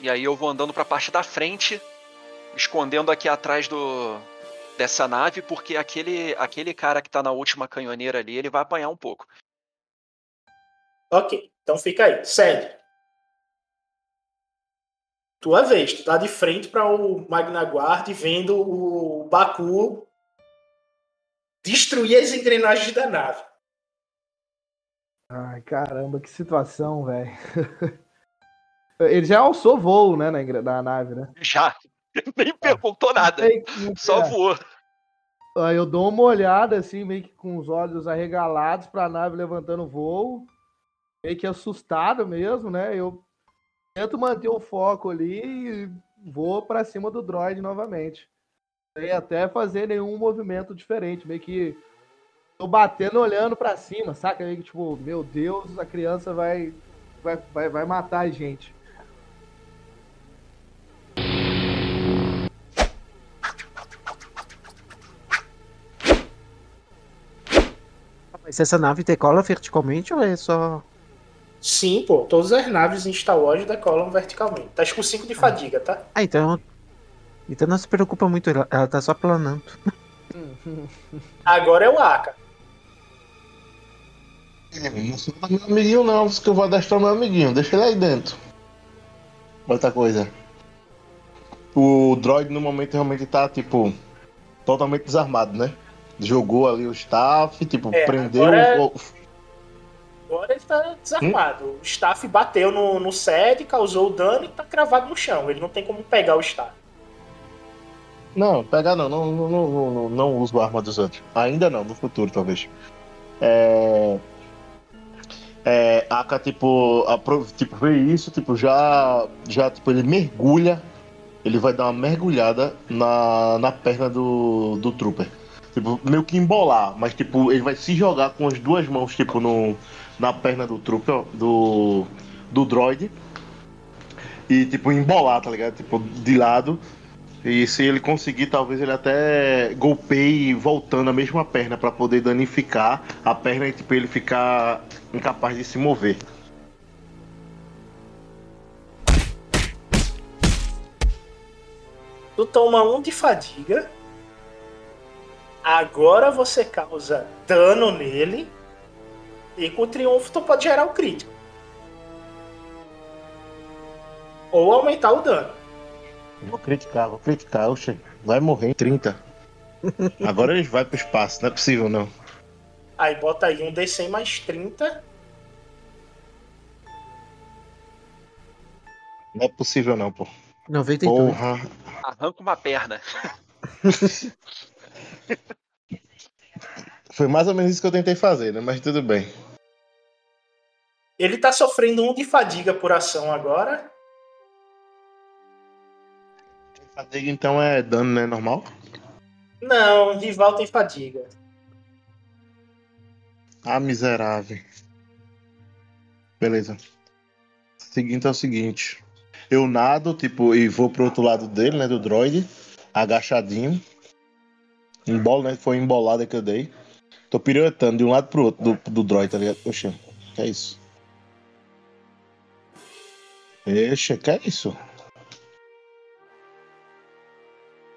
[SPEAKER 5] E aí eu vou andando pra parte da frente, escondendo aqui atrás do dessa nave, porque aquele aquele cara que tá na última canhoneira ali, ele vai apanhar um pouco.
[SPEAKER 3] Ok, então fica aí. Segue. Tua vez, tu tá de frente para o Magna Guard vendo o Baku destruir as engrenagens da nave.
[SPEAKER 7] Ai, caramba, que situação, velho. Ele já alçou voo, né, na, na nave, né?
[SPEAKER 5] Já nem perguntou nada,
[SPEAKER 7] que-
[SPEAKER 5] só
[SPEAKER 7] é.
[SPEAKER 5] voou.
[SPEAKER 7] Aí eu dou uma olhada, assim, meio que com os olhos arregalados pra nave levantando voo. Meio que assustado mesmo, né? Eu tento manter o foco ali e vou pra cima do droid novamente. Sem até fazer nenhum movimento diferente. Meio que tô batendo olhando pra cima, saca? Meio que tipo, meu Deus, a criança vai, vai, vai, vai matar a gente.
[SPEAKER 2] Mas essa nave decola verticalmente ou é só.
[SPEAKER 3] Sim, pô, todas as naves em Star Wars decolam verticalmente. Tá com 5 de fadiga, tá?
[SPEAKER 2] Ah, então. Então não se preocupa muito, ela, ela tá só planando.
[SPEAKER 3] Agora é o Aka.
[SPEAKER 6] Não sou meu amiguinho não, porque eu vou adestrar meu amiguinho, deixa ele aí dentro. Outra coisa. O droid no momento realmente tá, tipo, totalmente desarmado, né? Jogou ali o staff, tipo,
[SPEAKER 3] É,
[SPEAKER 6] prendeu
[SPEAKER 3] agora-
[SPEAKER 6] o.
[SPEAKER 3] Agora ele tá desarmado. O staff bateu no, no SED, causou dano e tá cravado no chão. Ele não tem como pegar o staff.
[SPEAKER 6] Não, pegar não, não, não, não, não, não uso a arma dos outros. Ainda não, no futuro talvez. É. É, Aka, tipo, apro- tipo, vê isso, tipo, já, já, tipo, ele mergulha, ele vai dar uma mergulhada na, na perna do, do Trooper. Tipo, meio que embolar, mas, tipo, ele vai se jogar com as duas mãos, tipo, no, na perna do Trooper, do, do droid. E, tipo, embolar, tá ligado? Tipo, de lado. E se ele conseguir, talvez ele até golpeie voltando a mesma perna pra poder danificar a perna e tipo ele ficar incapaz de se mover.
[SPEAKER 3] Tu toma um de fadiga. Agora você causa dano nele. E com o triunfo tu pode gerar o crítico. Ou aumentar o dano.
[SPEAKER 6] Vou criticar, vou criticar. Oxe, vai morrer em 30. Agora ele vai pro espaço, não é possível não.
[SPEAKER 3] Aí bota aí um D100 mais 30.
[SPEAKER 6] Não é possível não, pô.
[SPEAKER 2] 92.
[SPEAKER 6] Porra.
[SPEAKER 5] Arranca uma perna.
[SPEAKER 6] Foi mais ou menos isso que eu tentei fazer, né? Mas tudo bem.
[SPEAKER 3] Ele tá sofrendo um de fadiga por ação agora.
[SPEAKER 6] Fadiga então é dano, né? Normal?
[SPEAKER 3] Não, rival tem fadiga.
[SPEAKER 6] Ah, miserável. Beleza. Seguinte é o seguinte. Eu nado, tipo, e vou pro outro lado dele, né? Do droid. Agachadinho. Embolo, né? Foi embolada que eu dei. Tô piruetando de um lado pro outro do, do droid, tá ligado? Oxe, que é isso? Oxe, que é isso?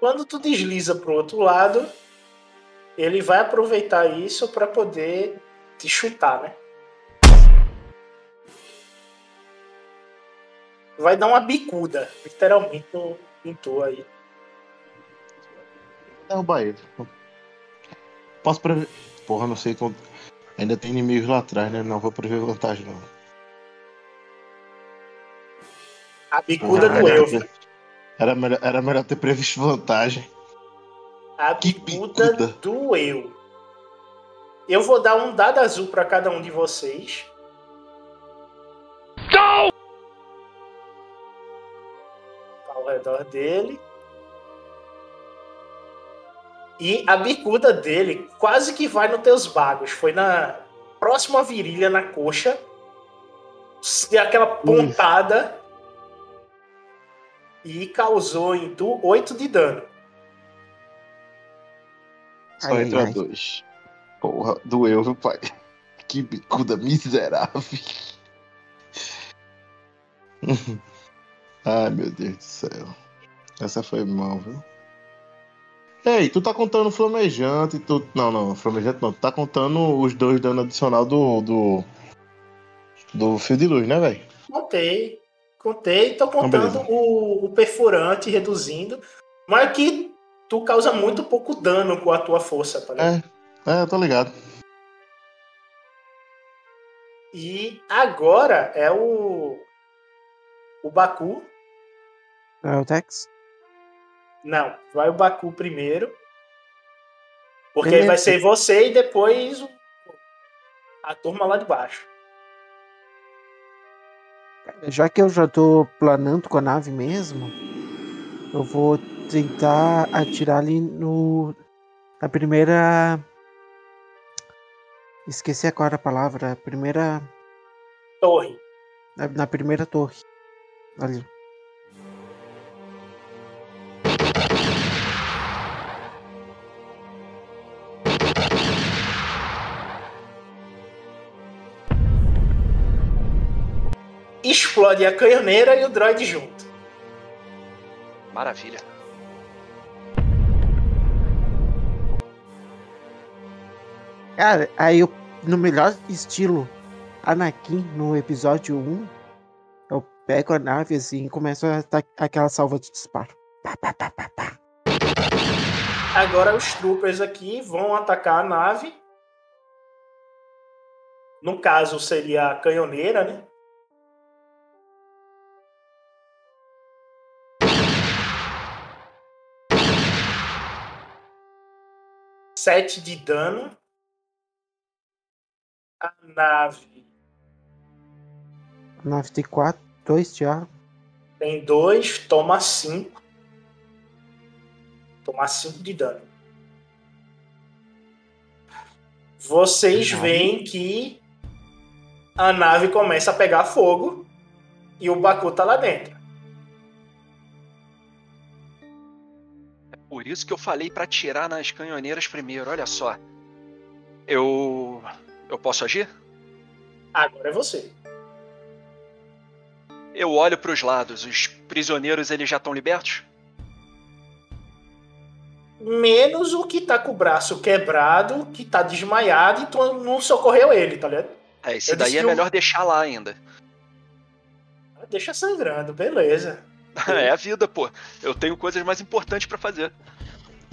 [SPEAKER 3] Quando tu desliza pro outro lado, ele vai aproveitar isso para poder te chutar, né? Vai dar uma bicuda, literalmente no pintor aí.
[SPEAKER 6] Derrubar ele. Posso prever. Porra, não sei como. Ainda tem inimigos lá atrás, né? Não vou prever vantagem, não.
[SPEAKER 3] A bicuda
[SPEAKER 6] Porra,
[SPEAKER 3] do
[SPEAKER 6] era,
[SPEAKER 3] Elfo.
[SPEAKER 6] Era, melhor, era melhor ter previsto vantagem.
[SPEAKER 3] A
[SPEAKER 6] Que
[SPEAKER 3] bicuda
[SPEAKER 6] bicuda.
[SPEAKER 3] do eu. Vou dar um dado azul para cada um de vocês. Ao redor dele. E a bicuda dele quase que vai nos teus bagos. Foi na próxima virilha, na coxa. E aquela pontada. E causou em tu 8 de dano.
[SPEAKER 6] Só
[SPEAKER 2] Ai,
[SPEAKER 6] entra
[SPEAKER 2] ai.
[SPEAKER 6] dois. Porra, doeu, viu, pai? Que bicuda miserável. Ai, meu Deus do céu. Essa foi mal, viu? Ei, tu tá contando flamejante, tu... Não, não, flamejante não. Tu tá contando os dois dano adicional do... Do, do fio de luz, né, velho?
[SPEAKER 3] Contei. Contei. Tô contando o, o perfurante reduzindo. Mas que tu causa muito pouco dano com a tua força, tá ligado?
[SPEAKER 6] É, eu tô ligado.
[SPEAKER 3] E agora é o. O Baku.
[SPEAKER 2] É o Tex?
[SPEAKER 3] Não, vai o Baku primeiro. Porque
[SPEAKER 2] Beleza.
[SPEAKER 3] vai ser você e depois a turma lá de baixo.
[SPEAKER 2] Já que eu já tô planando com a nave mesmo, eu vou tentar atirar ali no. Na primeira. Esqueci agora a palavra. A primeira.
[SPEAKER 3] Torre.
[SPEAKER 2] Na, na primeira torre. Ali.
[SPEAKER 3] Explode a canhoneira e o droid junto.
[SPEAKER 5] Maravilha.
[SPEAKER 2] Cara, aí eu, no melhor estilo Anakin no episódio 1, eu pego a nave assim e começo a dar aquela salva de disparo. Pá, pá, pá, pá, pá.
[SPEAKER 3] Agora os troopers aqui vão atacar a nave. No caso, seria a canhoneira, né? Sete de dano. A nave
[SPEAKER 2] A nave tem 4, 2 de arma.
[SPEAKER 3] tem dois, toma cinco. Toma cinco de dano. Vocês veem que a nave começa a pegar fogo e o Baku tá lá dentro.
[SPEAKER 5] Por isso que eu falei pra tirar nas canhoneiras primeiro, olha só. Eu. Eu posso agir?
[SPEAKER 3] Agora é você.
[SPEAKER 5] Eu olho pros lados, os prisioneiros eles já estão libertos?
[SPEAKER 3] Menos o que tá com o braço quebrado, que tá desmaiado e tu não socorreu ele, tá ligado?
[SPEAKER 5] É, esse
[SPEAKER 3] Eu
[SPEAKER 5] daí é
[SPEAKER 3] o-
[SPEAKER 5] melhor deixar lá ainda.
[SPEAKER 3] Deixa sangrando, beleza.
[SPEAKER 5] É a vida, pô. Eu tenho coisas mais importantes pra fazer.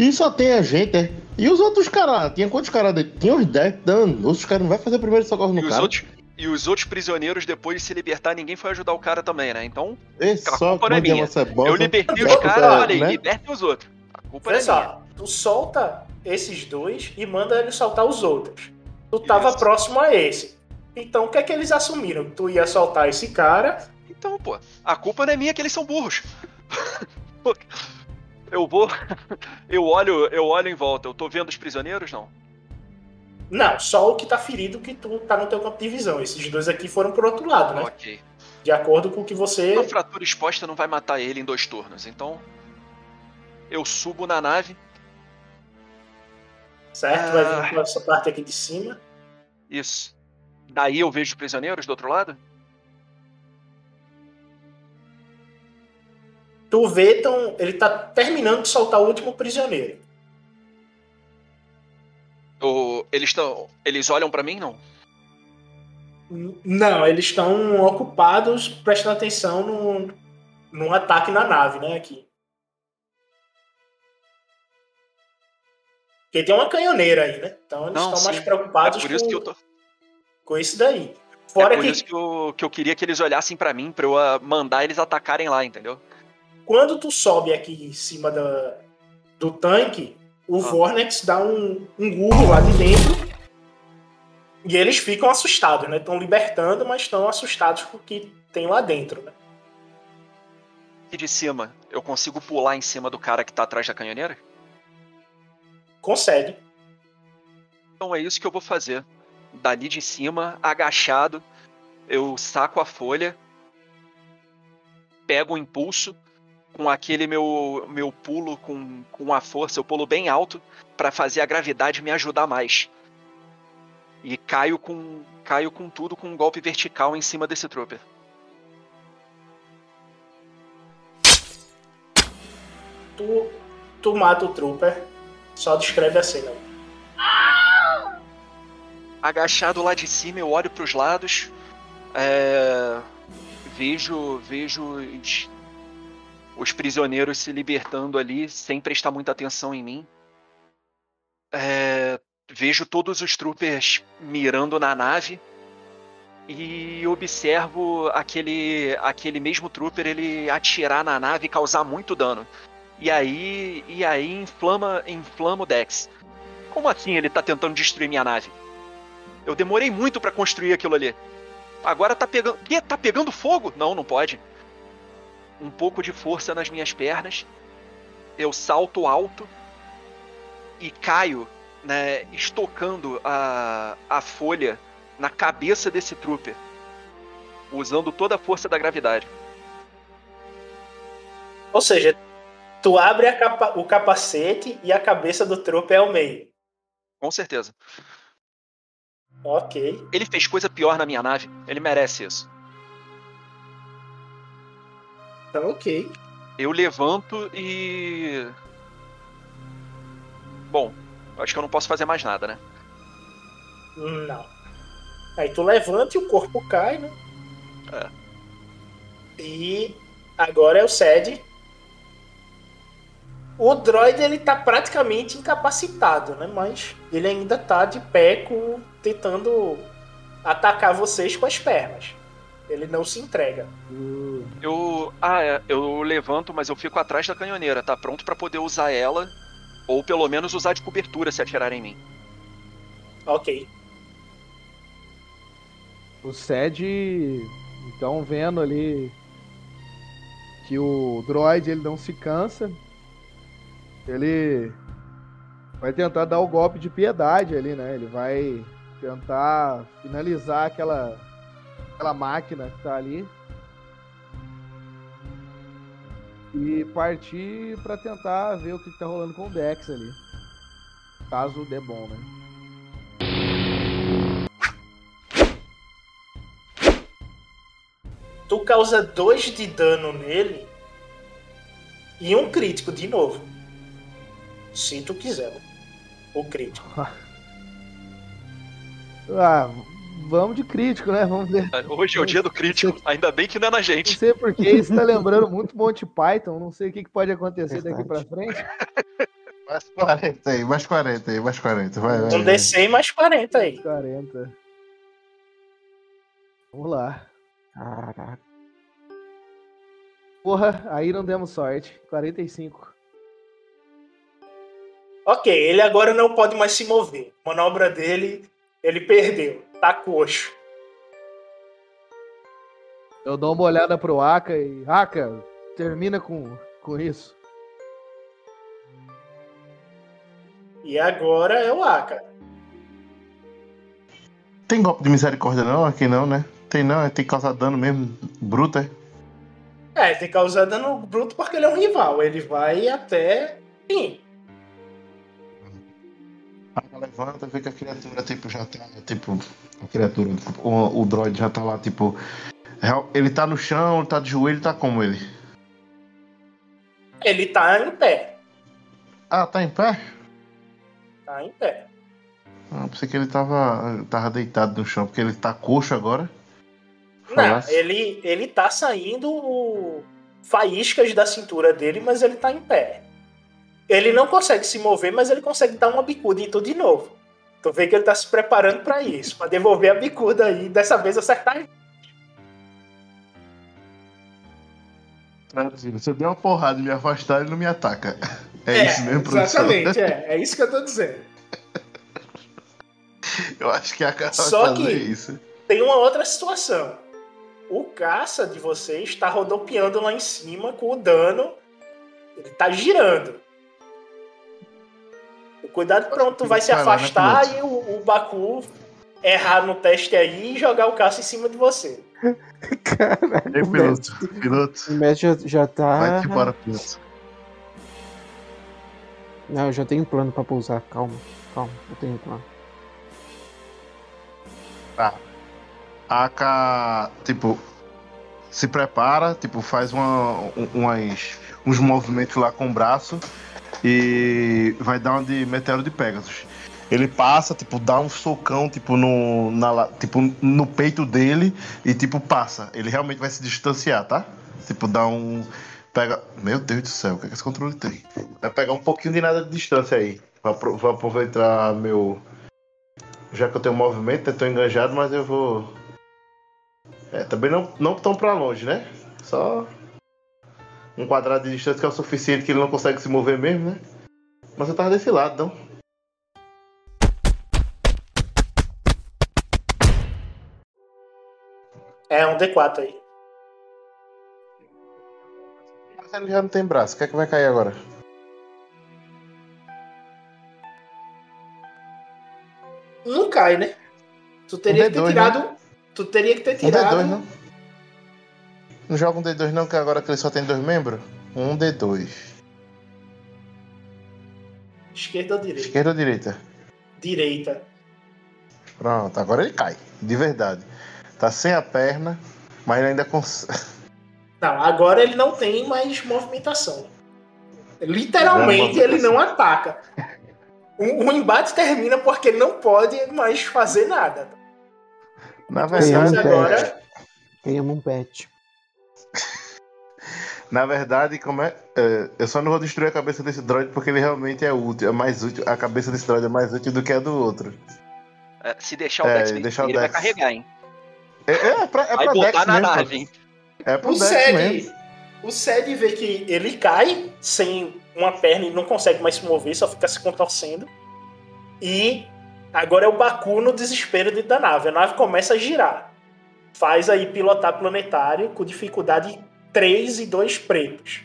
[SPEAKER 6] E só tem a gente, é? E os outros caras? Tinha quantos caras? Tinha uns 10 dando. Os outros caras não vai fazer primeiro socorro
[SPEAKER 5] E
[SPEAKER 6] no
[SPEAKER 5] os,
[SPEAKER 6] cara.
[SPEAKER 5] outros, e os outros prisioneiros, depois de se libertar, ninguém foi ajudar o cara também, né? Então,
[SPEAKER 6] É
[SPEAKER 5] a
[SPEAKER 6] só
[SPEAKER 5] culpa não é
[SPEAKER 6] quando
[SPEAKER 5] minha.
[SPEAKER 6] você bosta.
[SPEAKER 5] eu libertei os caras,
[SPEAKER 6] é,
[SPEAKER 5] olha aí,
[SPEAKER 6] né?
[SPEAKER 5] libertem os outros. A culpa
[SPEAKER 3] Olha
[SPEAKER 5] é minha.
[SPEAKER 3] só, tu solta esses dois e manda ele soltar os outros. Tu tava
[SPEAKER 5] Isso.
[SPEAKER 3] próximo a esse. Então o que é que eles assumiram? Tu ia soltar esse cara.
[SPEAKER 5] Então, pô, a culpa não é minha que eles são burros. eu vou. Eu olho, eu olho em volta. Eu tô vendo os prisioneiros, não?
[SPEAKER 3] Não, só o que tá ferido que tu tá no teu campo de visão. Esses dois aqui foram pro outro lado, né?
[SPEAKER 5] Ok.
[SPEAKER 3] De acordo com o que você.
[SPEAKER 5] Uma fratura exposta não vai matar ele em dois turnos. Então, eu subo na nave.
[SPEAKER 3] Certo? Vai
[SPEAKER 5] Ah.
[SPEAKER 3] vir pra essa parte aqui de cima.
[SPEAKER 5] Isso. Daí eu vejo os prisioneiros do outro lado?
[SPEAKER 3] Tu vê, então, ele tá terminando de soltar o último prisioneiro.
[SPEAKER 5] Ou eles estão. Eles olham pra mim, não?
[SPEAKER 3] Não, eles estão ocupados prestando atenção num ataque na nave, né? Aqui. Porque tem uma canhoneira aí, né? Então eles
[SPEAKER 5] Não,
[SPEAKER 3] estão mais
[SPEAKER 5] sim.
[SPEAKER 3] preocupados
[SPEAKER 5] é por isso
[SPEAKER 3] com,
[SPEAKER 5] que eu tô.
[SPEAKER 3] com isso daí. Fora
[SPEAKER 5] é por
[SPEAKER 3] que
[SPEAKER 5] isso que eu, que eu queria que eles olhassem pra mim pra eu ah, mandar eles atacarem lá, entendeu?
[SPEAKER 3] Quando tu sobe aqui em cima da, do tanque, o
[SPEAKER 5] Ah.
[SPEAKER 3] Vornex dá um, um gurro lá de dentro. E eles ficam assustados, né? Estão libertando, mas estão assustados com o que tem lá dentro, né?
[SPEAKER 5] E de cima, eu consigo pular em cima do cara que tá atrás da canhoneira?
[SPEAKER 3] Consegue.
[SPEAKER 5] Então é isso que eu vou fazer. Dali de cima, agachado, eu saco a folha, pego o impulso com aquele meu meu pulo com, com a força, eu pulo bem alto pra fazer a gravidade me ajudar mais. E caio com caio com tudo com um golpe vertical em cima desse trooper.
[SPEAKER 3] Tu, tu mata o trooper, só descreve a cena.
[SPEAKER 5] agachado lá de cima, eu olho para os lados, é, vejo, vejo os, os prisioneiros se libertando ali, sem prestar muita atenção em mim. É, vejo todos os troopers mirando na nave e observo aquele, aquele mesmo trooper ele atirar na nave e causar muito dano. E aí, e aí inflama, inflama o Dex. Como assim ele tá tentando destruir minha nave? Eu demorei muito pra construir aquilo ali. Agora tá pegando. Quê? Tá pegando fogo? Não, não pode. Um pouco de força nas minhas pernas. Eu salto alto e caio, né, estocando a, a folha na cabeça desse trooper. Usando toda a força da gravidade.
[SPEAKER 3] Ou seja, tu abre capa- o capacete e a cabeça do trooper é ao meio.
[SPEAKER 5] Com certeza.
[SPEAKER 3] Ok.
[SPEAKER 5] Ele fez coisa pior na minha nave. Ele merece isso.
[SPEAKER 3] Tá ok.
[SPEAKER 5] Eu levanto e. Bom, acho que eu não posso fazer mais nada, né?
[SPEAKER 3] Não. Aí tu levanta e o corpo cai, né?
[SPEAKER 5] É.
[SPEAKER 3] E agora é o Sed. O droid ele tá praticamente incapacitado, né? Mas ele ainda tá de pé com, tentando atacar vocês com as pernas. Ele não se entrega.
[SPEAKER 5] Eu. Ah, é, eu levanto, mas eu fico atrás da canhoneira, tá? Pronto pra poder usar ela. Ou pelo menos usar de cobertura se atirarem em mim.
[SPEAKER 3] Ok.
[SPEAKER 7] O Sed, então, vendo ali que o droid ele não se cansa, ele vai tentar dar o golpe de piedade ali, né? Ele vai tentar finalizar aquela, aquela máquina que tá ali. E partir pra tentar ver o que, que tá rolando com o Dex ali. Caso dê bom, né?
[SPEAKER 3] Tu causa dois de dano nele e um crítico de novo. Se tu quiser. O crítico.
[SPEAKER 7] Ah, vamos de crítico, né? Vamos ver.
[SPEAKER 5] Hoje é o dia do crítico, ainda bem que não é na
[SPEAKER 7] Não
[SPEAKER 5] gente.
[SPEAKER 7] sei porque isso tá lembrando muito Monty Python. Não sei o que, que pode acontecer daqui pra frente.
[SPEAKER 6] Mais 40 aí, mais 40 aí, mais 40. Vai, vai.
[SPEAKER 3] Um
[SPEAKER 6] vai.
[SPEAKER 3] DC mais 40 aí.
[SPEAKER 7] 40. Vamos lá.
[SPEAKER 2] Caraca.
[SPEAKER 7] Porra, aí não demos sorte. 45.
[SPEAKER 3] Ok, ele agora não pode mais se mover. Manobra dele, ele perdeu. Tá coxo.
[SPEAKER 7] Eu dou uma olhada pro Aka e. Aka, termina com, com isso.
[SPEAKER 3] E agora é o Aka.
[SPEAKER 6] Tem golpe de misericórdia não? Aqui não, né? Tem não, é tem que causar dano mesmo. Bruto, é?
[SPEAKER 3] É, ele tem que causar dano bruto porque ele é um rival. Ele vai até. Sim.
[SPEAKER 6] Levanta, vê que a criatura, tipo, já tá, tipo, a criatura, tipo, o, o droid já tá lá, tipo, ele tá no chão, ele tá de joelho, tá como ele?
[SPEAKER 3] Ele tá em pé.
[SPEAKER 6] Ah, tá em pé?
[SPEAKER 3] Tá em pé.
[SPEAKER 6] Ah, pensei que ele tava, tava deitado no chão, porque ele tá coxo agora.
[SPEAKER 3] Não, ele, ele tá saindo faíscas da cintura dele, mas ele tá em pé. Ele não consegue se mover, mas ele consegue dar uma bicuda em tudo de novo. Tu vê que ele tá se preparando pra isso, pra devolver a bicuda aí, dessa vez acertar.
[SPEAKER 6] Traduzindo, se eu der uma porrada e me afastar, ele não me ataca. É, isso mesmo, produção?
[SPEAKER 3] Exatamente, é, é isso que eu tô dizendo.
[SPEAKER 6] Eu acho que a vai
[SPEAKER 3] Só que-
[SPEAKER 6] isso.
[SPEAKER 3] Tem uma outra situação. O caça de vocês tá rodopiando lá em cima com o dano. Ele tá girando. Cuidado pra onde tu vai se
[SPEAKER 6] Vai
[SPEAKER 3] afastar e o, o Baku errar no teste aí e jogar o caça em cima de você.
[SPEAKER 2] Caraca.
[SPEAKER 6] Ei,
[SPEAKER 2] o
[SPEAKER 6] piloto,
[SPEAKER 2] mestre-
[SPEAKER 6] piloto.
[SPEAKER 2] O mestre já, já tá.
[SPEAKER 6] Vai-te embora, piloto.
[SPEAKER 2] Não, eu já tenho um plano pra pousar. Calma, calma, eu tenho um plano.
[SPEAKER 6] A AK, tipo, se prepara, tipo, faz uma, um- umas, uns movimentos lá com o braço e vai dar uma de meteoro de Pegasus. Ele passa, tipo, dá um socão, tipo, no, na, tipo, no peito dele e, tipo, passa. Ele realmente vai se distanciar, tá? Tipo, dá um... Pega... Meu Deus do céu, o que, é que esse controle tem? Vai pegar um pouquinho de nada de distância aí. Vai, apro- vai aproveitar meu... Já que eu tenho movimento, eu tô enganjado, mas eu vou... É, também não, não tão pra longe, né? Só um quadrado de distância que é o suficiente que ele não consegue se mover mesmo, né? Mas eu tava desse lado, então.
[SPEAKER 3] É um D4 aí.
[SPEAKER 6] Mas ele já não tem braço, o que é que vai cair agora?
[SPEAKER 3] Não cai, né? Tu teria
[SPEAKER 6] Um
[SPEAKER 3] que ter
[SPEAKER 6] D2,
[SPEAKER 3] tirado. Tu teria que ter
[SPEAKER 6] Um
[SPEAKER 3] tirado.
[SPEAKER 6] D2, não? Não joga um D2 não, que agora que ele só tem dois membros? Um D2.
[SPEAKER 3] Esquerda ou direita?
[SPEAKER 6] Esquerda ou direita?
[SPEAKER 3] Direita.
[SPEAKER 6] Pronto, agora ele cai. De verdade. Tá sem a perna, mas ele ainda consegue.
[SPEAKER 3] Não, agora ele não tem mais movimentação. Literalmente
[SPEAKER 6] Não,
[SPEAKER 3] ele não ataca. O, o embate termina porque ele não pode mais fazer nada.
[SPEAKER 6] Na verdade,
[SPEAKER 3] agora.
[SPEAKER 2] Ganhamos um pet.
[SPEAKER 6] Na verdade, como é, é, eu só não vou destruir a cabeça desse droid porque ele realmente é útil, é mais útil. A cabeça desse droid é mais útil do que a do outro.
[SPEAKER 5] É, Se deixar o
[SPEAKER 6] É,
[SPEAKER 5] Dex
[SPEAKER 6] deixar o
[SPEAKER 5] ele vai
[SPEAKER 6] Dex.
[SPEAKER 5] carregar, hein?
[SPEAKER 6] É, é pra, é
[SPEAKER 5] Vai
[SPEAKER 6] pra
[SPEAKER 5] botar
[SPEAKER 6] Dex
[SPEAKER 5] na
[SPEAKER 6] mesmo.
[SPEAKER 5] nave, hein?
[SPEAKER 6] É pro
[SPEAKER 3] O
[SPEAKER 6] Dex
[SPEAKER 3] Sed,
[SPEAKER 6] mesmo.
[SPEAKER 3] o Sed vê que ele cai sem uma perna e não consegue mais se mover, só fica se contorcendo. E agora é o Baku no desespero dentro da nave. A nave começa a girar. Faz aí pilotar planetário com dificuldade 3 e 2 pretos.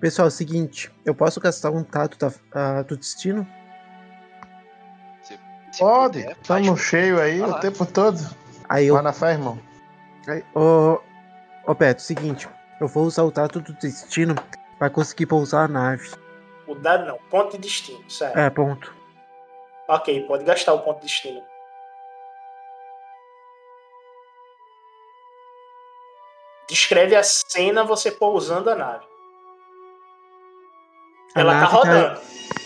[SPEAKER 2] Pessoal, é o seguinte, eu posso gastar um tato da- ah, do destino?
[SPEAKER 5] Se
[SPEAKER 6] Pode,
[SPEAKER 5] puder,
[SPEAKER 6] estamos cheio aí o
[SPEAKER 5] lá.
[SPEAKER 6] tempo todo.
[SPEAKER 2] Aí eu.
[SPEAKER 6] Vai na fé, irmão.
[SPEAKER 2] Aí, Ô, ô Beto, seguinte, eu vou usar o tato do destino pra conseguir pousar a nave.
[SPEAKER 3] O dado não, ponto de destino, certo?
[SPEAKER 2] É, ponto.
[SPEAKER 3] Ok, pode gastar o ponto de destino. Descreve a cena você pousando a nave.
[SPEAKER 2] A
[SPEAKER 3] Ela tá
[SPEAKER 2] nave
[SPEAKER 3] rodando.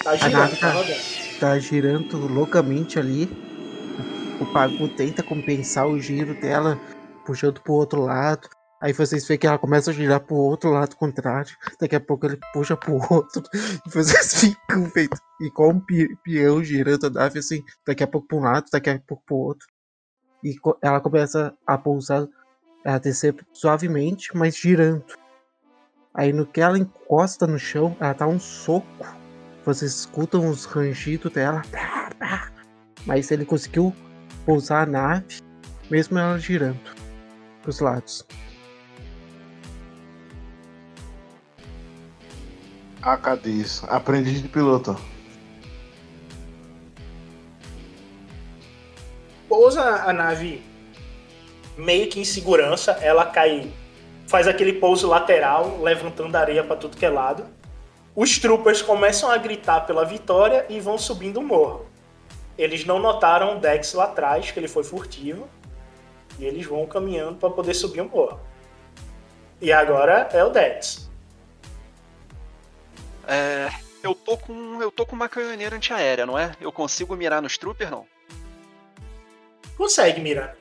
[SPEAKER 3] Tá
[SPEAKER 2] A
[SPEAKER 3] girando,
[SPEAKER 2] nave
[SPEAKER 3] tá
[SPEAKER 2] tá,
[SPEAKER 3] rodando.
[SPEAKER 2] tá girando loucamente ali. O Pagu tenta compensar o giro dela, puxando pro outro lado. Aí vocês veem que ela começa a girar pro outro lado contrário. Daqui a pouco ele puxa pro outro. E vocês ficam feito igual um peão girando a nave assim. Daqui a pouco pra um lado, daqui a pouco pro outro. E ela começa a pousar, a descer suavemente, mas girando. Aí no que ela encosta no chão, ela dá um soco. Vocês escutam os rangidos dela. Mas ele conseguiu pousar a nave, mesmo ela girando pros lados.
[SPEAKER 8] Ah, cadê isso? Aprendiz de piloto.
[SPEAKER 3] Pousa a nave meio que em segurança, ela cai, faz aquele pouso lateral, levantando areia pra tudo que é lado. Os troopers começam a gritar pela vitória e vão subindo o morro. Eles não notaram o Dex lá atrás, que ele foi furtivo, e eles vão caminhando para poder subir o morro. E agora é o Dex.
[SPEAKER 5] É, eu tô com eu tô com uma canhoneira antiaérea, não é? Eu consigo mirar nos troopers, não?
[SPEAKER 3] Consegue mirar.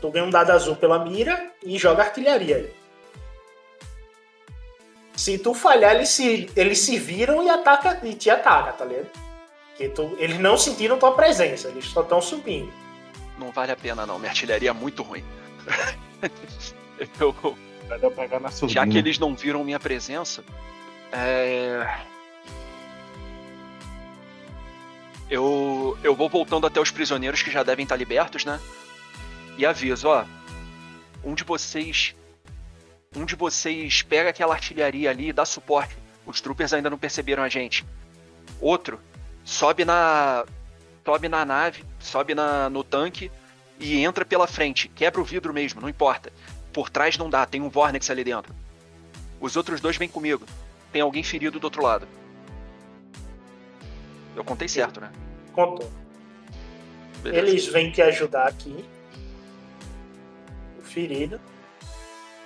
[SPEAKER 3] Tu ganha um dado azul pela mira e joga artilharia aí. Se tu falhar, eles se, eles se viram e, ataca, e te atacam, tá ligado? Porque tu, eles não sentiram tua presença, eles só estão subindo.
[SPEAKER 5] Não vale a pena, não. Minha artilharia é muito ruim. eu, já que eles não viram minha presença, é... eu, eu vou voltando até os prisioneiros que já devem estar libertos, né? E aviso, ó. Um de vocês. Um de vocês pega aquela artilharia ali e dá suporte. Os troopers ainda não perceberam a gente. Outro, sobe na. Sobe na nave, sobe na, no tanque e entra pela frente. Quebra o vidro mesmo, não importa. Por trás não dá, tem um Vornex ali dentro. Os outros dois vêm comigo. Tem alguém ferido do outro lado. Eu contei certo, né?
[SPEAKER 3] Contou.
[SPEAKER 5] Beleza.
[SPEAKER 3] Eles vêm te ajudar aqui. O ferido.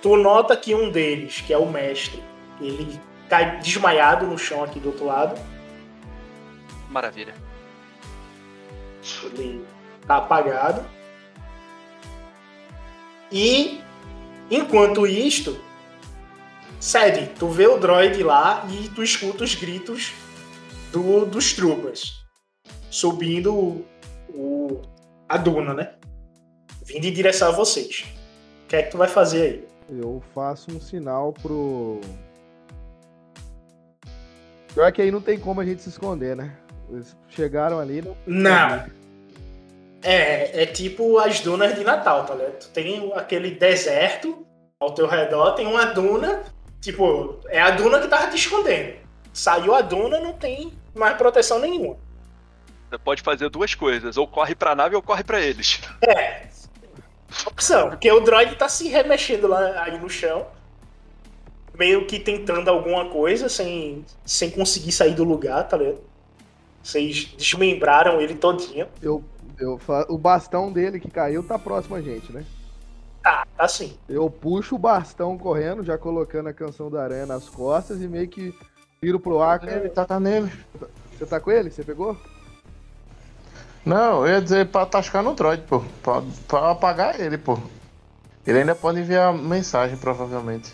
[SPEAKER 3] Tu nota que um deles, que é o mestre, ele cai desmaiado no chão aqui do outro lado.
[SPEAKER 5] Maravilha.
[SPEAKER 3] Ele tá apagado. E enquanto isto, Sed, tu vê o droid lá e tu escuta os gritos do, dos troopers subindo o, o- a duna, né? Vindo em direção a vocês. O que é que tu vai fazer aí?
[SPEAKER 7] Eu faço um sinal pro. Pior que aí não tem como a gente se esconder, né? Eles chegaram ali, não.
[SPEAKER 3] Não. É, é tipo as dunas de Natal, tá ligado? Tu tem aquele deserto ao teu redor, tem uma duna, tipo, é a duna que tava te escondendo. Saiu a duna, não tem mais proteção nenhuma.
[SPEAKER 5] Você pode fazer duas coisas, ou corre pra nave ou corre pra eles.
[SPEAKER 3] É. Opção, porque o droid tá se remexendo lá aí no chão, meio que tentando alguma coisa sem, sem conseguir sair do lugar, tá ligado? Vocês desmembraram ele todinho.
[SPEAKER 7] Eu, eu. O bastão dele que caiu tá próximo a gente, né?
[SPEAKER 3] Tá, tá assim.
[SPEAKER 7] Eu puxo o bastão correndo, já colocando a canção da aranha nas costas e meio que viro pro ar.
[SPEAKER 8] Ele tá, tá nele.
[SPEAKER 7] Você tá com ele? Você pegou?
[SPEAKER 8] Não, eu ia dizer pra tascar no droid, pô. Pra, pra apagar ele, pô. Ele ainda pode enviar mensagem, provavelmente.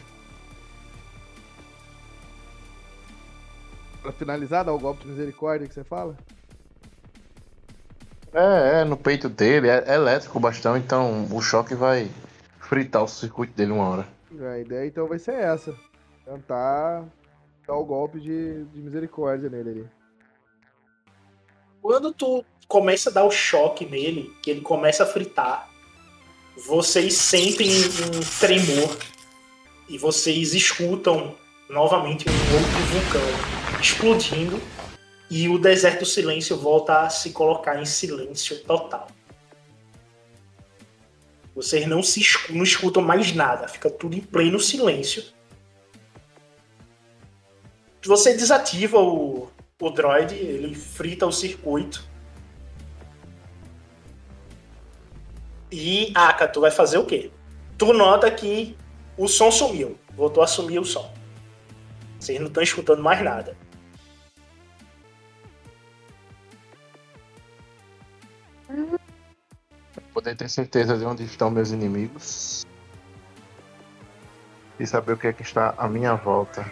[SPEAKER 7] Pra finalizar, dar o golpe de misericórdia que você fala?
[SPEAKER 8] É, é, no peito dele, é, é elétrico o bastão, então o choque vai fritar o circuito dele uma hora.
[SPEAKER 7] A ideia então vai ser essa. Tentar dar o golpe de, de misericórdia nele ali.
[SPEAKER 3] Quando tu começa a dar o choque nele, que ele começa a fritar, vocês sentem um tremor e vocês escutam novamente um outro vulcão explodindo e o deserto do silêncio volta a se colocar em silêncio total. Vocês não, se escu- não escutam mais nada, fica tudo em pleno silêncio. Você desativa o, o droid, ele frita o circuito. E, Aka, tu vai fazer o quê? Tu nota que o som sumiu. Voltou a sumir o som. Vocês não estão escutando mais nada.
[SPEAKER 6] Poder ter certeza de onde estão meus inimigos. E saber o que é que está à minha volta.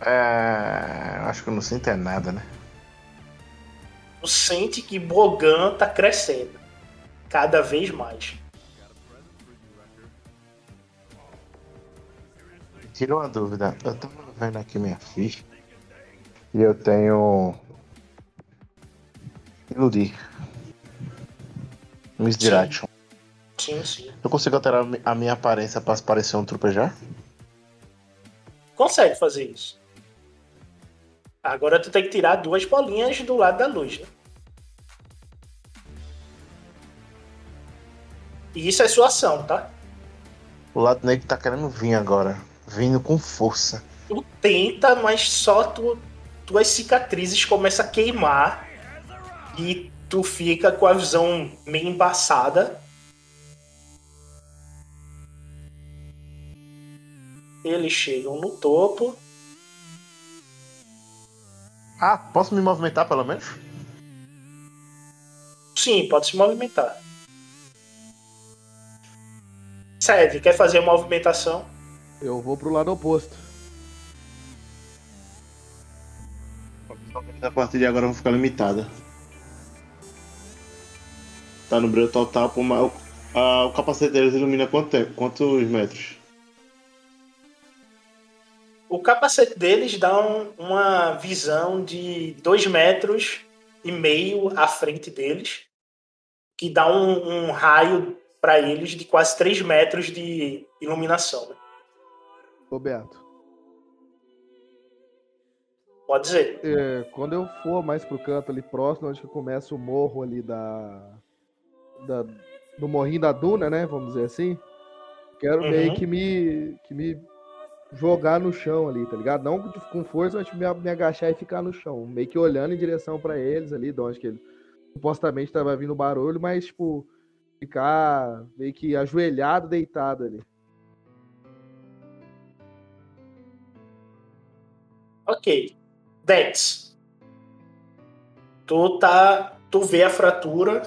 [SPEAKER 6] É. Acho que eu não sinto é nada, né?
[SPEAKER 3] Tu sente que Bogan tá crescendo. Cada vez mais.
[SPEAKER 6] Tira uma dúvida. Eu tava vendo aqui minha ficha. E eu tenho. Iludir. Misdirection.
[SPEAKER 3] Sim, sim.
[SPEAKER 6] Eu consigo alterar a minha aparência pra parecer um trupejar?
[SPEAKER 3] Consegue fazer isso. Agora tu tem que tirar duas bolinhas do lado da luz, né? E isso é sua ação, tá?
[SPEAKER 6] O lado negro tá querendo vir agora. Vindo com força.
[SPEAKER 3] Tu tenta, mas só tu, tuas cicatrizes começam a queimar e tu fica com a visão meio embaçada. Eles chegam no topo.
[SPEAKER 6] Ah, posso me movimentar pelo menos?
[SPEAKER 3] Sim, pode se movimentar. Sede, quer fazer uma movimentação?
[SPEAKER 7] Eu vou pro lado oposto.
[SPEAKER 6] A partir de agora eu vou ficar limitada. Tá no brilho total, por mais- o, ah, o capacete deles ilumina quanto tempo? Quantos metros?
[SPEAKER 3] O capacete deles dá um- uma visão de dois metros e meio à frente deles, que dá um, um raio para eles de quase 3 metros de iluminação. né?
[SPEAKER 7] Roberto,
[SPEAKER 3] Pode dizer.
[SPEAKER 7] é, quando eu for mais pro canto ali próximo, onde que começa o morro ali da, da do morrinho da duna, né? Vamos dizer assim. Quero
[SPEAKER 3] Uhum.
[SPEAKER 7] meio que me que me jogar no chão ali, tá ligado? Não com força, mas me, me agachar e ficar no chão, meio que olhando em direção pra eles ali, de onde que ele supostamente tava vindo barulho, mas tipo ficar meio que ajoelhado, deitado ali.
[SPEAKER 3] Ok. Dex. Tu tá. Tu vê a fratura.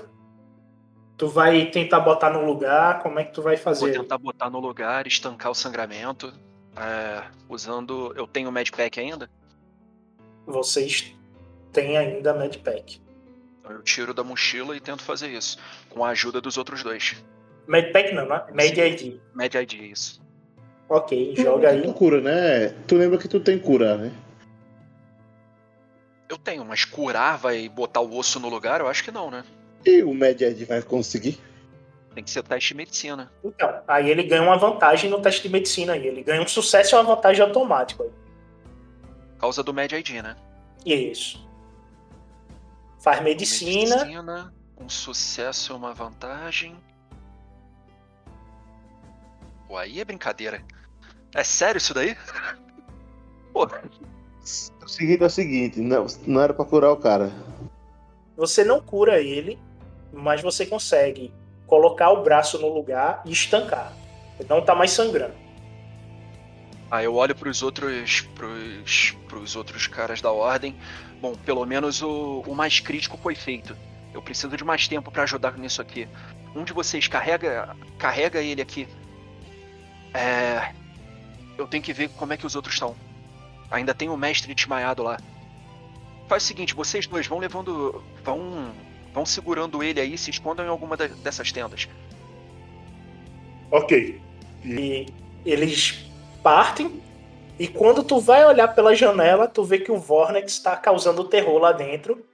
[SPEAKER 3] Tu vai tentar botar no lugar. Como é que tu vai
[SPEAKER 5] Vou
[SPEAKER 3] fazer?
[SPEAKER 5] tentar botar no lugar, estancar o sangramento. é, usando. Eu tenho o Medpack ainda?
[SPEAKER 3] Vocês têm ainda Medpack.
[SPEAKER 5] Então eu tiro da mochila e tento fazer isso. Com a ajuda dos outros dois.
[SPEAKER 3] Medpack não, né? Med ID.
[SPEAKER 5] Med ID, isso.
[SPEAKER 3] Ok, joga aí.
[SPEAKER 6] Tu cura, né? Tu lembra que tu tem cura, né?
[SPEAKER 5] Eu tenho, mas curar vai botar o osso no lugar? Eu acho que não, né?
[SPEAKER 6] E o Med vai conseguir?
[SPEAKER 5] Tem que ser teste de medicina.
[SPEAKER 3] Então, aí ele ganha uma vantagem no teste de medicina aí. Ele ganha um sucesso e uma vantagem automática. aí.
[SPEAKER 5] Causa do Med ID, né?
[SPEAKER 3] Isso. Faz medicina.
[SPEAKER 5] Medicina, um sucesso e uma vantagem. Pô, aí é brincadeira. É sério isso daí? Pô,
[SPEAKER 6] O seguinte é o seguinte, não, não era pra curar o cara.
[SPEAKER 3] Você não cura ele, mas você consegue colocar o braço no lugar e estancar. Ele não tá mais sangrando.
[SPEAKER 5] Aí eu olho pros outros. Pros, pros outros caras da ordem. Bom, pelo menos o, o mais crítico foi feito. Eu preciso de mais tempo pra ajudar nisso aqui. Um de vocês carrega. carrega ele aqui. É. Eu tenho que ver como é que os outros estão. Ainda tem o mestre desmaiado lá. Faz o seguinte, vocês dois vão levando. vão. vão segurando ele aí, se escondam em alguma da- dessas tendas.
[SPEAKER 3] Ok. E eles partem. E quando tu vai olhar pela janela, tu vê que o Vornex está causando terror lá dentro.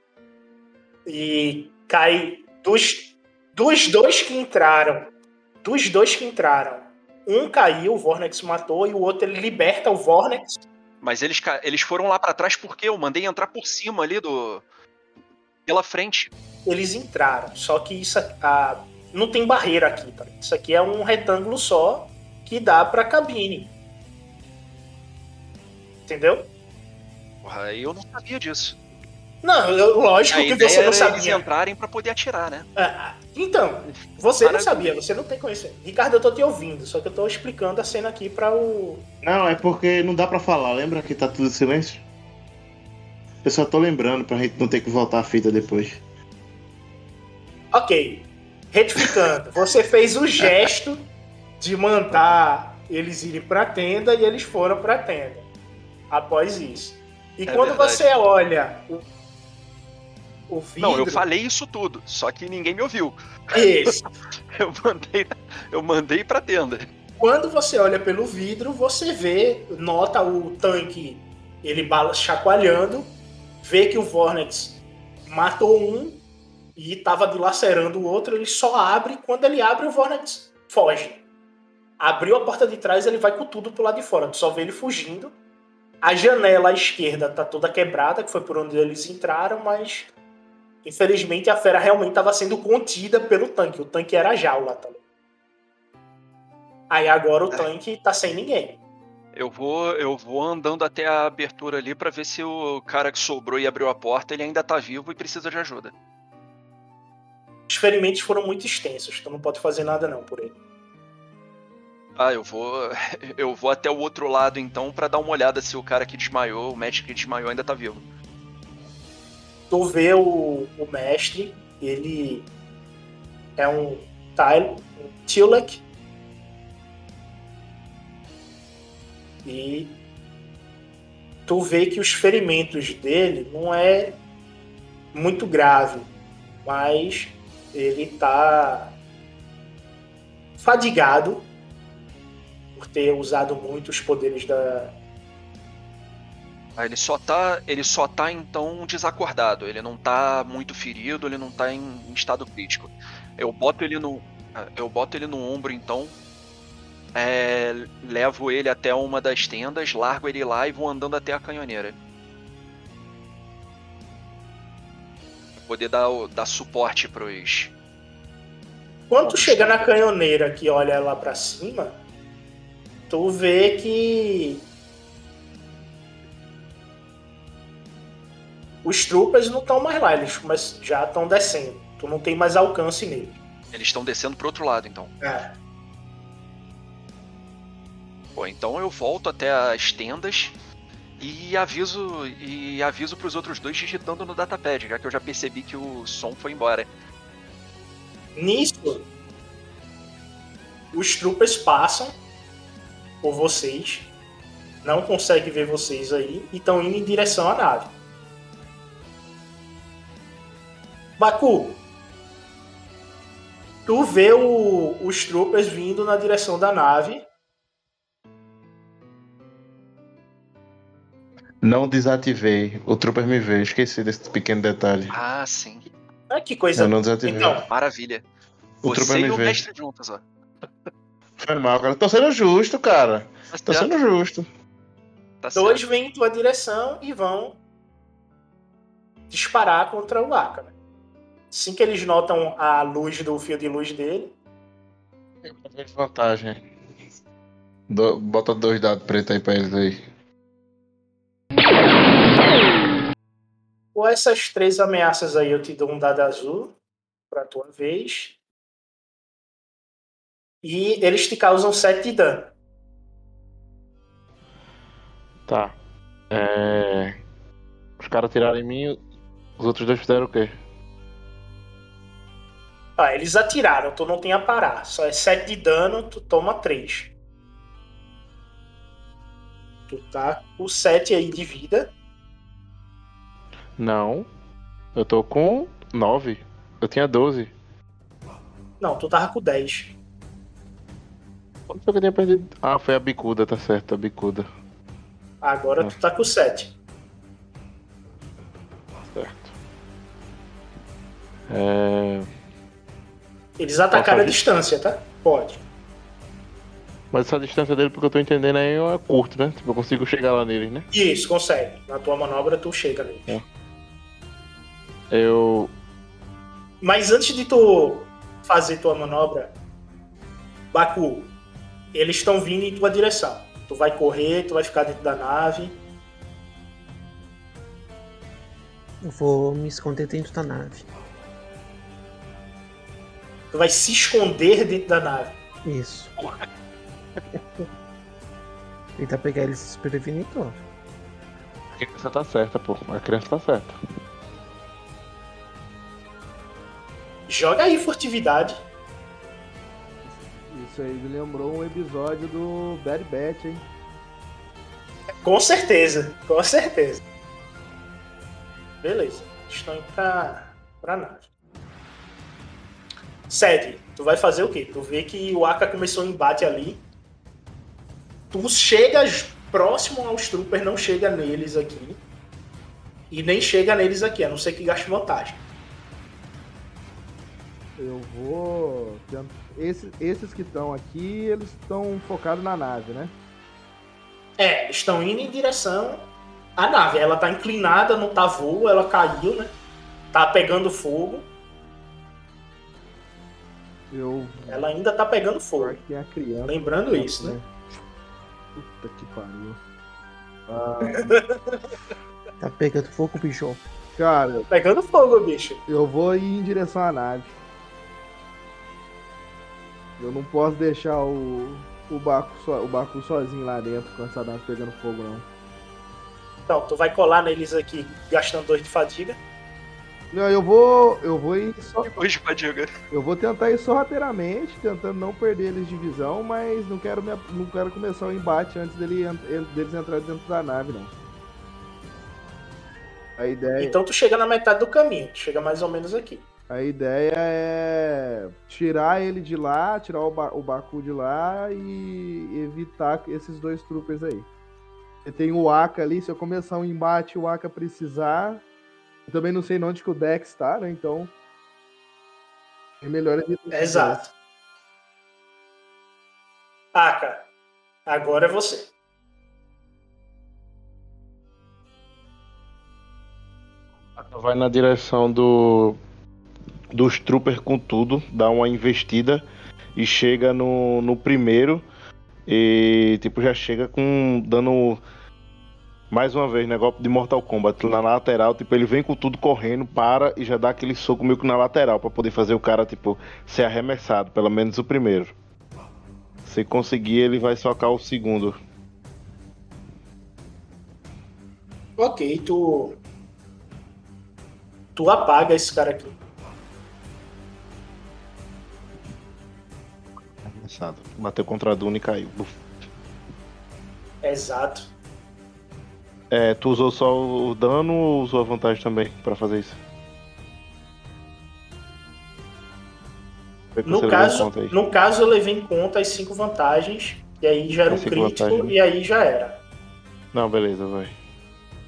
[SPEAKER 3] E cai dos, dos dois que entraram. Dos dois que entraram. Um caiu, o Vornex matou, e o outro ele liberta o Vornex.
[SPEAKER 5] Mas eles, eles foram lá pra trás porque eu mandei entrar por cima ali do. pela frente.
[SPEAKER 3] Eles entraram. Só que isso a, não tem barreira aqui, tá? Isso aqui é um retângulo só que dá pra cabine. Entendeu?
[SPEAKER 5] Porra, eu não sabia disso.
[SPEAKER 3] Não, eu- lógico
[SPEAKER 5] a
[SPEAKER 3] que
[SPEAKER 5] ideia
[SPEAKER 3] você não
[SPEAKER 5] era eles
[SPEAKER 3] sabia.
[SPEAKER 5] entrarem pra poder atirar, né?
[SPEAKER 3] Ah, então, você não
[SPEAKER 5] Maravilha.
[SPEAKER 3] sabia, você não tem conhecimento. Ricardo, eu tô te ouvindo, só que eu tô explicando a cena aqui pra o.
[SPEAKER 6] Não, é porque não dá pra falar, lembra que tá tudo em silêncio? Eu só tô lembrando pra gente não ter que voltar a fita depois.
[SPEAKER 3] Ok. Retificando, você fez o gesto de mandar eles irem pra tenda e eles foram pra tenda. Após isso. E
[SPEAKER 5] É
[SPEAKER 3] quando
[SPEAKER 5] verdade.
[SPEAKER 3] você olha o, o vidro.
[SPEAKER 5] Não, eu falei isso tudo, só que ninguém me ouviu. Eu mandei, eu mandei pra tenda.
[SPEAKER 3] Quando você olha pelo vidro, você vê, nota o tanque ele bala chacoalhando, vê que o Vornex matou um e estava dilacerando o outro, ele só abre, quando ele abre o Vornex foge. Abriu a porta de trás, ele vai com tudo pro lado de fora, tu só vê ele fugindo. A janela à esquerda tá toda quebrada, que foi por onde eles entraram, mas infelizmente a fera realmente estava sendo contida pelo tanque. O tanque era a jaula, tá ligado? Aí agora o tanque tá sem ninguém.
[SPEAKER 5] Eu vou, eu vou andando até a abertura ali pra ver se o cara que sobrou e abriu a porta, ele ainda tá vivo e precisa de ajuda.
[SPEAKER 3] Os ferimentos foram muito extensos, tu não pode fazer nada não por ele.
[SPEAKER 5] Ah, eu vou, eu vou até o outro lado então pra dar uma olhada se o cara que desmaiou, o médico que desmaiou ainda tá vivo.
[SPEAKER 3] Tu vê o, o mestre, ele é um Tyler, um Tilek. E tu vê que os ferimentos dele não é muito grave, mas ele tá fadigado por ter usado muito os poderes da,
[SPEAKER 5] ele só tá, ele só tá então desacordado, ele não tá muito ferido, ele não tá em, em estado crítico. Eu boto ele no, eu boto ele no ombro então, é, levo ele até uma das tendas, largo ele lá e vou andando até a canhoneira. Pra poder dar, dar suporte pros.
[SPEAKER 3] Quando tu chega na canhoneira que olha lá pra cima, tu vê que os troopers não estão mais lá, eles mas já estão descendo. Tu não tem mais alcance neles.
[SPEAKER 5] Eles estão descendo pro outro lado então.
[SPEAKER 3] É.
[SPEAKER 5] Pô, então eu volto até as tendas e aviso e aviso pros outros dois digitando no datapad, já que eu já percebi que o som foi embora.
[SPEAKER 3] Nisso, os troopers passam por vocês, não conseguem ver vocês aí e estão indo em direção à nave. Baku, tu vê o- os troopers vindo na direção da nave.
[SPEAKER 6] Não desativei. O Trooper me vê. Esqueci desse pequeno detalhe.
[SPEAKER 5] Ah, sim.
[SPEAKER 3] Ah, que coisa.
[SPEAKER 6] Eu não desativei.
[SPEAKER 3] Então,
[SPEAKER 5] Maravilha.
[SPEAKER 6] O
[SPEAKER 5] Você
[SPEAKER 6] Trooper
[SPEAKER 5] e
[SPEAKER 6] me
[SPEAKER 5] o
[SPEAKER 6] vê.
[SPEAKER 5] mestre juntos, ó.
[SPEAKER 6] Foi mal, cara. Tô sendo justo, cara.
[SPEAKER 5] Tá
[SPEAKER 6] Tô
[SPEAKER 5] certo,
[SPEAKER 6] sendo justo.
[SPEAKER 5] tá
[SPEAKER 3] dois
[SPEAKER 5] certo.
[SPEAKER 3] vêm em tua direção e vão disparar contra o Akana. Assim que eles notam a luz do fio de luz dele,
[SPEAKER 6] Vantagem. Do- bota dois dados pretos aí pra eles aí.
[SPEAKER 3] com essas três ameaças aí, eu te dou um dado azul pra tua vez. E eles te causam 7 de dano.
[SPEAKER 8] Tá. É... Os caras tiraram em mim, os outros dois fizeram o quê?
[SPEAKER 3] Ah, eles atiraram, tu não tem a parar. Só é 7 de dano, tu toma 3. Tu tá com 7 aí de vida.
[SPEAKER 8] Não. Eu tô com 9. Eu tinha 12.
[SPEAKER 3] Não, tu tava com 10.
[SPEAKER 8] Quanto foi que eu tinha perdido? Ah, foi a bicuda, tá certo, a bicuda.
[SPEAKER 3] Agora tu tá com 7.
[SPEAKER 8] Certo. É...
[SPEAKER 3] Eles atacaram a distância, tá? Pode.
[SPEAKER 8] Mas essa distância dele, porque eu tô entendendo aí, é curto, né? Tipo, eu consigo chegar lá neles, né?
[SPEAKER 3] Isso, consegue. Na tua manobra tu chega nele.
[SPEAKER 8] Eu.
[SPEAKER 3] Mas antes de tu fazer tua manobra, Baku, eles estão vindo em tua direção. Tu vai correr, tu vai ficar dentro da nave.
[SPEAKER 2] Eu vou me esconder dentro da nave.
[SPEAKER 3] Tu vai se esconder dentro da nave.
[SPEAKER 2] Isso. Tentar pegar eles desprevenidos. ó.
[SPEAKER 8] criança tá certa, pô. A criança tá certa.
[SPEAKER 3] Joga aí furtividade.
[SPEAKER 7] Isso aí me lembrou um episódio do Bad Batch, hein?
[SPEAKER 3] Com certeza, com certeza. Beleza, estão indo pra, pra nave. Sede, tu vai fazer o quê? Tu vê que o Aka começou o embate ali. Tu chegas próximo aos troopers, não chega neles aqui. E nem chega neles aqui, a não ser que gaste vantagem.
[SPEAKER 7] Eu vou. tent- Esses, que estão aqui, eles estão focados na nave, né?
[SPEAKER 3] É, estão indo em direção à nave. Ela tá inclinada, não tá voo, ela caiu, né? Tá pegando fogo.
[SPEAKER 7] Eu.
[SPEAKER 3] Ela ainda tá pegando fogo.
[SPEAKER 7] Tem a criança.
[SPEAKER 3] Lembrando isso, né?
[SPEAKER 7] Puta que pariu. Ah,
[SPEAKER 2] Tá pegando fogo, bicho.
[SPEAKER 7] cara,
[SPEAKER 3] Pegando fogo, bicho.
[SPEAKER 7] eu vou ir em direção à nave. Eu não posso deixar o, o, Baku, so, o Baku sozinho lá dentro com essa nave pegando fogo, não.
[SPEAKER 3] Então, tu vai colar neles aqui, gastando dois de fadiga.
[SPEAKER 7] Não, eu vou. Eu vou ir só. Eu vou tentar ir sorrateiramente, tentando não perder eles de visão, mas não quero, me, não quero começar o embate antes dele, deles entrarem dentro da nave, não. A ideia,
[SPEAKER 3] Então tu chega na metade do caminho, tu chega mais ou menos aqui.
[SPEAKER 7] a ideia é tirar ele de lá, tirar o, ba, o Baku de lá e evitar esses dois troopers aí. Você tem o Aka ali, se eu começar um embate e o Aka precisar. Eu também não sei onde que o Dex tá, né? Então. É melhor.
[SPEAKER 3] Exato. Aka, agora é você.
[SPEAKER 8] Vai na direção do dos troopers com tudo, dá uma investida e chega no, no primeiro e tipo já chega com dando mais uma vez, né, golpe de Mortal Kombat na lateral, tipo ele vem com tudo correndo, para e já dá aquele soco meio que na lateral pra poder fazer o cara tipo ser arremessado, pelo menos o primeiro. Se conseguir, ele vai socar o segundo.
[SPEAKER 3] Ok, tu. Tu apaga esse cara aqui.
[SPEAKER 8] Arremessado. Bateu contra a Duna e caiu.
[SPEAKER 3] Exato.
[SPEAKER 8] É, tu usou só o dano ou usou a vantagem também pra fazer isso?
[SPEAKER 3] No caso, no caso, eu levei em conta as cinco vantagens, e aí já era um
[SPEAKER 8] As cinco
[SPEAKER 3] crítico,
[SPEAKER 8] vantagens,
[SPEAKER 3] e aí já era.
[SPEAKER 8] Não, beleza, vai.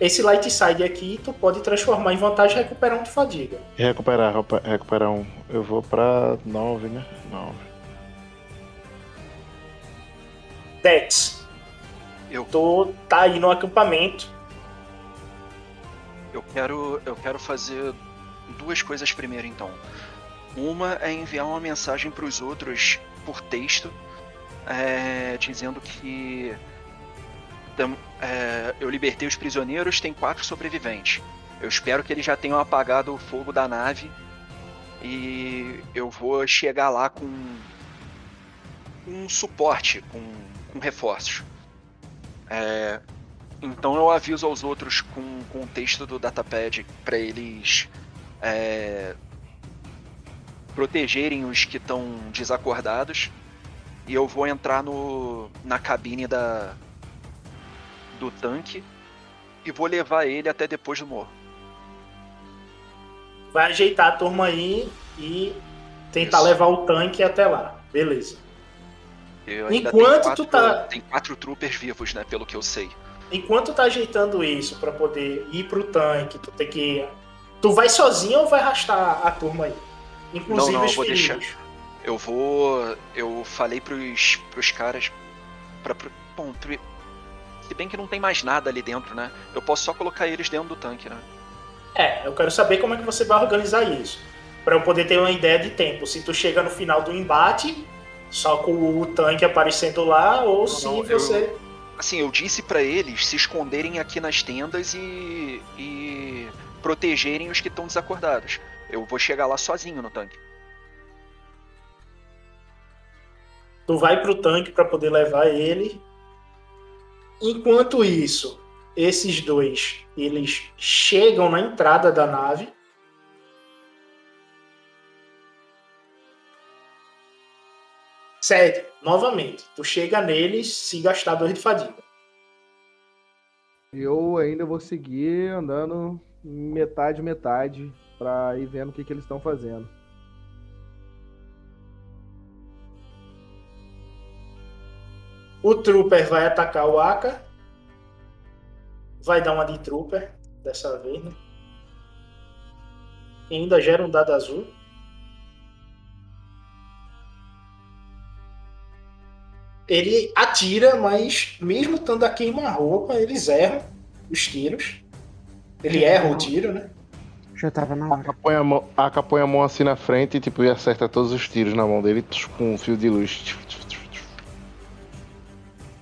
[SPEAKER 3] Esse light side aqui, tu pode transformar em vantagem e recuperar um de fadiga.
[SPEAKER 8] Recuperar, recupe- recuperar um. Eu vou pra 9, né? 9.
[SPEAKER 3] Dex,
[SPEAKER 5] Eu,
[SPEAKER 3] tu tá aí no acampamento.
[SPEAKER 5] eu quero, eu quero fazer duas coisas primeiro, então. Uma é enviar uma mensagem para os outros por texto, é, dizendo que tam- é, eu libertei os prisioneiros, tem quatro sobreviventes. Eu espero que eles já tenham apagado o fogo da nave e eu vou chegar lá com um suporte, com, com reforços. É, então eu aviso aos outros com, com o texto do datapad para eles é, protegerem os que estão desacordados e eu vou entrar no, na cabine da do tanque e vou levar ele até depois do morro.
[SPEAKER 3] Vai ajeitar a turma aí e tentar
[SPEAKER 5] Isso.
[SPEAKER 3] levar o tanque até lá. Beleza. Enquanto
[SPEAKER 5] tenho
[SPEAKER 3] tu
[SPEAKER 5] quatro-
[SPEAKER 3] tá-
[SPEAKER 5] Tem quatro troopers vivos, né? Pelo que eu sei.
[SPEAKER 3] Enquanto tá ajeitando isso pra poder ir pro tanque, tu tem que. Tu vai sozinho ou vai arrastar a turma aí? Inclusive
[SPEAKER 5] Não, não,
[SPEAKER 3] os
[SPEAKER 5] eu vou deixar. Eu vou. Eu falei pros, pros caras. Pra, pro- bom, pri- se bem que não tem mais nada ali dentro, né? Eu posso só colocar eles dentro do tanque, né?
[SPEAKER 3] É, eu quero saber como é que você vai organizar isso. Pra eu poder ter uma ideia de tempo. Se tu chega no final do embate, só com o tanque aparecendo lá, ou se
[SPEAKER 5] não, eu-
[SPEAKER 3] você.
[SPEAKER 5] Assim, eu disse pra eles se esconderem aqui nas tendas e. e protegerem os que estão desacordados. Eu vou chegar lá sozinho no tanque.
[SPEAKER 3] Tu vai pro tanque pra poder levar ele. Enquanto isso, Esses dois, eles chegam na entrada da nave. Sete, novamente, tu chega neles se gastar dois de fadiga.
[SPEAKER 7] Eu ainda vou seguir andando metade, metade, pra ir vendo o que, que eles estão fazendo.
[SPEAKER 3] O Trooper vai atacar o Aka. Vai dar uma de Trooper dessa vez, né? E ainda gera um dado azul. Ele atira, mas mesmo estando a queima-roupa, eles erram os tiros. Ele erra o tiro, né?
[SPEAKER 2] Já tava na hora.
[SPEAKER 8] Põe a mão, Aka põe a mão assim na frente e tipo, e acerta todos os tiros na mão dele com um fio de luz.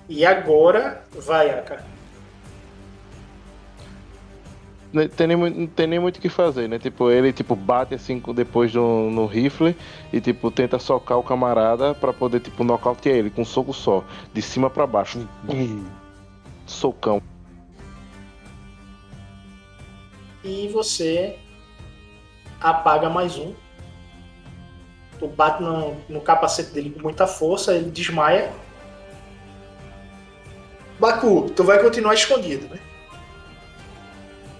[SPEAKER 3] E agora vai, Aka.
[SPEAKER 8] Não tem nem, não tem nem muito o que fazer, né? Tipo, ele tipo, bate assim depois no, no rifle e tipo, tenta socar o camarada pra poder, tipo, nocautear ele com um soco só. De cima pra baixo. Um socão.
[SPEAKER 3] E você apaga mais um. Tu bate no, no capacete dele com muita força, ele desmaia. Baku, tu vai continuar escondido, né?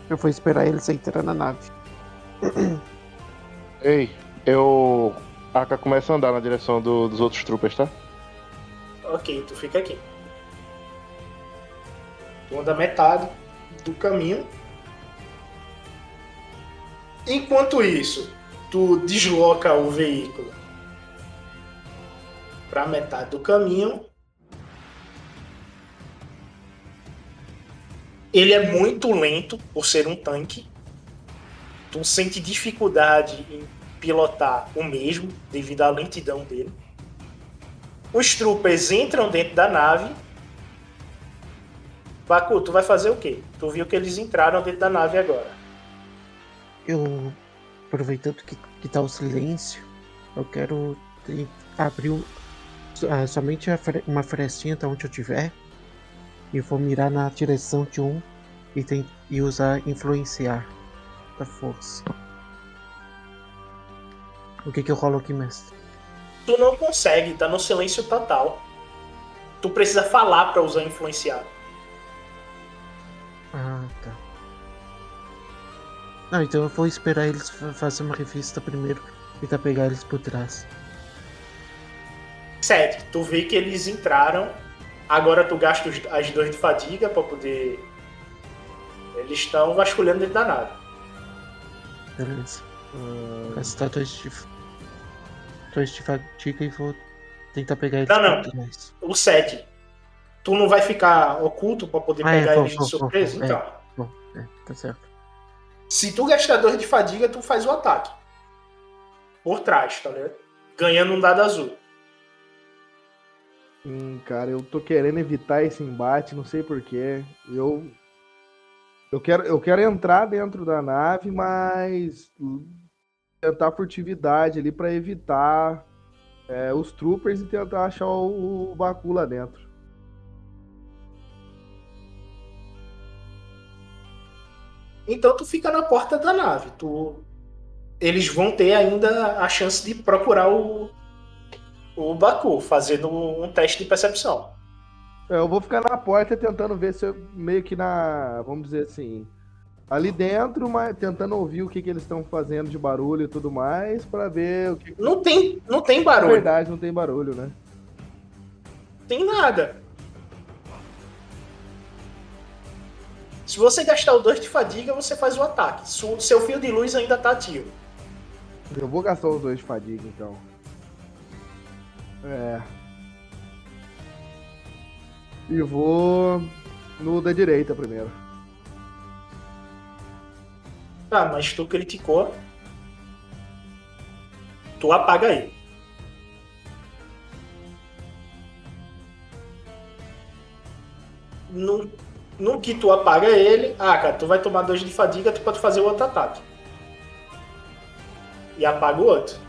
[SPEAKER 2] Eu vou esperar eles entrar na nave.
[SPEAKER 8] Ei, eu. Aka começa a andar na direção do- dos outros troopers, tá?
[SPEAKER 3] Ok, tu fica aqui. Tu anda metade do caminho. Enquanto isso, tu desloca o veículo para metade do caminho. Ele é muito lento por ser um tanque. Tu sente dificuldade em pilotar o mesmo devido à lentidão dele. Os troopers entram dentro da nave. Baku, tu vai fazer o quê? Tu viu que eles entraram dentro da nave agora.
[SPEAKER 2] Eu, aproveitando que, que tá o silêncio, eu quero abrir ah, somente uma frestinha de onde eu tiver e vou mirar na direção de um e, tem, e usar influenciar da força. O que que eu rolo aqui, mestre?
[SPEAKER 3] Tu não consegue, tá no silêncio total. Tu precisa falar pra usar influenciar.
[SPEAKER 2] Ah, tá. Não, então eu vou esperar eles fa- fazer uma revista primeiro e tentar pegar eles por trás.
[SPEAKER 3] Sete, tu vê que eles entraram. Agora tu gasta os- as duas de fadiga pra poder. Eles estão vasculhando dentro da nave.
[SPEAKER 2] Beleza. Gastar dois de, dois de fadiga e vou tentar pegar eles
[SPEAKER 3] Não, não.
[SPEAKER 2] trás.
[SPEAKER 3] O 7. Tu não vai ficar oculto pra poder
[SPEAKER 2] Ah, é,
[SPEAKER 3] pegar
[SPEAKER 2] vou,
[SPEAKER 3] eles de
[SPEAKER 2] vou, vou,
[SPEAKER 3] surpresa?
[SPEAKER 2] vou, é.
[SPEAKER 3] Então,
[SPEAKER 2] Bom, é, tá certo.
[SPEAKER 3] se tu gastar dois de fadiga, tu faz o ataque. Por trás, tá ligado? Ganhando um dado azul.
[SPEAKER 7] Hum, cara, eu tô querendo evitar esse embate, não sei porquê. Eu. Eu quero, eu quero entrar dentro da nave, mas tentar furtividade ali pra evitar é, os troopers e tentar achar o, o Baku lá dentro.
[SPEAKER 3] Então tu fica na porta da nave. Tu... Eles vão ter ainda a chance de procurar o, o Baku, fazendo um teste de percepção.
[SPEAKER 7] É, Eu vou ficar na porta tentando ver se eu meio que na. Vamos dizer assim. Ali dentro, mas tentando ouvir o que, que eles estão fazendo de barulho e tudo mais, pra ver o que.
[SPEAKER 3] Não tem, não tem
[SPEAKER 7] Na
[SPEAKER 3] barulho,
[SPEAKER 7] verdade, não tem barulho, né?
[SPEAKER 3] não tem nada. Se você gastar o 2 de fadiga, você faz o ataque. Seu fio de luz ainda tá ativo.
[SPEAKER 7] Eu vou gastar os dois de fadiga, então. É. E vou no da direita primeiro.
[SPEAKER 3] Tá, mas tu criticou. Tu apaga ele. No, no que tu apaga ele, ah, cara, tu vai tomar dois de fadiga, tu pode fazer o outro ataque. E apaga o outro.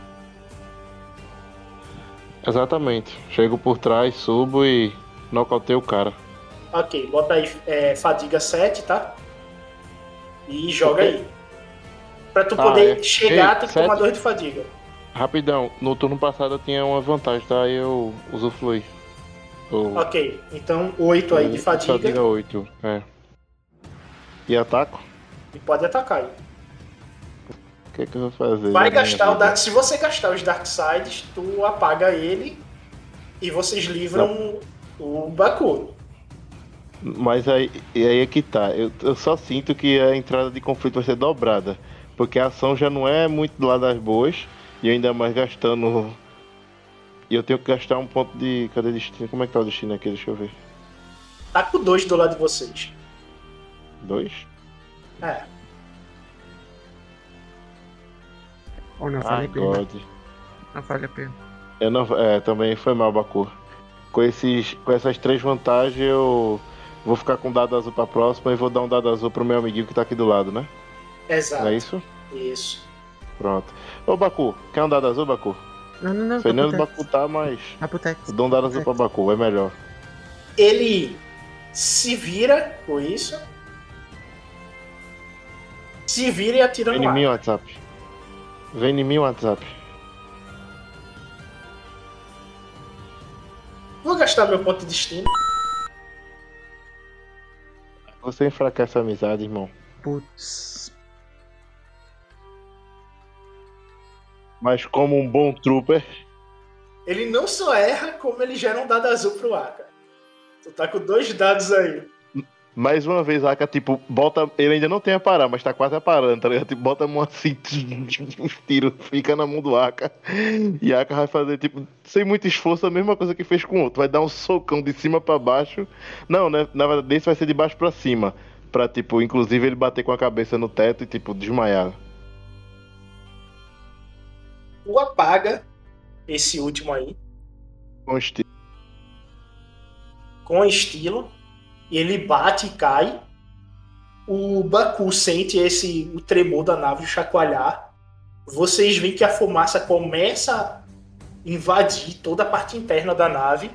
[SPEAKER 8] Exatamente. Chego por trás, subo e nocauteio o cara.
[SPEAKER 3] Ok, bota aí é, fadiga 7, tá? E joga
[SPEAKER 6] Ok.
[SPEAKER 3] aí. Pra tu
[SPEAKER 6] Ah,
[SPEAKER 3] poder
[SPEAKER 6] é.
[SPEAKER 3] chegar,
[SPEAKER 6] Ei,
[SPEAKER 3] tem que tomar
[SPEAKER 6] sete?
[SPEAKER 3] 2 de fadiga.
[SPEAKER 6] Rapidão, no turno passado eu tinha uma vantagem, tá? Aí eu usufruí. O-
[SPEAKER 3] Ok, então 8 aí de fadiga.
[SPEAKER 6] Fadiga 8, é. E ataco?
[SPEAKER 3] E pode atacar aí.
[SPEAKER 6] O que, é que eu vou fazer?
[SPEAKER 3] Vai
[SPEAKER 6] minha
[SPEAKER 3] gastar o? Dark. Se você gastar os Dark Sides, tu apaga ele e vocês livram o Baku.
[SPEAKER 6] Mas aí, e aí é que tá. Eu, eu só sinto que a entrada de conflito vai ser dobrada. Porque a ação já não é muito lá das boas. E ainda mais gastando. E eu tenho que gastar um ponto de. Cadê destino? Como é que tá o destino aqui? Deixa eu ver.
[SPEAKER 3] Tá com dois do lado de vocês.
[SPEAKER 6] Dois?
[SPEAKER 3] É.
[SPEAKER 2] Ou não
[SPEAKER 6] Ah,
[SPEAKER 2] vale a pena.
[SPEAKER 6] God.
[SPEAKER 2] Não vale a pena.
[SPEAKER 6] Eu não, é, também foi mal, Baku. Com, esses, com essas três vantagens, eu vou ficar com um dado azul pra próxima e vou dar um dado azul pro meu amiguinho que tá aqui do lado, né?
[SPEAKER 3] Exato.
[SPEAKER 6] Não é isso?
[SPEAKER 3] Isso.
[SPEAKER 6] Pronto. Ô, Baku, quer um dado azul, Baku?
[SPEAKER 2] Não, não, não.
[SPEAKER 6] Fernando
[SPEAKER 2] Caputex.
[SPEAKER 6] Baku tá, mas.
[SPEAKER 2] Caputex.
[SPEAKER 6] Eu dou um dado azul pra Baku, é melhor.
[SPEAKER 3] Ele se vira com isso. Se vira e atira no
[SPEAKER 6] em mim,
[SPEAKER 3] ar.
[SPEAKER 6] WhatsApp. Vem em mim, WhatsApp.
[SPEAKER 3] Vou gastar meu ponto de destino.
[SPEAKER 6] Você enfraquece a amizade, irmão.
[SPEAKER 2] Putz.
[SPEAKER 6] Mas como um bom trooper,
[SPEAKER 3] Ele não só erra, como ele gera um dado azul pro Aka. Tu tá com dois dados aí.
[SPEAKER 6] Mais uma vez, Aka, tipo, bota. Ele ainda não tem a parar, mas tá quase a parando, tá ligado? Tipo, bota a mão assim, os tiros, fica na mão do Aka. E a Aka vai fazer, tipo, sem muito esforço, a mesma coisa que fez com o outro. Vai dar um socão de cima pra baixo. Não, né? Na verdade, esse vai ser de baixo pra cima. Pra, tipo, inclusive ele bater com a cabeça no teto e, tipo, desmaiar.
[SPEAKER 3] Tu apaga esse último aí
[SPEAKER 6] Com estilo.
[SPEAKER 3] com estilo. E ele bate e cai. O Baku sente esse o tremor da nave chacoalhar. Vocês veem que a fumaça começa a invadir toda a parte interna da nave.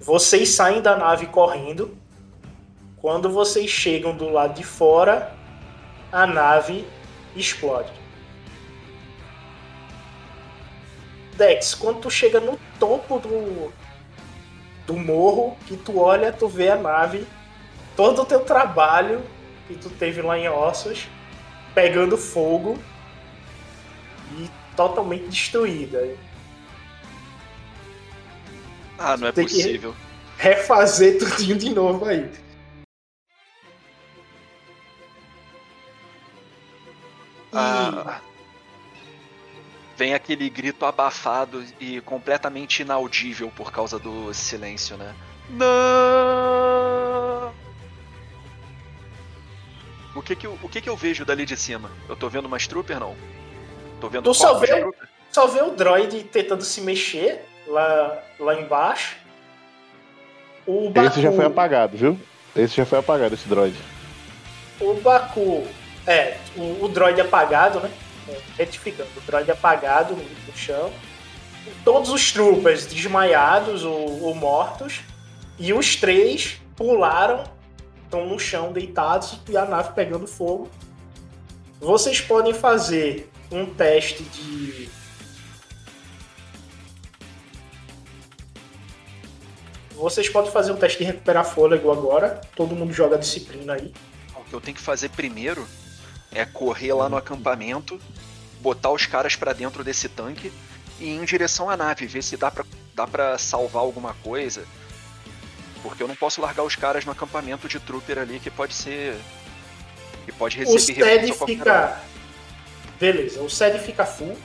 [SPEAKER 3] Vocês saem da nave correndo. Quando vocês chegam do lado de fora, a nave explode. Dex, quando tu chega no topo do, do morro, que tu olha, tu vê a nave, todo o teu trabalho que tu teve lá em Ossos, pegando fogo e totalmente destruída.
[SPEAKER 5] Ah, não é
[SPEAKER 3] Tem
[SPEAKER 5] possível.
[SPEAKER 3] Refazer tudinho de novo aí. E
[SPEAKER 5] Ah, vem aquele grito abafado e completamente inaudível por causa do silêncio, né? Não! O que que, eu, o que que eu vejo dali de cima? Eu tô vendo umas trooper, não? Tô vendo
[SPEAKER 3] Tu só vê- só vê o droid tentando se mexer lá, lá embaixo. O
[SPEAKER 6] Esse já
[SPEAKER 3] Baku-
[SPEAKER 6] foi apagado, viu? Esse já foi apagado, esse droid.
[SPEAKER 3] O Baku. É, o, o droid apagado, né? É, Retificando, o droid apagado no, no chão. Todos os troopers desmaiados ou, ou mortos. E os três pularam, estão no chão deitados e a nave pegando fogo. Vocês podem fazer um teste de. Vocês podem fazer um teste de recuperar fôlego agora. Todo mundo joga disciplina aí.
[SPEAKER 5] O que eu tenho que fazer primeiro é correr lá no acampamento, botar os caras pra dentro desse tanque e ir em direção à nave, ver se dá pra, dá pra salvar alguma coisa. Porque eu não posso largar os caras no acampamento de trooper ali que pode ser. que pode
[SPEAKER 3] O
[SPEAKER 5] receber qualquer hora.
[SPEAKER 3] fica. Beleza, o SED fica full.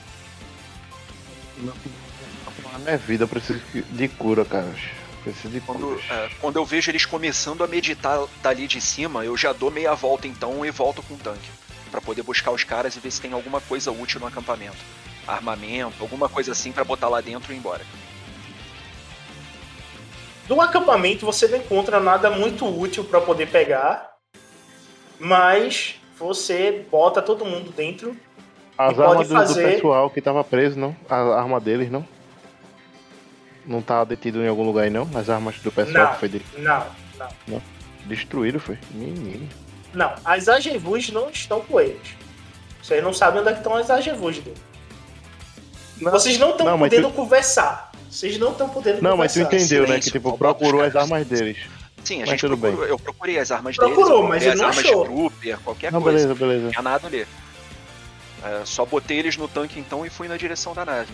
[SPEAKER 6] Na minha vida eu preciso de cura, cara. Preciso de
[SPEAKER 5] Quando,
[SPEAKER 6] cura.
[SPEAKER 5] é, quando eu vejo eles começando a meditar dali de cima, eu já dou meia volta então e volto com o tanque. Pra poder buscar os caras e ver se tem alguma coisa útil no acampamento. Armamento, alguma coisa assim pra botar lá dentro e ir embora.
[SPEAKER 3] Do acampamento você não encontra nada muito útil para poder pegar, mas você bota todo mundo dentro.
[SPEAKER 6] As
[SPEAKER 3] e pode
[SPEAKER 6] armas do, do
[SPEAKER 3] fazer-
[SPEAKER 6] pessoal que tava preso, não? A arma deles, não? Não tá detido em algum lugar aí, não? As armas do pessoal
[SPEAKER 3] Não.
[SPEAKER 6] que foi dele.
[SPEAKER 3] Não, não.
[SPEAKER 6] Destruíram, foi. Menino.
[SPEAKER 3] Não, as Agevus não estão com eles. Vocês não sabem onde é que estão as Agevus dele. Vocês não estão
[SPEAKER 6] Não, mas
[SPEAKER 3] podendo
[SPEAKER 6] tu-
[SPEAKER 3] conversar. Vocês não estão podendo
[SPEAKER 6] Não, mas tu
[SPEAKER 3] conversar.
[SPEAKER 6] entendeu, né?
[SPEAKER 5] silêncio,
[SPEAKER 6] Que tipo, procurou as armas deles.
[SPEAKER 5] Sim, a
[SPEAKER 6] Mas
[SPEAKER 5] gente
[SPEAKER 6] tudo bem.
[SPEAKER 5] procurou, eu procurei as armas
[SPEAKER 3] Procurou,
[SPEAKER 5] deles, eu
[SPEAKER 3] mas ele
[SPEAKER 5] as
[SPEAKER 3] não
[SPEAKER 5] armas
[SPEAKER 3] achou.
[SPEAKER 5] de trooper, qualquer
[SPEAKER 6] Não,
[SPEAKER 5] coisa.
[SPEAKER 6] beleza,
[SPEAKER 5] Não
[SPEAKER 6] beleza.
[SPEAKER 5] tinha nada ali. É, só botei eles no tanque então e fui na direção da nave.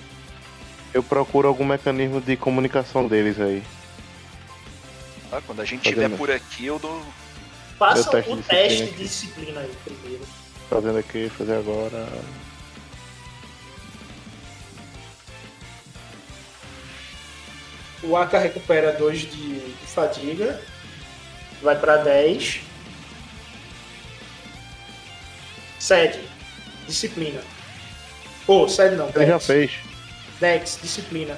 [SPEAKER 6] Eu procuro algum mecanismo de comunicação deles aí.
[SPEAKER 5] tá? Quando a gente estiver por aqui, eu dou.
[SPEAKER 3] Façam
[SPEAKER 6] teste
[SPEAKER 3] o
[SPEAKER 6] de
[SPEAKER 3] teste
[SPEAKER 6] disciplina
[SPEAKER 3] de disciplina aí primeiro.
[SPEAKER 6] Fazendo aqui, fazer agora.
[SPEAKER 3] O Aka recupera 2 de, de fadiga. Vai pra 10. Sede. Disciplina. Pô, sede não.
[SPEAKER 6] Ele já fez.
[SPEAKER 3] Dex, disciplina.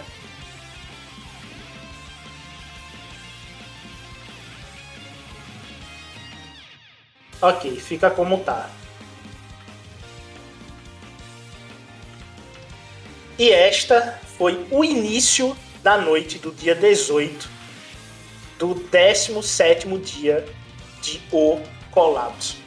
[SPEAKER 3] Ok, fica como tá. E esta foi o início da noite do dia 18 do 17º dia de O Colapso.